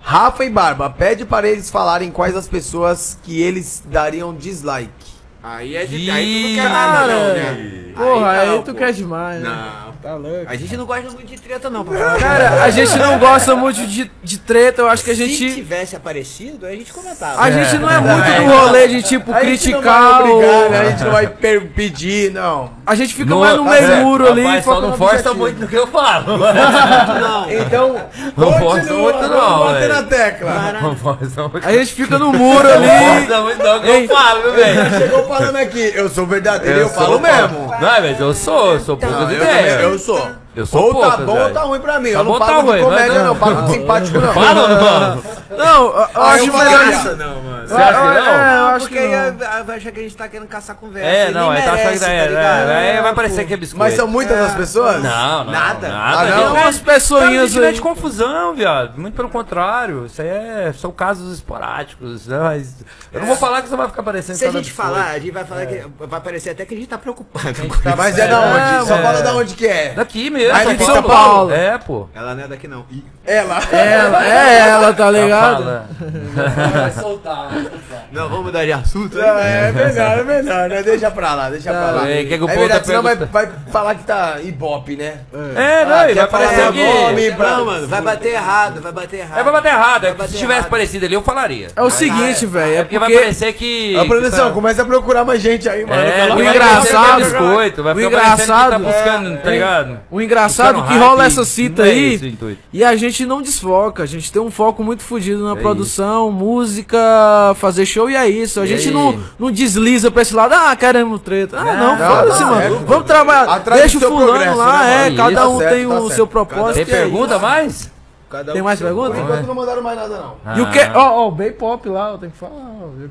Rafa e Barba, pede para eles falarem quais as pessoas que eles dariam dislike. Aí é de aí tu não quer nada, cara. não, né? Porra, aí, não, tu pô. quer demais. né? Não. Tá louco. A gente não gosta muito de treta, não. falar. Cara, a gente não gosta muito de, de treta, eu acho que a Se gente. tivesse aparecido, a gente comentava. A gente não é muito do rolê de tipo A gente não criticar vai obrigar, ou. né? A gente não vai per- pedir, não. A gente fica No- mais no é, meio muro ali. Rapaz, só não força muito no que eu falo. Não. Então, Não força muito não, bater na tecla. Não força muito. A gente fica no muro Não ali. força muito não que eu falo, viu, velho? Chegou falando aqui, eu sou verdadeiro, eu, sou falo mesmo. Não, mas eu sou, eu sou poucas Não, eu, ideias. Também, eu sou. Ou tá poucas, bom ou velho. tá ruim pra mim. Tá eu não bom, falo tá de ruim, comédia, mas não. Falo de simpático, não. Fala ou não? Não, eu acho melhor. isso. não, mano. Você acha que não? É, eu acho Porque que aí não. vai achar que a gente tá querendo caçar conversa. É, não, aí tá achando que tá, é, ligado? é, aí vai parecer que é biscoito. Mas são muitas as pessoas? Não, não. Nada. Nada. Não? Umas pessoinhas isso não é aí. de confusão, viado. Muito pelo contrário. Isso aí é, são casos esporádicos. Né? Mas eu não vou falar que você vai ficar parecendo Se a gente falar, a gente vai falar que vai parecer até que a gente tá preocupado. Tá, mas é da onde? Só é. fala da onde que é. Daqui mesmo. Ah, de São Paulo. É, pô. Ela não é daqui não. Ela. Ela, é ela, tá ligado? Vai soltar, vai soltar. Não, vamos mudar de assunto. Não, é melhor, é melhor, né? Deixa pra lá, deixa pra lá. É, que que o é verdade, tá senão vai, vai falar que tá ibope, né? É, não, Ah, e vai parecer falar que... nome? Não, mano, vai bater errado, vai bater errado. É pra bater errado. É Vai bater se tivesse errado. parecido ali, eu falaria. É o seguinte, velho. É É porque vai parecer que... Ô, produção, começa a procurar mais gente aí, mano. É, o engraçado- Deus. Vai ficar biscoito, vai o engraçado- tá buscando, tá ligado? O engraçado que rola essa cita é aí e a gente não desfoca, a gente tem um foco muito fodido na É produção, música, fazer show e é isso. A E gente aí? não, não desliza pra esse lado, ah, queremos treta. Ah, não, Não, foda-se, mano. é, Vamos trabalhar. atrás Deixa do o fulano lá, né, é, mano? cada Tá um certo, tem tá o certo. seu Tem propósito. e é pergunta isso. mais? Cada um Tem mais seu- Por pergunta? enquanto não mandaram mais nada, não. E o que? Ó, ó, o Bay Pop lá, eu tenho que falar.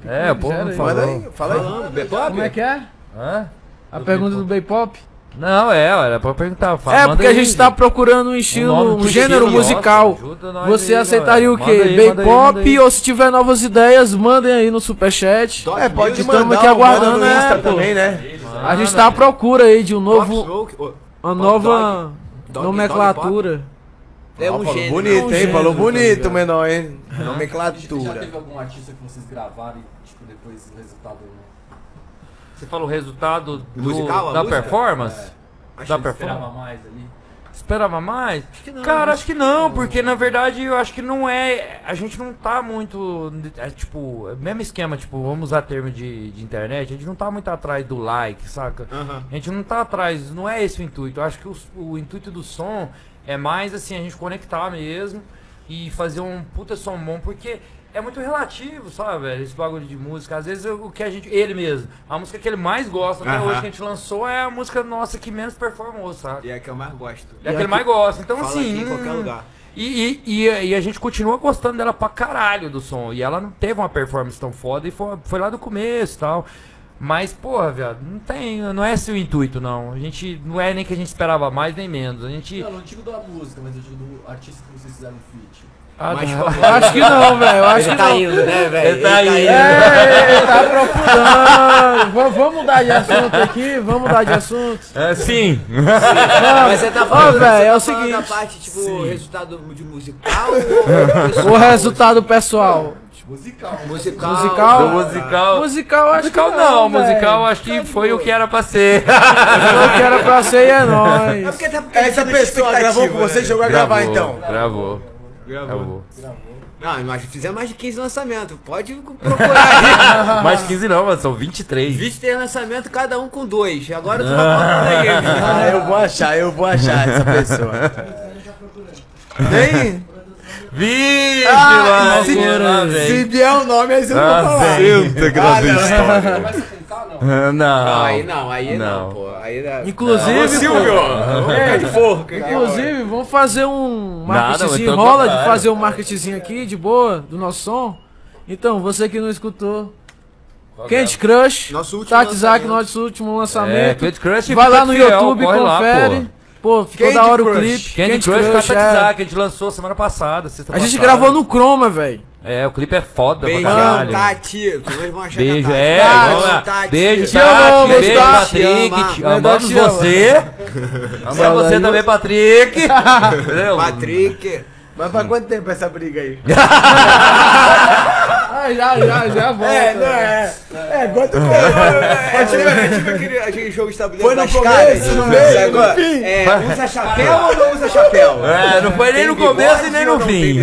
que É, o povo não fala. Aí, fala aí. Como é que é? Hã? A pergunta do Bay Pop? Não, é, era pra perguntar. Fala, É, porque a aí, gente tá procurando um estilo, um do gênero estilo, musical. nossa, Você aí, aceitaria o galera. quê? Manda aí, aí. Pop ou se tiver novas ideias, mandem aí no superchat. É, pode Estamos mandar, aqui aguardando, né, Insta também, né? A gente tá à procura aí de um novo, uma nova Dog, nomenclatura. É um falou gênero. bonito, um hein? Falou bonito, menor, hein? Já Nomenclatura. teve algum artista que vocês gravaram e, tipo, depois o resultado não... Você falou o resultado do- Musical, da música? performance? Acho Da que performance? Esperava mais ali? Esperava mais? que não, Cara, acho acho que não, porque na verdade eu acho que não é. A gente não tá muito. É, tipo, é mesmo esquema, tipo, vamos usar termo de, de internet, a gente não tá muito atrás do like, saca? A gente não tá atrás, não é esse o intuito. Eu acho que o, o intuito do som é mais assim, a gente conectar mesmo. e fazer um puta som bom, porque é muito relativo, sabe, velho? Esse bagulho de música. Às vezes o que a gente. Ele mesmo, a música que ele mais gosta até Aham. hoje que a gente lançou é a música nossa que menos performou, sabe? E é a que eu mais gosto. É a que ele mais gosta. Então, Fala assim. aqui em qualquer hum, lugar. E, e, e, e a gente continua gostando dela pra caralho do som. E ela não teve uma performance tão foda e foi, foi lá do começo e tal. Mas, porra, viado, não tem. Não é esse o intuito, não. A gente. Não é nem que a gente esperava mais nem menos. A gente. Não, não digo da música, mas eu digo do artista que vocês fizeram feat. Ah, não. Eu acho que não, velho. Acho Ele que tá não. indo, né, velho? Ele tá indo. É, ele tá aprofundando. Va- Vamos mudar de assunto aqui, vamos mudar de assunto. É, sim. Mas você tá falando, velho, você é tá o falando da seguinte. parte, tipo, resultado de musical ou? O resultado pessoal. Musical. musical? Musical? Do musical. Musical, acho Musical que não, velho. musical acho que foi o que era pra ser. Foi o que era pra ser e é É nóis. porque até porque Essa ele pessoa tinha gravou com você né? chegou a gravar Gravou, então. Gravou. Gravou. Gravou. Não, nós fizemos mais de 15 lançamentos. Pode procurar aí. Mais 15 não, mano, são 23. 23 lançamentos, cada um com dois. Agora tu vai aí. Ah, eu vou achar, eu vou achar essa pessoa. Tem? Vixe, Ah, lá, se- Se vem. vier o nome, aí você não Ah, vai falar. senta que lá vem história. Não? Não, Não, aí não, aí não, Não. pô. Aí dá... Inclusive, Ô, Silvio, vamos de forro. Inclusive, vamos fazer um Nada, marketingzinho. pelo Rola de contrário. fazer um marketingzinho aqui, de boa, do nosso som. Então, você que não escutou, Candy Crush, Nosso último nosso último É, lançamento. Candy Crush Vai lá no fiel, YouTube, corre lá, confere. Pô, ficou Candy da hora o Crush. clipe. Candy, Crush, com a Tati é. A gente lançou semana passada, A gente passada. gravou no Chroma, velho. É, o clipe é foda pra Beijão, caralho. Tati. Achar Beijo, a é, Tati. vamos lá. Tati. Beijo, Te Tati, amamos, beijo, Tati. Patrick, Te te ama. amamos você. Amamos você também, Patrick. Entendeu? Patrick. Mas faz quanto tempo essa briga aí? Ah, já, já, já volta. É, não é. É, quanto tempo? É, tipo, tipo aquele, aquele jogo estabelecido Foi no das começo, caras. no meio, Sabe no fim. É, usa chapéu ou não usa chapéu? É, não foi nem no começo e nem no não fim.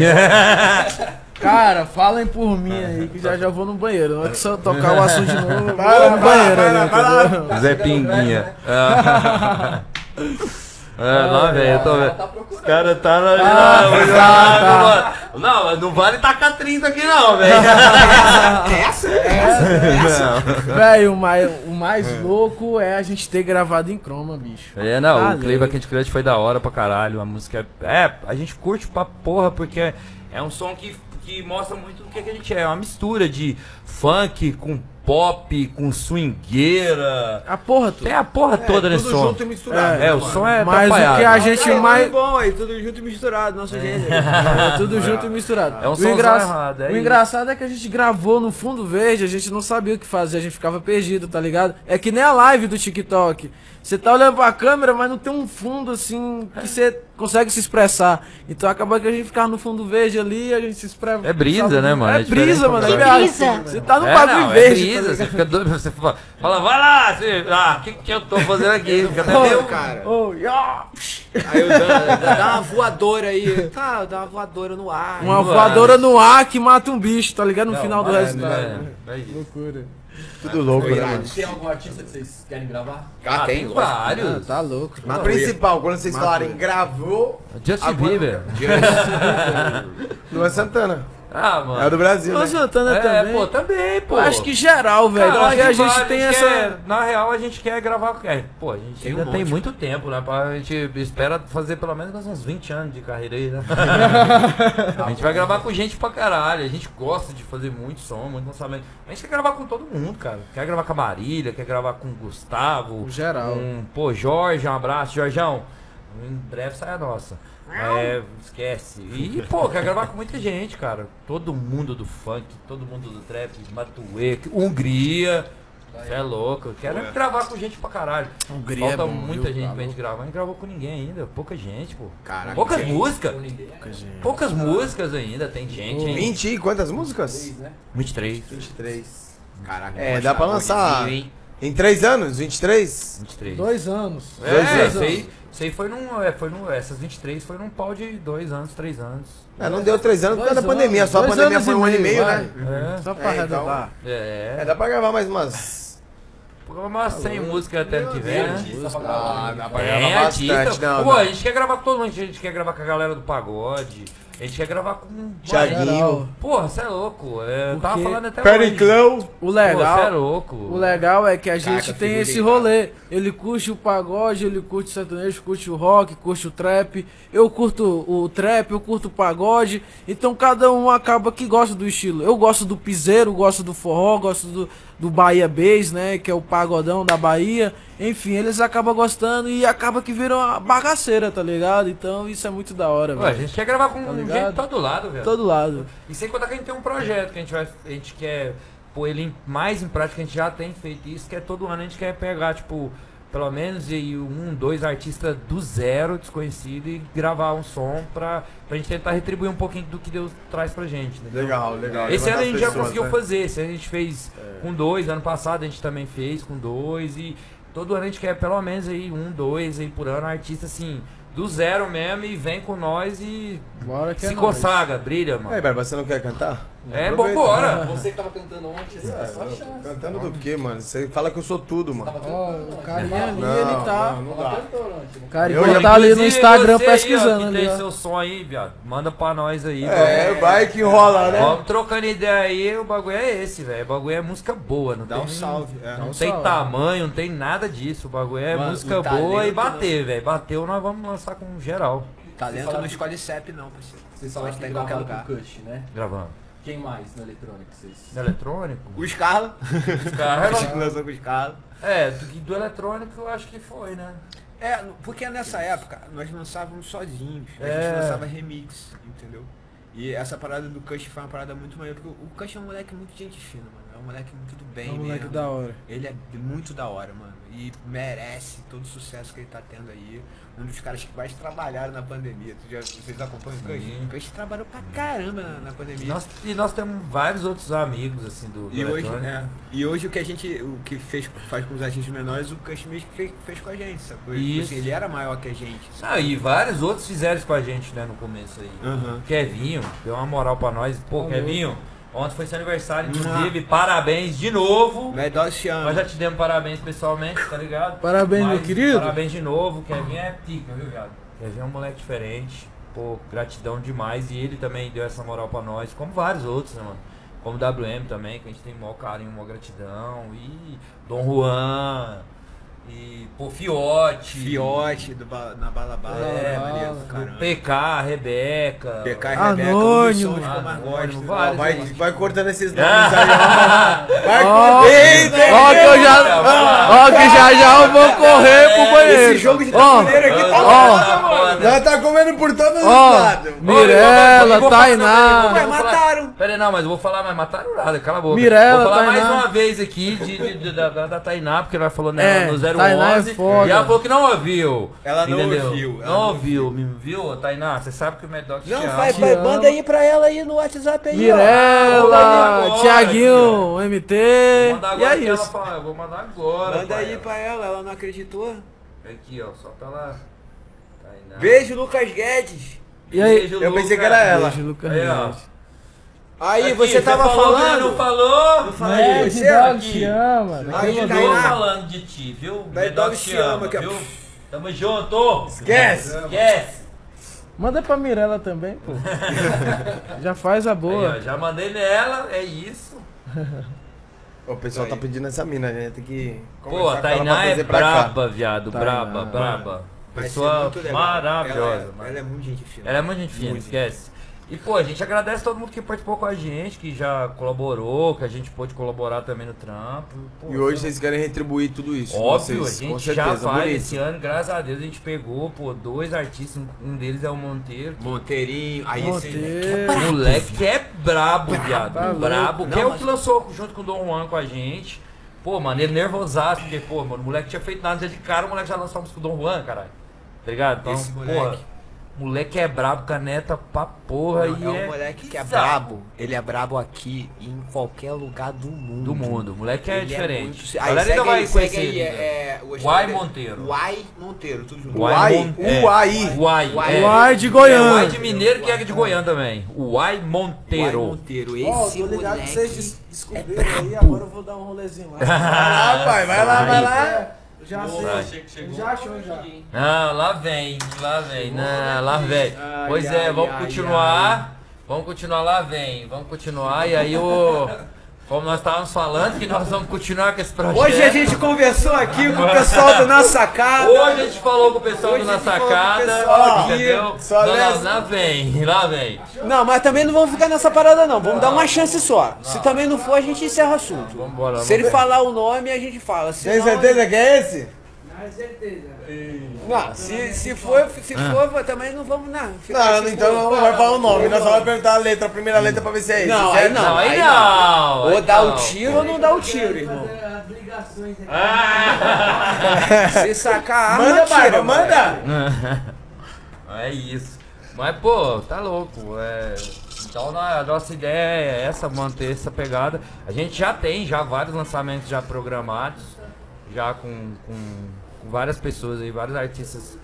Cara, falem por mim aí, que já já vou no banheiro. Não é que eu tocar o assunto de novo, vou Vai lá, no lá, banheiro lá, lá. entendeu? Zé Pinguinha. Ah. É, não, velho, eu tô vendo. Tá Os caras tá na. Ah, não, tá, não, não, mas não vale tacar 30 aqui, não, velho. Essa? Essa? Não. Velho, o mais, o mais louco é a gente ter gravado em croma, bicho. É, não, Tá o clipe louco. aqui de Crush foi da hora pra caralho. A música é. É, a gente curte pra porra, porque é um som que, que mostra muito do que, que a gente é. É uma mistura de funk com pop, com swingueira. A porra toda. Tem a porra toda nesse Tudo som. junto e misturado. É, o som é Mas o que a gente Aí, mais. bom, aí tudo junto e misturado, nosso gênero. É tudo junto e misturado. É um o, somzão engra- errado, é o isso. engraçado é que a gente gravou no fundo verde, a gente não sabia o que fazer, a gente ficava perdido, tá ligado? É que nem a live do TikTok. Você tá olhando pra câmera, mas não tem um fundo assim que você consegue se expressar. Então acaba que a gente ficava no fundo verde ali, a gente se expressa. É brisa, né, mano? É, É brisa, mano. É. Brisa. Você tá no É, bagulho não, verde. É brisa, você fica doido, você fala, fala vai lá, você, ah, o que, que eu tô fazendo aqui? Fica até meio, cara. Oh, yeah. Aí eu dá, dá- uma voadora aí. Tá, dá uma voadora no ar. Uma voadora no ar que mata um bicho, tá ligado? No Não, final do é, resultado. é, é isso. Loucura. Tudo louco, né, mano? Tem algum artista que vocês querem gravar? Ah, tem, lógico. vários. tá louco. Mas principal, quando vocês falarem gravou, Justin Agora- Bieber. Luan Santana. Ah, mano. É o do Brasil, né? Santana É, também. pô, também, pô. Acho que geral, velho. Porque a gente vai, tem quer- essa. na real, a gente quer gravar. É, pô, a gente Tem um ainda tem monte. muito tempo, né? Pra, a gente espera fazer pelo menos uns 20 anos de carreira aí, né? a gente vai gravar com gente pra caralho. A gente gosta de fazer muito som, muito lançamento. A gente quer gravar com todo mundo, cara. Quer gravar com a Marília, quer gravar com o Gustavo. Com geral. Com, pô, Jorge, um abraço, Jorjão. Em breve sai a nossa. É, esquece. E, pô, quer gravar com muita gente, cara. Todo mundo do funk, todo mundo do trap, Matuê, Hungria. Você é louco. Eu quero gravar com gente pra caralho. Hungria Falta é bom, muita viu? gente Tá pra gente gravar. A gente gravou com ninguém ainda. Pouca gente, pô. Caraca, Poucas gente. músicas. ninguém. Poucas músicas ainda. Tem gente, hein? 20 e quantas músicas? Três, né? 23. 23. Caraca, É, dá pra lançar em 3 anos? 23? 23. Dois anos. É, Dois anos. isso aí foi num. É, foi num. Essas 23 foi num pau de dois anos, três anos. É, não deu 3 anos por causa da pandemia. Só a pandemia foi um ano e meio, meio, vai. né? É. Só pra É, então-. É. É, dá pra gravar mais umas Umas 100 músicas até ano que vem, né? Artista Ah, dá pra gravar artista. bastante, não, Pô, não. a gente quer gravar com todo mundo. A gente quer gravar com a galera do pagode. A gente quer gravar com. Thiaguinho. Porra, você é louco. É, eu tava falando até. Periclão. O Pô, você é legal, louco. o legal é que a gente Caca, tem esse rolê. Ele curte o pagode, ele curte o sertanejo, curte o rock, curte o trap. Eu curto o trap, eu curto o pagode. Então cada um acaba que gosta do estilo. Eu gosto do piseiro, gosto do forró, gosto do, do Bahia Bass, né? Que é o pagodão da Bahia. Enfim, eles acabam gostando e acaba que viram uma bagaceira, tá ligado? Então isso é muito da hora, Pô, a velho. gente quer gravar com Tá gente ligado? todo lado, velho. Todo lado. E sem contar que a gente tem um projeto que a gente vai. A gente quer pôr ele mais em prática, a gente já tem feito isso, que é todo ano a gente quer pegar, tipo, pelo menos aí um, dois artistas do zero, desconhecido, e gravar um som pra, pra gente tentar retribuir um pouquinho do que Deus traz pra gente. entendeu? Legal, legal. Esse ano a gente já pessoas, conseguiu né? fazer, esse ano a gente fez com dois, ano passado a gente também fez com dois, e todo ano a gente quer pelo menos aí um, dois aí por ano, artista assim, do zero mesmo, e vem com nós e Bora que se é consagra, brilha, mano. Aí, Barba, você não quer cantar? É, bom, bora. Você que tava cantando ontem, essa é só a chance. Cantando do quê, mano? Você fala que eu sou tudo, mano. Ó, o carinha ali, Não, ele tá. não, não Tava dá. O carinha Eu já- tá ali no Instagram você aí, ó, pesquisando que ali, tem ó. seu som aí, viado. Manda pra nós aí. É, vai que rola, né? Vamos trocando ideia aí, o bagulho é esse, velho. O bagulho é música boa, não Dá tem um salve. é. Não um tem salve. tamanho, não tem nada disso. O bagulho é Mano, música boa e bater, velho. Bateu, nós vamos lançar com geral. Talento não que- escolhe CEP não, parceiro. Vocês falaram Pode que estar em qualquer lugar. com o Kush, né? Gravando. Quem mais no eletrônico vocês? No eletrônico? O Scarla. Os caras. Lançou com o Scarla. É, do, do eletrônico eu acho que foi, né? É, porque nessa época nós lançávamos sozinhos. A É. gente lançava remix, entendeu? E essa parada do Kush foi uma parada muito maneira, porque o Kush é um moleque muito gente fina, mano. É um moleque muito do bem É um moleque mesmo. da hora. Ele é muito da hora, mano. E merece todo o sucesso que ele tá tendo aí. Um dos caras que mais trabalharam na pandemia. Tu já, vocês acompanham o? Sim. O trabalhou pra caramba na, na pandemia. Nós- e nós temos vários outros amigos, assim, do, do E hoje, eletrônico. é, e hoje o que a gente, o que fez, faz com os artistas menores, o mesmo fez, fez com a gente, sacou? Tipo Isso. assim, ele era maior que a gente. Ah, e vários outros fizeram isso com a gente, né, no começo aí. Aham. Kevinho, deu uma moral pra nós. Pô, Tá Kevinho, ontem foi seu aniversário, inclusive, parabéns de novo. Ama. Nós já te demos parabéns pessoalmente, tá ligado? Parabéns, meu Mas, querido. Parabéns de novo, Kevin é pica, viu, viado? Kevin é um moleque diferente. Pô, gratidão demais. E ele também deu essa moral pra nós, como vários outros, né, mano? Como o WM também, que a gente tem maior carinho, maior gratidão. E Dom Juan. E, pô, Fiote. Fiote do na bala bala. É, Bala. do caramba. PK, Rebeca. PK e Anônimo. Rebeca, um dos sons que eu mais Anônimo, gosto. vários. Vai, vai cortando esses nomes aí, ó. Vai cortando. Ó, que eu já. Ó, que já já eu vou correr pro banheiro. Esse jogo de tabuleiro aqui tá ó, foda, mano. Nós tá comendo por todos os lados. Mirella, falar- Tainá. Mas mataram. Pera aí, não, mas eu vou falar, mas mataram nada, cala a boca. Mirella, Vou falar mais uma vez aqui de, de- de- da, Tainá, porque ela falou nela É, no 011. Tainá é foda. E ela falou que não ouviu. Ela não entendeu? ouviu, ela Não não ouviu, me viu, Tainá? Você sabe que o Mad Dog te Não, ama. vai, vai, manda aí pra ela aí no WhatsApp aí, ó. Mirella, agora, Thiaguinho, MT. Vou mandar E é ela isso. fala, vou mandar agora. Manda pai. aí pra ela, ela não acreditou. Aqui, ó, só pra lá. Tainá. Beijo, Lucas Guedes. E aí? Beijo, Eu pensei Lucas. que era ela. Beijo, Lucas Aí, ó. Aí, Aqui, você tava falou falando. Não falou? Fala Mad aí, você Dog aqui. te ama. Aí, Naquele Eu tô falando de ti, viu? Mad Dog te ama, que é- viu? Tamo junto. Esquece. Esquece. Manda pra Mirella também, pô. Já faz a Aí, boa. ó, já mandei nela, é isso. O pessoal tá pedindo essa mina, né? Tem que. Pô, a Tainá é braba, viado. Tainá, braba, braba. Pessoa legal. maravilhosa. Ela é, ela é muito gente fina. Ela é muito gente fina, Muito. esquece. E, pô, a gente agradece todo mundo que participou com a gente, que já colaborou, que a gente pôde colaborar também no trampo. Pô, E hoje vocês querem retribuir tudo isso. Óbvio, vocês, a com gente já faz. bonito. Esse ano, graças a Deus, a gente pegou, pô, dois artistas. Um deles é o Monteiro. Monteirinho, aí esse Monteiro. Moleque que é brabo, viado. Tá brabo. louco. Que é o que lançou junto com o Dom Juan com a gente. Pô, mano, ele nervosaço, porque, pô, mano, o moleque tinha feito nada já de cara, o moleque já lançou a música com o Dom Juan, caralho. Tá ligado? Então, Esse porra, moleque. É brabo, caneta pra porra. Não, e é um é moleque que é brabo. Ele é brabo aqui e em qualquer lugar do mundo. Do mundo. Moleque é Ele diferente. muito- A galera ainda vai conhecer. ele, é, é, o Uai Monteiro. Uai Monteiro, tudo junto. Uai Uai, é. Uai. Uai. É. De É, Goiânia. Uai de Mineiro que é de Goiânia também. Uai Uai Monteiro. Monteiro. Esse Ó, tô ligado moleque... que vocês des- descobriram aí, agora eu vou dar um rolezinho lá. Vai lá, pai, vai lá, vai lá. Já Boa, sei. achei que chegou. Já achou, já. Ah, lá vem, lá vem, não, lá vem. Ai, Pois ai, é, vamos ai, continuar. Vamos continuar, lá vem. Vamos continuar. E aí o. Como nós estávamos falando, que nós vamos continuar com esse projeto. Hoje a gente conversou aqui com o pessoal do Na Sacada. Hoje a gente falou com o pessoal Hoje do Na com Sacada. pessoal aqui. entendeu? Só Não, não, lá vem, lá vem. Não, mas também não vamos ficar nessa parada não. Vamos dar uma chance só. Se também não for, a gente encerra o assunto. Vambora, Se ele vambora. falar o nome, a gente fala. Se Tem não, certeza que é esse? Não, se, se for, se for, também não vamos não. Não, tipo- então não vai falar o nome. Nós só vamos perguntar a letra, a primeira letra pra ver se é esse. Não, aí não. Aí não. Ou dá o tiro ou não dá o tiro, irmão. Ah! Se sacar a arma, Manda, tira, manda. É isso. Mas, pô, tá louco. É... Então a nossa ideia é essa, manter essa pegada. A gente já tem já vários lançamentos já programados, já com, com várias pessoas aí, vários artistas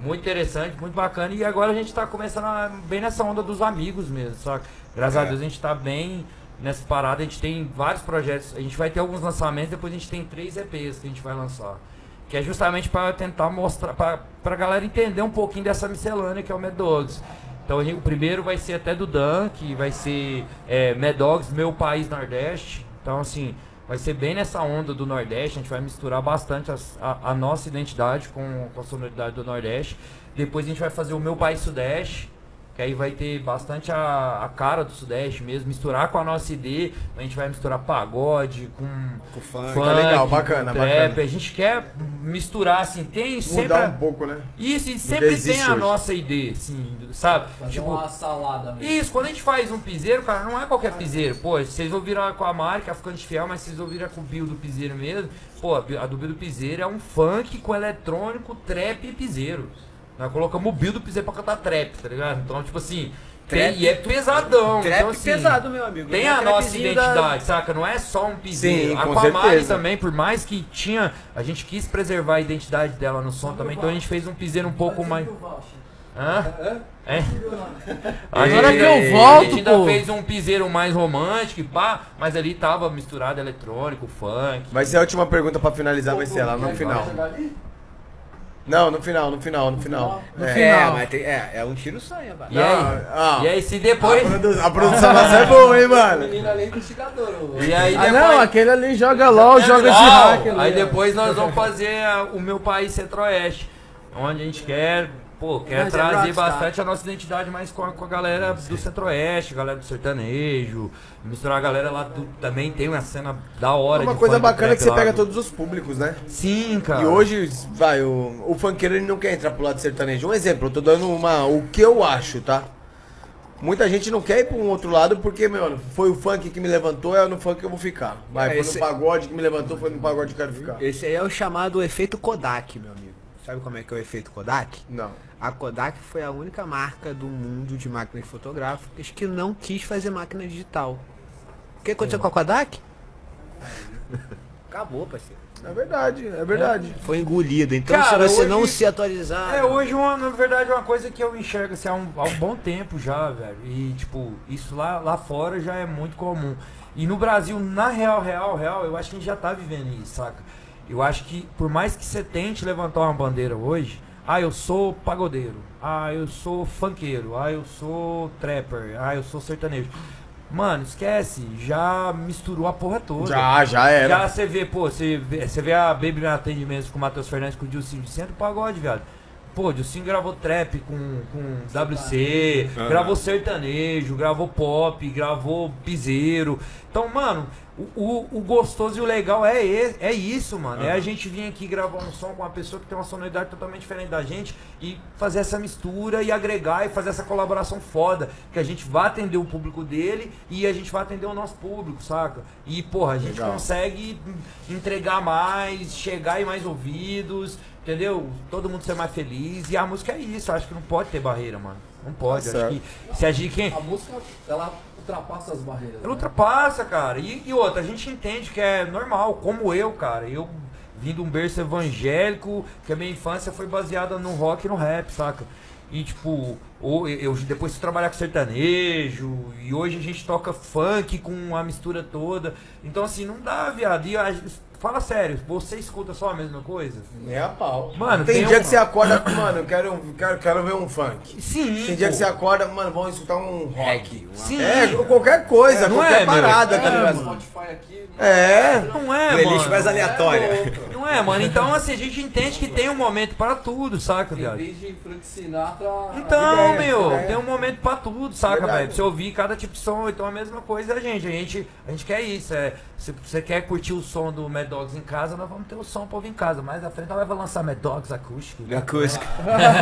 muito interessante, muito bacana. E agora a gente tá começando a- bem nessa onda dos amigos mesmo, só graças a Deus a gente tá bem nessa parada, a gente tem vários projetos, a gente vai ter alguns lançamentos, depois a gente tem três EPs que a gente vai lançar. Que é justamente para tentar mostrar, para a galera entender um pouquinho dessa miscelânea que é o Mad Dogs. Então o primeiro vai ser até do Dan, que vai ser é, Mad Dogs, Meu País Nordeste. Então assim, vai ser bem nessa onda do Nordeste, a gente vai misturar bastante as- a, a nossa identidade com, com a sonoridade do Nordeste. Depois a gente vai fazer o Meu País Sudeste, que aí vai ter bastante a, a cara do Sudeste mesmo, misturar com a nossa ID, a gente vai misturar pagode com Com funk. Tá legal, com bacana, trap. bacana. A gente quer misturar assim, tem sempre Mudar a- um pouco, né? isso e sempre tem a hoje. nossa ID, assim, sabe? Fazer Tipo, uma salada mesmo. isso, quando a gente faz um piseiro, cara, não é qualquer piseiro. Pô, vocês ouviram com a marca, Ficante Fiel, mas vocês ouviram com o Bill do piseiro mesmo. Pô, a do Bill do piseiro é um funk com eletrônico, trap e piseiro. Nós colocamos o Bill do piseiro pra cantar trap, tá ligado? Então, tipo assim, tem- Trap- e é pesadão. Trap então, assim, pesado, meu amigo. Tem é a nossa trapzinho da- identidade, saca? Não é só um piseiro. Sim, a certeza. também, por mais que tinha, a gente quis preservar a identidade dela no som também, então a gente fez um piseiro um pouco mais. Hã? É? Agora que eu A volto, gente ainda pô. fez um piseiro mais romântico e pá, mas ali tava misturado eletrônico, funk. Vai ser a última pergunta pra finalizar, vai ser lá no final. Não, no final, no final, no final. No É. final. É, mas tem, é, é um tiro só, hein, E aí? ah. E aí se A, depois. produ- a produção nossa é boa, hein, mano? Menino ali é investigador. E aí Ah, depois. não, aquele ali joga LOL, joga de hack. Aí ó. depois nós vamos fazer o meu país centro-oeste, onde a gente quer, pô, quer Mas é trazer rockstar. bastante a nossa identidade mais com a, com a galera do centro-oeste, galera do sertanejo, misturar a galera lá do, também tem uma cena da hora. É uma de coisa bacana trap que você pega do- todos os públicos, né? Sim, cara. E hoje, vai, o, o funkeiro ele não quer entrar pro lado sertanejo. Um exemplo, eu tô dando uma, o que eu acho, tá? Muita gente não quer ir pra um outro lado porque, meu, foi o funk que me levantou, é no funk que eu vou ficar. Vai, É, foi esse- no pagode que me levantou, foi no pagode que eu quero ficar. Esse aí é o chamado efeito Kodak, meu amigo. Sabe como é que é o efeito Kodak? Não. A Kodak foi a única marca do mundo de máquinas fotográficas que não quis fazer máquina digital. O que aconteceu com a Kodak? Acabou, parceiro. É verdade, é verdade. Foi engolido. Então, Cara, se você hoje- não se atualizar. É, hoje, uma, na verdade, é uma coisa que eu enxergo assim, há, um, há um bom tempo já, velho. E, tipo, isso lá, lá fora já é muito comum. E no Brasil, na real, real, real, eu acho que a gente já tá vivendo isso, saca? Eu acho que, por mais que você tente levantar uma bandeira hoje, ah, eu sou pagodeiro, ah, eu sou funkeiro, ah, eu sou trapper, ah, eu sou sertanejo. Mano, esquece, já misturou a porra toda. Já, já era. Já você vê, pô, você vê, você vê a Baby no atendimento com o Matheus Fernandes com o Dilcinho de Centro Pagode, viado. Pô, o Dilcinho gravou trap com, com WC, gravou sertanejo, gravou pop, gravou piseiro. Então, mano, o, o, o gostoso e o legal é, é isso, mano. É a gente vir aqui gravar um som com uma pessoa que tem uma sonoridade totalmente diferente da gente e fazer essa mistura e agregar e fazer essa colaboração foda. Que a gente vai atender o público dele e a gente vai atender o nosso público, saca? E, porra, a gente Legal. consegue entregar mais, chegar em mais ouvidos. Entendeu? Todo mundo ser mais feliz. E a música é isso, acho que não pode ter barreira, mano. Não pode. Tá acho que se a gente. Quem, A música, ela ultrapassa as barreiras. ela né? ultrapassa, cara. E, e outra, a gente entende que é normal, como eu, cara. Eu vim de um berço evangélico, que a minha infância foi baseada no rock e no rap, saca? E tipo, ou eu, eu depois fui trabalhar com sertanejo, e hoje a gente toca funk com a mistura toda. Então assim, não dá, viado. E a- fala sério, você escuta só a mesma coisa? Nem a pau. Mano, tem, tem dia um- que você acorda, mano, eu quero, quero, quero ver um funk. Sim. Tem dia que pô. você acorda, mano, vamos escutar um rock. Sim. É, qualquer coisa, É, não qualquer é, meu? parada, tá É, ligado? Spotify aqui. É. Não é, Playlist mano. mais aleatória. Não é, mano. Então, assim, a gente entende que tem um momento pra tudo, saca, viado? desde Frank Sinatra. a- Então, ideia, meu, ideia. tem um momento pra tudo, saca, velho? Pra você ouvir cada tipo de som, então a mesma coisa a gente. A gente, a gente quer isso. É, se você quer curtir o som do Mad Dogs em casa, nós vamos ter o som pra ouvir em casa. Mais à frente nós vamos lançar Mad Dogs acústico. Acústico.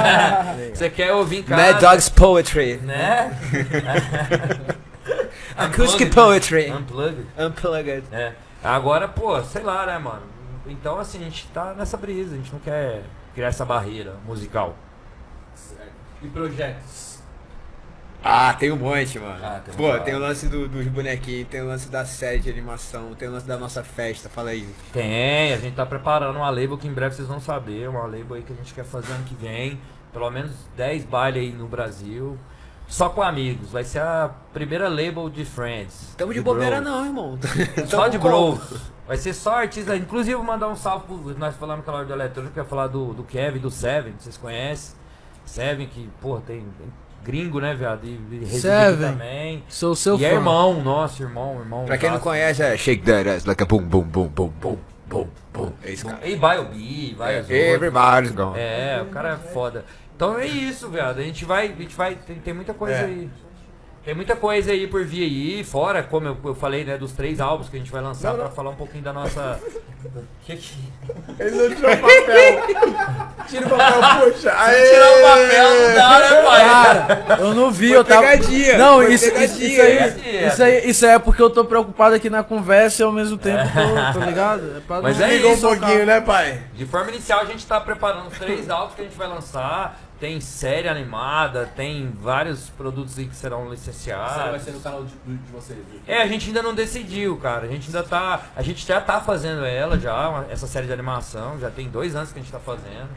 Você quer ouvir em casa. Mad Dogs Poetry. Né? Acoustic Unplugged. Poetry. Unplugged. Unplugged. É. Agora, pô, sei lá, né, mano? Então, assim, a gente tá nessa brisa, a gente não quer criar essa barreira musical. Certo. E projetos? Ah, tem um monte, mano. Ah, tem um Pô, tem o lance do- dos bonequinhos, tem o lance da série de animação, tem o lance da nossa festa, fala aí. Tem, a gente tá preparando uma label que em breve vocês vão saber, uma label aí que a gente quer fazer ano que vem, pelo menos 10 bailes aí no Brasil, só com amigos, vai ser a primeira label de Friends. Tamo de bros. bobeira não, irmão. Só de bros. Vai ser só artista, inclusive vou mandar um salve pro, nós falamos aquela hora do eletrônico, eu ia falar do, do Kevin, do Seven, vocês conhecem, Seven que, porra, tem, tem gringo, né, viado, e, e reside Seven. também. Sou seu e fã. é irmão, nosso irmão, irmão. Pra quem não conhece, é Shake That Ass Like a Boom Boom Boom Boom Boom Boom Boom. É isso, cara. E vai o Bi, vai as outras. Everybody's gone. É, o cara é foda. Então é isso, viado. A gente vai, a gente vai, tem, tem muita coisa É. aí. Tem muita coisa aí por vir aí, fora, como eu, eu falei, né, dos três álbuns que a gente vai lançar pra falar um pouquinho da nossa. Que que... Ele não tirou o papel. Tira o papel, puxa. Aê! Tirar o papel não dá, né, pai? Cara, eu não vi, eu tava. pegadinha, Não, foi isso, isso, pegadinha, isso aí, pegadinha. isso aí. Isso aí é porque eu tô preocupado aqui na conversa e ao mesmo tempo tô, tô ligado? É pra Mas não é Ligou um isso, pouquinho, né, pai? De forma inicial, a gente tá preparando os três álbuns que a gente vai lançar. Tem série animada, tem vários produtos aí que serão licenciados. vai ser no canal de, de vocês. viu? É, a gente ainda não decidiu, cara. A gente ainda tá. A gente já tá fazendo ela já, essa série de animação. Já tem dois anos que a gente tá fazendo.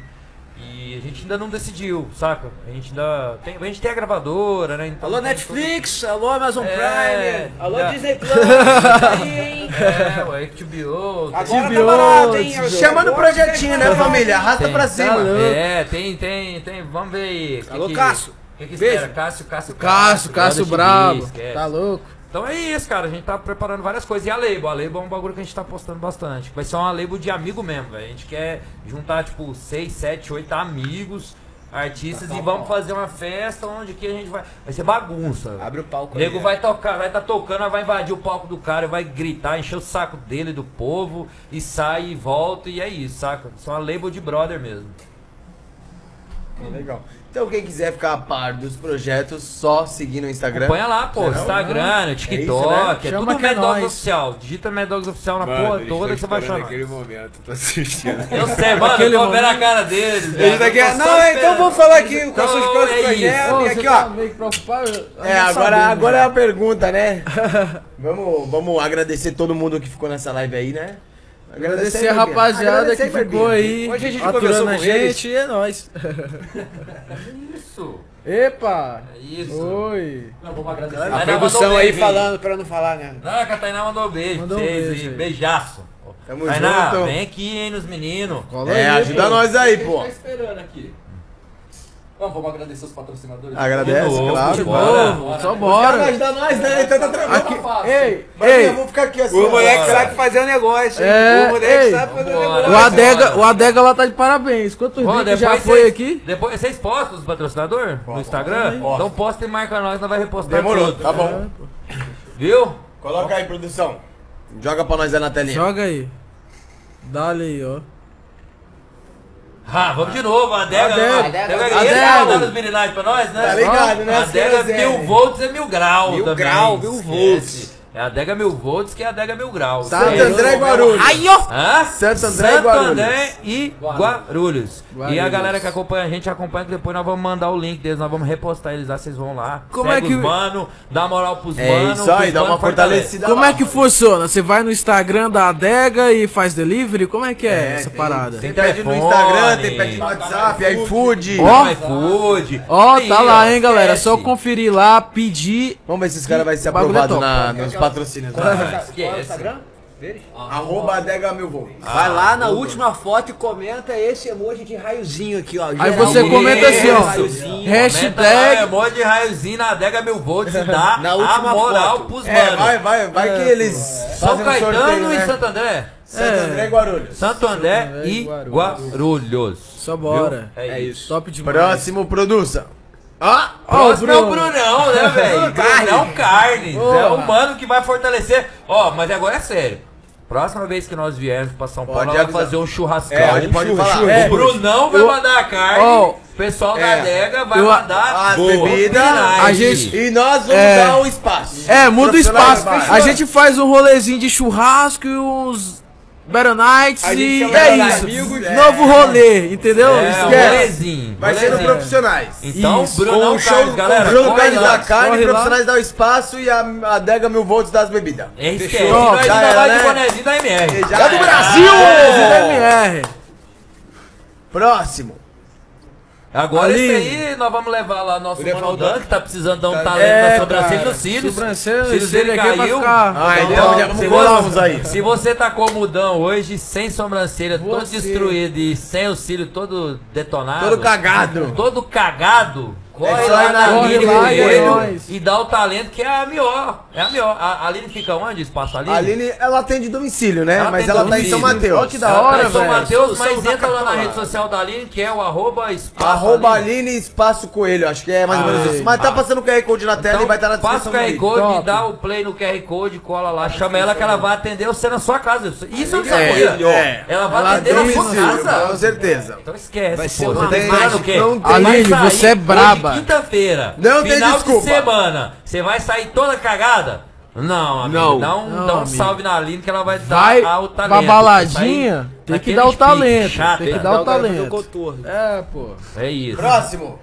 E a gente ainda não decidiu, saca? A gente ainda. Tem, a gente tem a gravadora, né? Então Alô Netflix, alô Amazon É, Prime, alô já. Disney Plus, tá aí, hein? todo- É, o HBO. Agora tá HBO, barato, hein? Chama no projetinho, né, família? Arrasta tem- pra cima. É, tem, tem, tem. Vamos ver aí. Alô, que, Cássio. Que, que Beijo. espera? Cássio, Cássio, Cássio, Cássio Brabo. TV, esquece. Tá louco? Então é isso, cara. A gente tá preparando várias coisas. E a label? A label é um bagulho que a gente tá postando bastante. Vai ser uma label de amigo mesmo, velho. A gente quer juntar, tipo, 6, 7, 8 amigos, artistas, e vamos fazer uma festa onde que a gente vai. Vai ser bagunça. Abre o palco O nego vai tocar, vai tá tocando, vai invadir o palco do cara, vai gritar, encher o saco dele, do povo, e sai e volta, e é isso, saca? São uma label de brother mesmo. Legal. Então, quem quiser ficar a par dos projetos, só seguir no Instagram. Acompanha lá, pô, Não, Instagram, no TikTok, é, Chama tudo que é Mad Dogs. Oficial. Digita Mad Dogs Oficial na Mano, porra toda que você vai achar. esperando nós. aquele momento, tô assistindo. Eu sei, mano, Aquele eu tô vendo a cara deles. Eles daqui, não, então vamos falar aqui com seus Então, próximos é isso. projetos. Aqui, tá ó. meio preocupado? Eu É, não agora, sabendo agora é já. a pergunta, né? vamos, vamos agradecer todo mundo que ficou nessa live aí, né? Agradecer a rapaziada Agradecer, que ficou aí, Hoje a gente aturando a gente e é nóis. Isso. Epa! É isso. Oi! Não, vamos agradecer. Tainá A produção mandou aí beijo, falando pra não falar, né? Não, a Catarina mandou um beijo Mandou pra um vocês beijo aí. Beijaço. Tamo Tainá, junto. vem aqui, hein, nos meninos. Cola É, aí, ajuda pô. nós aí, A gente pô. tá esperando aqui. Vamos, vamos agradecer os patrocinadores. Agradece, De novo, claro. de bora. novo. Só bora! ajuda nós, né? Então tá tranquilo. Aqui, ei, ei! vamos ficar aqui assim. O moleque Bora. sabe fazer o negócio, hein? É, O moleque ei. sabe fazer o Vambora. negócio. O Adega, o Adega lá tá de parabéns. Quantos Ó, vídeos já foi vocês- aqui? Depois, vocês postam os patrocinadores no Instagram? Posto. Então posta e marca nós, nós vai repostar Demorou, tudo. tá bom. Viu? Coloca aí, produção. Joga pra nós aí na telinha. Joga aí. Dá-lhe aí, ó. Ah, vamos de novo, a adega. Adega. Adega. Adega. Ele tá dando os virilhais pra nós, né? Tá ligado, né? A As adega mil é. volts é mil grau Mil grau, mil volts. É a Adega Mil Volts, que é a Adega Mil Graus. Santo É. André e Guarulhos. Aí, ó. Hã? Santo André e Santo Guarulhos. André e Guarulhos. E a Guarulhos. galera que acompanha a gente, acompanha que depois nós vamos mandar o link deles, nós vamos repostar eles lá, vocês vão lá. Como segue é que- os mano, dá moral pros É mano. isso aí, dá mano uma fortalecida Como lá. é que funciona? Você vai no Instagram da adega e faz delivery? Como é que é, essa tem- parada? Tem pede no. Instagram, tem pede no WhatsApp, iFood. Ó. iFood. Ó, Aí, tá lá, hein, galera. Só esquece. conferir lá, pedir. Vamos ver se esse cara vai ser O bagulho é aprovado top. na, nos patrocínios. Ah, né? esquece. Arroba adega mil volts. Vai lá na última foto e comenta esse emoji de raiozinho aqui, ó. Aí você isso, comenta assim, ó. raiozinho. Comenta lá, é Hashtag. monte de raiozinho na adega mil volts e dá Na a última moral foto. pros É, mano. vai, vai, vai que eles. São Caetano sorteio, e né? Santo André. Santo É. André e Guarulhos. Santo André e e Guarulhos. Só bora. É isso. Top demais. Próximo produção. Ah, é o Bruno. Brunão, né, velho? Brunão Carnes. É o mano que vai fortalecer. Ó, mas agora é sério. Próxima vez que nós viermos pra São Paulo, Pode nós vamos avisar. fazer um churrascão. É, pode, falar. churras. É, O Brunão vai Eu- mandar a carne, Ó, o pessoal da é. adega vai Eu- mandar as bebidas, a gente- E nós vamos É. dar o espaço. É, muda o espaço. A gente faz um rolezinho de churrasco e uns Better Nights e é isso. amigos, é. Novo rolê, entendeu? É, Esquece. rolezinho. Vai ser no profissionais. Então, Isso. Brunão o show, galera. com o Bruno da carne, lá. profissionais dá o espaço e a adega mil volts das bebidas. É, esquece. Fechou. Nós Já ainda vai de né? bonezinho da MR. Já É do. Brasil! MR. Próximo. Agora Ali. esse aí nós vamos levar lá nosso Ele é mano faltando. Dan, que tá precisando dar um Tá- talento É, na sobrancelha nos cílios. sobrancelha, Cílios cílio dele aqui é pra caiu. ficar- Ah, então Então, já vamos se você- aí. Se você tá como o Dan hoje, sem sobrancelha, todo Você. destruído e sem o cílio todo detonado. Todo cagado. Todo cagado. Corre É lá na na- corre Aline lá e é Coelho e dá o talento que é a melhor. É a melhor. A Aline fica onde? Espaço Aline? A Aline, ela atende domicílio, né? Ela Mas ela tá em São domicílio. Mateus. Ó, que da tá hora, em São velho. Mateus, mas entra lá na Capital. rede social da Aline, que é o arroba espaço Arroba Aline. Aline Espaço Coelho, acho que é mais ou menos isso. Mas tá passando o QR Code na tela Então, e vai estar na passa descrição o do QR. Code, Top. dá o play no QR Code, cola lá, chama ela que ela vai atender você na sua casa. Isso é um É, sabia? é. Ela vai Ela atender na sua Domicílio, casa. Com certeza. Então esquece, Vai pô. ser tá o quê? não tem- Aline, você é hoje, Quinta-feira. Não tem final desculpa. de semana. Você vai sair toda cagada? Não, amigo. Não. Dá um, Não, dá um amigo. salve na Aline que ela vai Vai dar o talento. pra Vai baladinha, tem que dar o talento. chato, tem que dar o talento. contorno. É, pô. É isso. Próximo.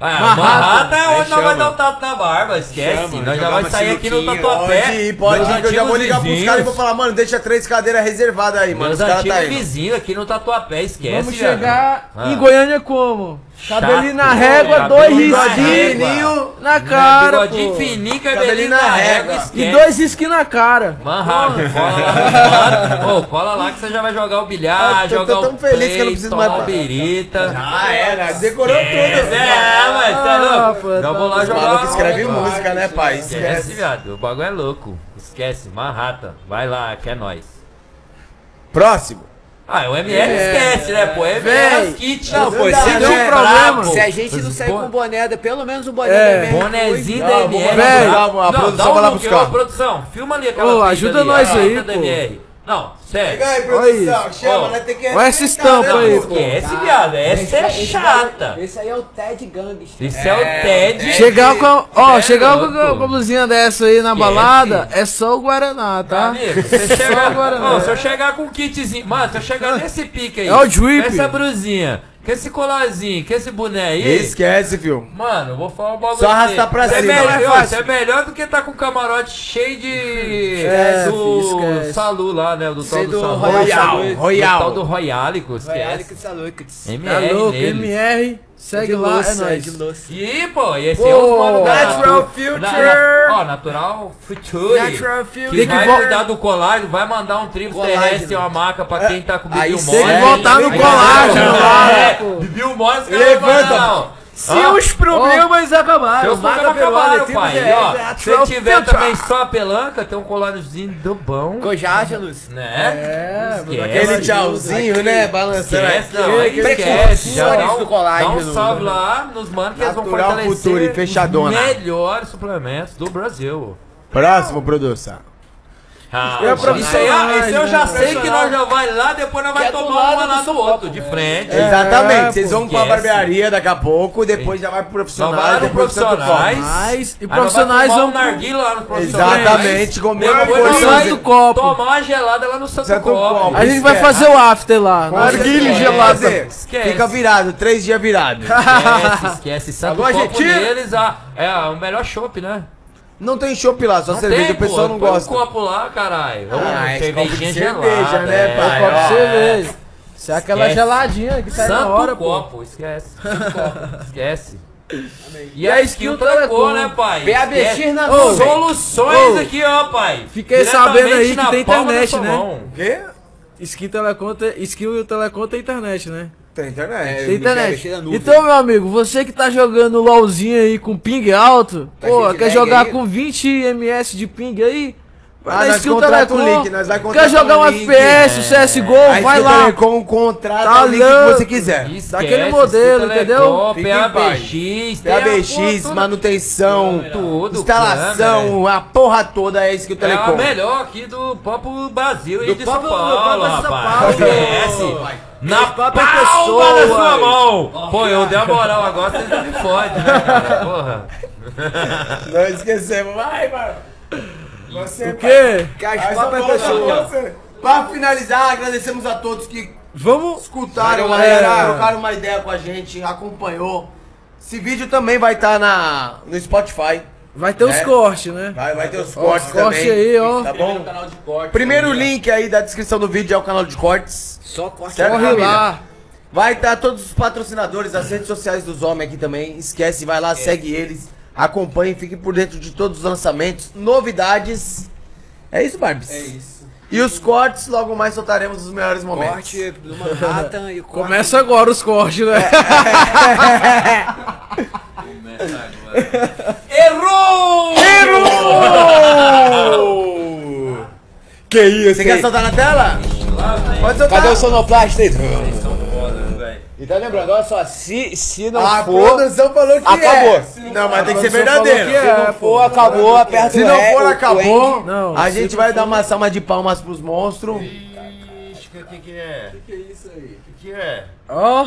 Ah, Marrata. É Aí onde nós vai chama. dar o tato na barba, esquece. Chama, nós já uma sair aqui no. Tatuapé. Pode ir, pode ir, que eu já vou ligar pros caras e vou falar, mano, deixa três cadeiras reservadas aí, mano. Meus Os caras tá indo. vizinhos aqui no Tatuapé, esquece. Vamos chegar em Goiânia como? Cabelinho na régua, dois risquinhos régua. na cara, Bigodinho fininho, Cabelinho na régua. E dois risquinhos na cara. Manhasco, cola cola lá que você já vai jogar o bilhar, Ah, jogar o feliz play, que eu não preciso mais birita. Ah, era, decorou É, tudo. é, mas é Ah, louco. pô, Eu tá vou lá jogar. malucos escrevem Ó, música, né, pai? Esquece, Esquece. viado. O bagulho é louco. Esquece. Manhattan. Vai lá, que é nóis. Próximo. Ah, o MR esquece, né, pô? MR é os kits. Não, pô, se não né? é problema. Se a gente não sair com boné, pelo menos o boné É, da MR. Bonezinho Não, da MR. buscar, a produção dá vai lá buscar. ô, produção, filma ali aquela Ô, ajuda nós aí, pô. Não, sério. Pega aí, produção. Chama, Ó, né? Tem que olha essa estampa né, aí, pô? Esquece, viado. Essa é chata. Esse aí é o Ted Gangster. Isso é o TED. Chegar com, ó, É chegar com, louco. com a blusinha dessa aí na balada, é só o Guaraná, tá? Amigo, você chegar, agora, Ó, se eu chegar com um kitzinho, mano, se eu chegar nesse pique aí, É o drip. essa brusinha, com esse colarzinho, com esse boné aí, Esquece, filho. mano, eu vou falar um bagulho. Só arrastar pra é cima. melhor- É fácil. Isso é melhor do que tá com o camarote cheio de. Esquece, do esquece. Salu lá, né? Do tal do, do Salu. Royal, Do Royal. tal do Royalico, que tá louco. MR É louco, nele. MR, segue lá, é nóis. E, pô, e esse Pô, é os mano da Natural Natu- Future. Na- na- ó, Natural Future. Natural Future. Tem que vai vol- cuidar do colágeno, vai mandar um Colágeno. terrestre e uma maca pra quem tá com Aí Bibiu tem Mole. que voltar no colágeno lá, É, pô. Bibiu Mole, os caras Levanta. não. Se os problemas acabaram, seus Maga problemas acabaram, pai. E, ó, se tiver também só a pelanca, tem um coláriozinho do bom. Cojágenos. Né? É, Esquece. Aquele tchauzinho, né? Balançando Esquece, aqui. não, esquece. Já dá um, do colágeno. dá um salve lá nos manos que eles vão fortalecer fechadona. os melhores suplementos do Brasil. Próximo, produção. Ah, é isso aí, profissionais, esse eu já né? sei que nós já vai lá, depois nós vai é tomar lado uma lá do do outro, de frente. É, Exatamente, vocês vão pra barbearia daqui a pouco, depois já vai pro Nós vai pro profissionais. E profissionais vão tomar um narguilha lá no profissionais. Exatamente, comer uma Profissionais coisa. do copo. tomar uma gelada lá no Santo, Santo Copo. Copo. A gente vai fazer o after lá. Narguilha certeza. gelada. Esquece. Fica virado, três dias virado. Esquece, esquece. Santo Agora, Copo deles ah, é o melhor chopp, né? Não tem chopp lá, só Não cerveja, tem, o pessoal pô, não põe gosta. um copo lá, caralho. Ah, esse copo de cervejinha cerveja, gelada. né, é. pai? Copo de cerveja. Isso é aquela Esquece. geladinha que sai na Santo hora, pô. copo, esquece. Santo copo, esquece. E E a Skill Telecom. né, pai? PABX Esquece. na nuvem. Soluções Ô, aqui, ó, pai. fiquei sabendo aí que na tem internet, né? mão. O quê? Skill Telecom, Skill e o Telecom tem internet, né? Tem internet. É, Tem internet. nuvem. Então, meu amigo, você que tá jogando LOLzinho aí com ping alto, Tá pô, quer jogar aí? com 20 ms de ping aí? Vai Ah, na Skill Telecom. link, nós vai Quer jogar um um. FPS, CSGO, Aí vai lá. Telecom contrata Tá o link que você quiser. Esquece, Daquele modelo, entendeu? PABX, a PABX, porra toda. manutenção, Tudo, instalação, a porra toda é Skill É a Telecom. melhor aqui do próprio Brasil e Do de São próprio- do Paulo, próprio São rapaz. Paulo. Na própria palma pessoa, da sua mão. Pô, eu dei a moral agora, vocês não me fodem, né, cara? Porra. Não esquecemos, vai, mano. Você, O quê? Que as próprias pessoas. você. Pra finalizar, agradecemos a todos que Vamos. escutaram, galera, trocaram uma ideia com a gente, acompanhou. Esse vídeo também vai estar na no Spotify. Vai ter os É. cortes, né? Vai, vai ter os Ó, cortes os cortes também. aí, ó. Tá Primeiro bom? canal de corte. Primeiro ó. link aí da descrição do vídeo é o canal de cortes. Só corte Certo, Corre família? lá. Vai estar todos os patrocinadores, as redes sociais dos homens aqui também. Esquece, vai lá, segue eles. Acompanhe, fique por dentro de todos os lançamentos, novidades. É isso, Barbs? É isso. E os cortes, logo mais soltaremos os melhores momentos. corte do Manhattan e corte. Começa agora os cortes, né? Começa agora. Errou! Errou! Que isso, Você quer soltar na tela? Pode soltar. Cadê o sonoplasta aí? E tá lembrando, olha só, se, se não A for. produção falou que Acabou. é. Não, mas tem que ser verdadeiro. que Se é. não for, acabou, aperta Se não for, acabou. Não, a se gente não vai for- dar uma salva de palmas pros monstros. Ixi, o que que é? O que é isso aí? O que que é? Ó.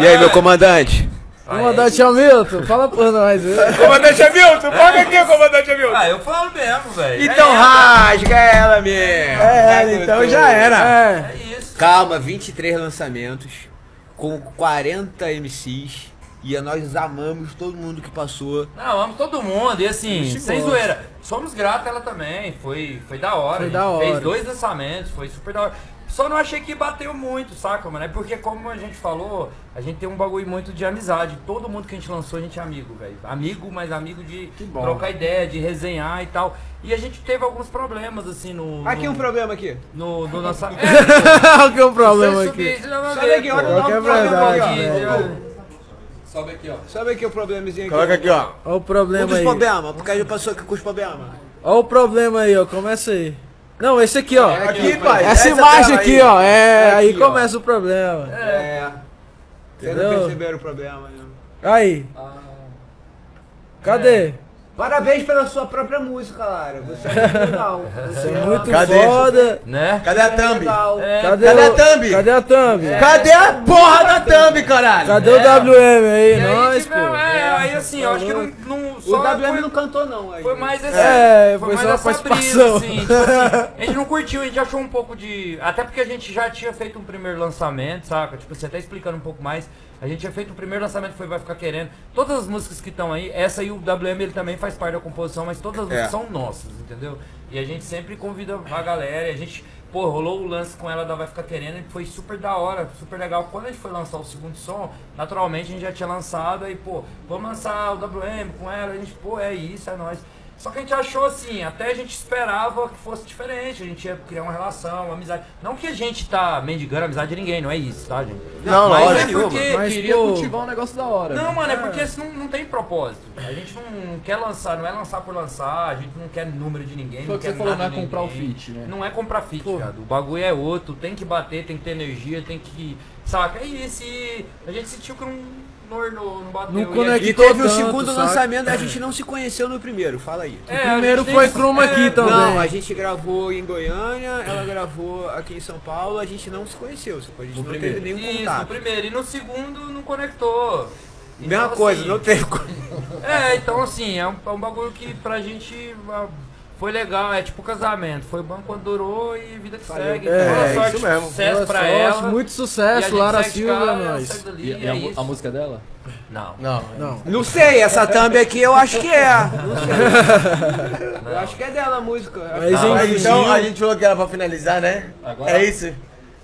E aí, meu comandante? Comandante Hamilton, fala por nós. viu? Comandante Hamilton, paga aqui, comandante Hamilton. Ah, eu falo mesmo, velho. Então é, rasga ela mesmo. É, então já era. É. é isso. Calma, 23 lançamentos, com 40 MCs, e nós amamos todo mundo que passou. Não, amo todo mundo. E assim, Vixe, sem gosta. zoeira. Somos gratos a ela também. Foi, foi da hora. Foi da hora. Fez dois lançamentos, foi super da hora. Só não achei que bateu muito, saca, mano? É porque, como a gente falou, a gente tem um bagulho muito de amizade. Todo mundo que a gente lançou, a gente é amigo, velho. Amigo, mas amigo de trocar ideia, de resenhar e tal. E a gente teve alguns problemas, assim, no. Aqui no, um problema aqui. No, no que é o problema Você aqui? subir, Sobe aqui, olha, é um problema aqui, ó. Sobe aqui, ó. Sabe aqui o problemazinho aqui? Coloca aqui, ó. Olha o Um problema dos aí. problemas, porque a gente passou aqui com os problemas. Olha o problema aí, ó. Começa aí. Não, esse aqui, ó. Aqui, pai. Essa essa imagem aqui, aí. ó. É, aí Aqui, ó. começa o problema. É. Vocês não perceberam o problema, né? Aí. Ah, Cadê? Parabéns pela sua própria música, Lara. Você é muito legal. Você é Muito Cadê? foda. Né? Cadê a thumb? É, Cadê, Cadê a o- thumb? Cadê a thumb? Cadê a porra da thumb, caralho? Cadê É. o WM aí? E aí, Nós, tipo, pô. é, aí assim, eu acho que não, não O só WM foi- não cantou, não. Aí. Foi mais esse, É, foi mais só uma essa participação. assim, tipo assim, A gente não curtiu, a gente achou um pouco de. Até porque a gente já tinha feito um primeiro lançamento, saca? Tipo, você até explicando um pouco mais. A gente tinha feito o primeiro lançamento, foi Vai Ficar Querendo. Todas as músicas que estão aí, essa aí o WM ele também faz parte da composição, mas todas as É. músicas são nossas, entendeu? E a gente sempre convida a galera, e a gente. Pô, rolou o lance com ela da Vai Ficar Querendo e foi super da hora, super legal. Quando a gente foi lançar o segundo som, naturalmente a gente já tinha lançado aí, pô, vamos lançar o WM com ela, a gente, pô, é isso, é nóis. Só que a gente achou assim, até a gente esperava que fosse diferente, a gente ia criar uma relação, uma amizade. Não que a gente tá mendigando a amizade de ninguém, não é isso, tá, gente? Não, Mas lógico. é porque. Mas, queria cultivar um negócio da hora. Não, mano, é porque isso não, não tem propósito. A gente não quer lançar, não é lançar por lançar, a gente não quer número de ninguém. Foi não que quer você falou, nada não é comprar o feat, né? Não é comprar fit, viado. O bagulho é outro, tem que bater, tem que ter energia, tem que. Saca? É isso. E a gente sentiu que não, não, não, não bateu. Não E conectou E teve o segundo saca? lançamento, a gente não se conheceu no primeiro, fala aí. É, O primeiro foi tem- Chroma Key é, também. Não, a gente gravou em Goiânia, ela gravou aqui em São Paulo, a gente não se conheceu, a gente No não primeiro. teve nenhum Isso, no contato. primeiro. E no segundo não conectou. Mesma Então, coisa, assim, não teve. É, então assim, é um, é um bagulho que pra gente foi legal, é tipo casamento. Foi bom quando durou e vida que segue. É, Boa é sorte, isso mesmo. Sucesso Boa pra sorte, ela. Muito E a sucesso, Lara Silva, cá, é segue dali, E, e é a, mu- isso. a música dela? Não. Não. Não. Não sei, essa thumb aqui eu acho que é. Não sei. Eu acho que é dela a música. Mas Ah, mas então a gente falou que era pra finalizar, né? Agora- É isso?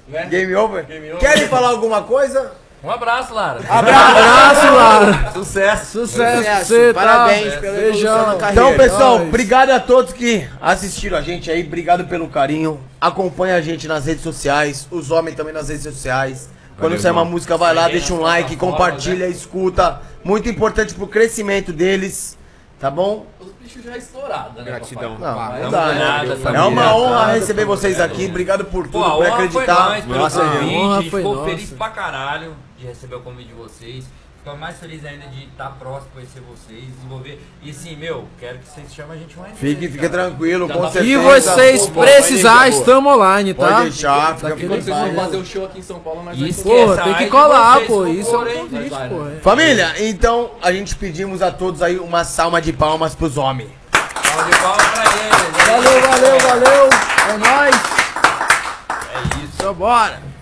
Né? Game over? Game over. Querem falar alguma coisa? Um abraço, Lara. Abraço, Lara. Sucesso! Sucesso Sucesso, você, tá? parabéns pela evolução Beijão. na carreira. Então, pessoal, Nós. obrigado a todos que assistiram a gente aí, obrigado pelo carinho. Acompanha a gente nas redes sociais, os homens também nas redes sociais. Quando Valeu, sair uma música, vai lá, deixa um like, compartilha, escuta. Muito importante pro crescimento deles, tá bom? Os bichos já estourados, né? Gratidão. papai? Não, não dá, junto, né? nada, É família. uma honra Obrigado, receber vocês aqui, obrigado por Pô, tudo, a por honra foi acreditar. nós Nossa, a honra a gente foi ficou nossa. feliz pra caralho de receber o convite de vocês. Ficamos mais felizes ainda de estar próximo, conhecer vocês, desenvolver. E assim, meu, quero que vocês chamem a gente mais Fique, fique cara. tranquilo, Já com tá- certeza. E vocês Pô, precisar, estamos online, tá? Pode deixar, fica Quando vocês vão fazer o show aqui em São Paulo, nós Isso Pô, tem que colar, vocês, pô. Isso é um convite, pô. é. Família, então a gente pedimos a todos aí uma salva de palmas pros homens. Salve de palmas pra eles. Valeu, valeu, valeu. É nóis. É isso. Então bora.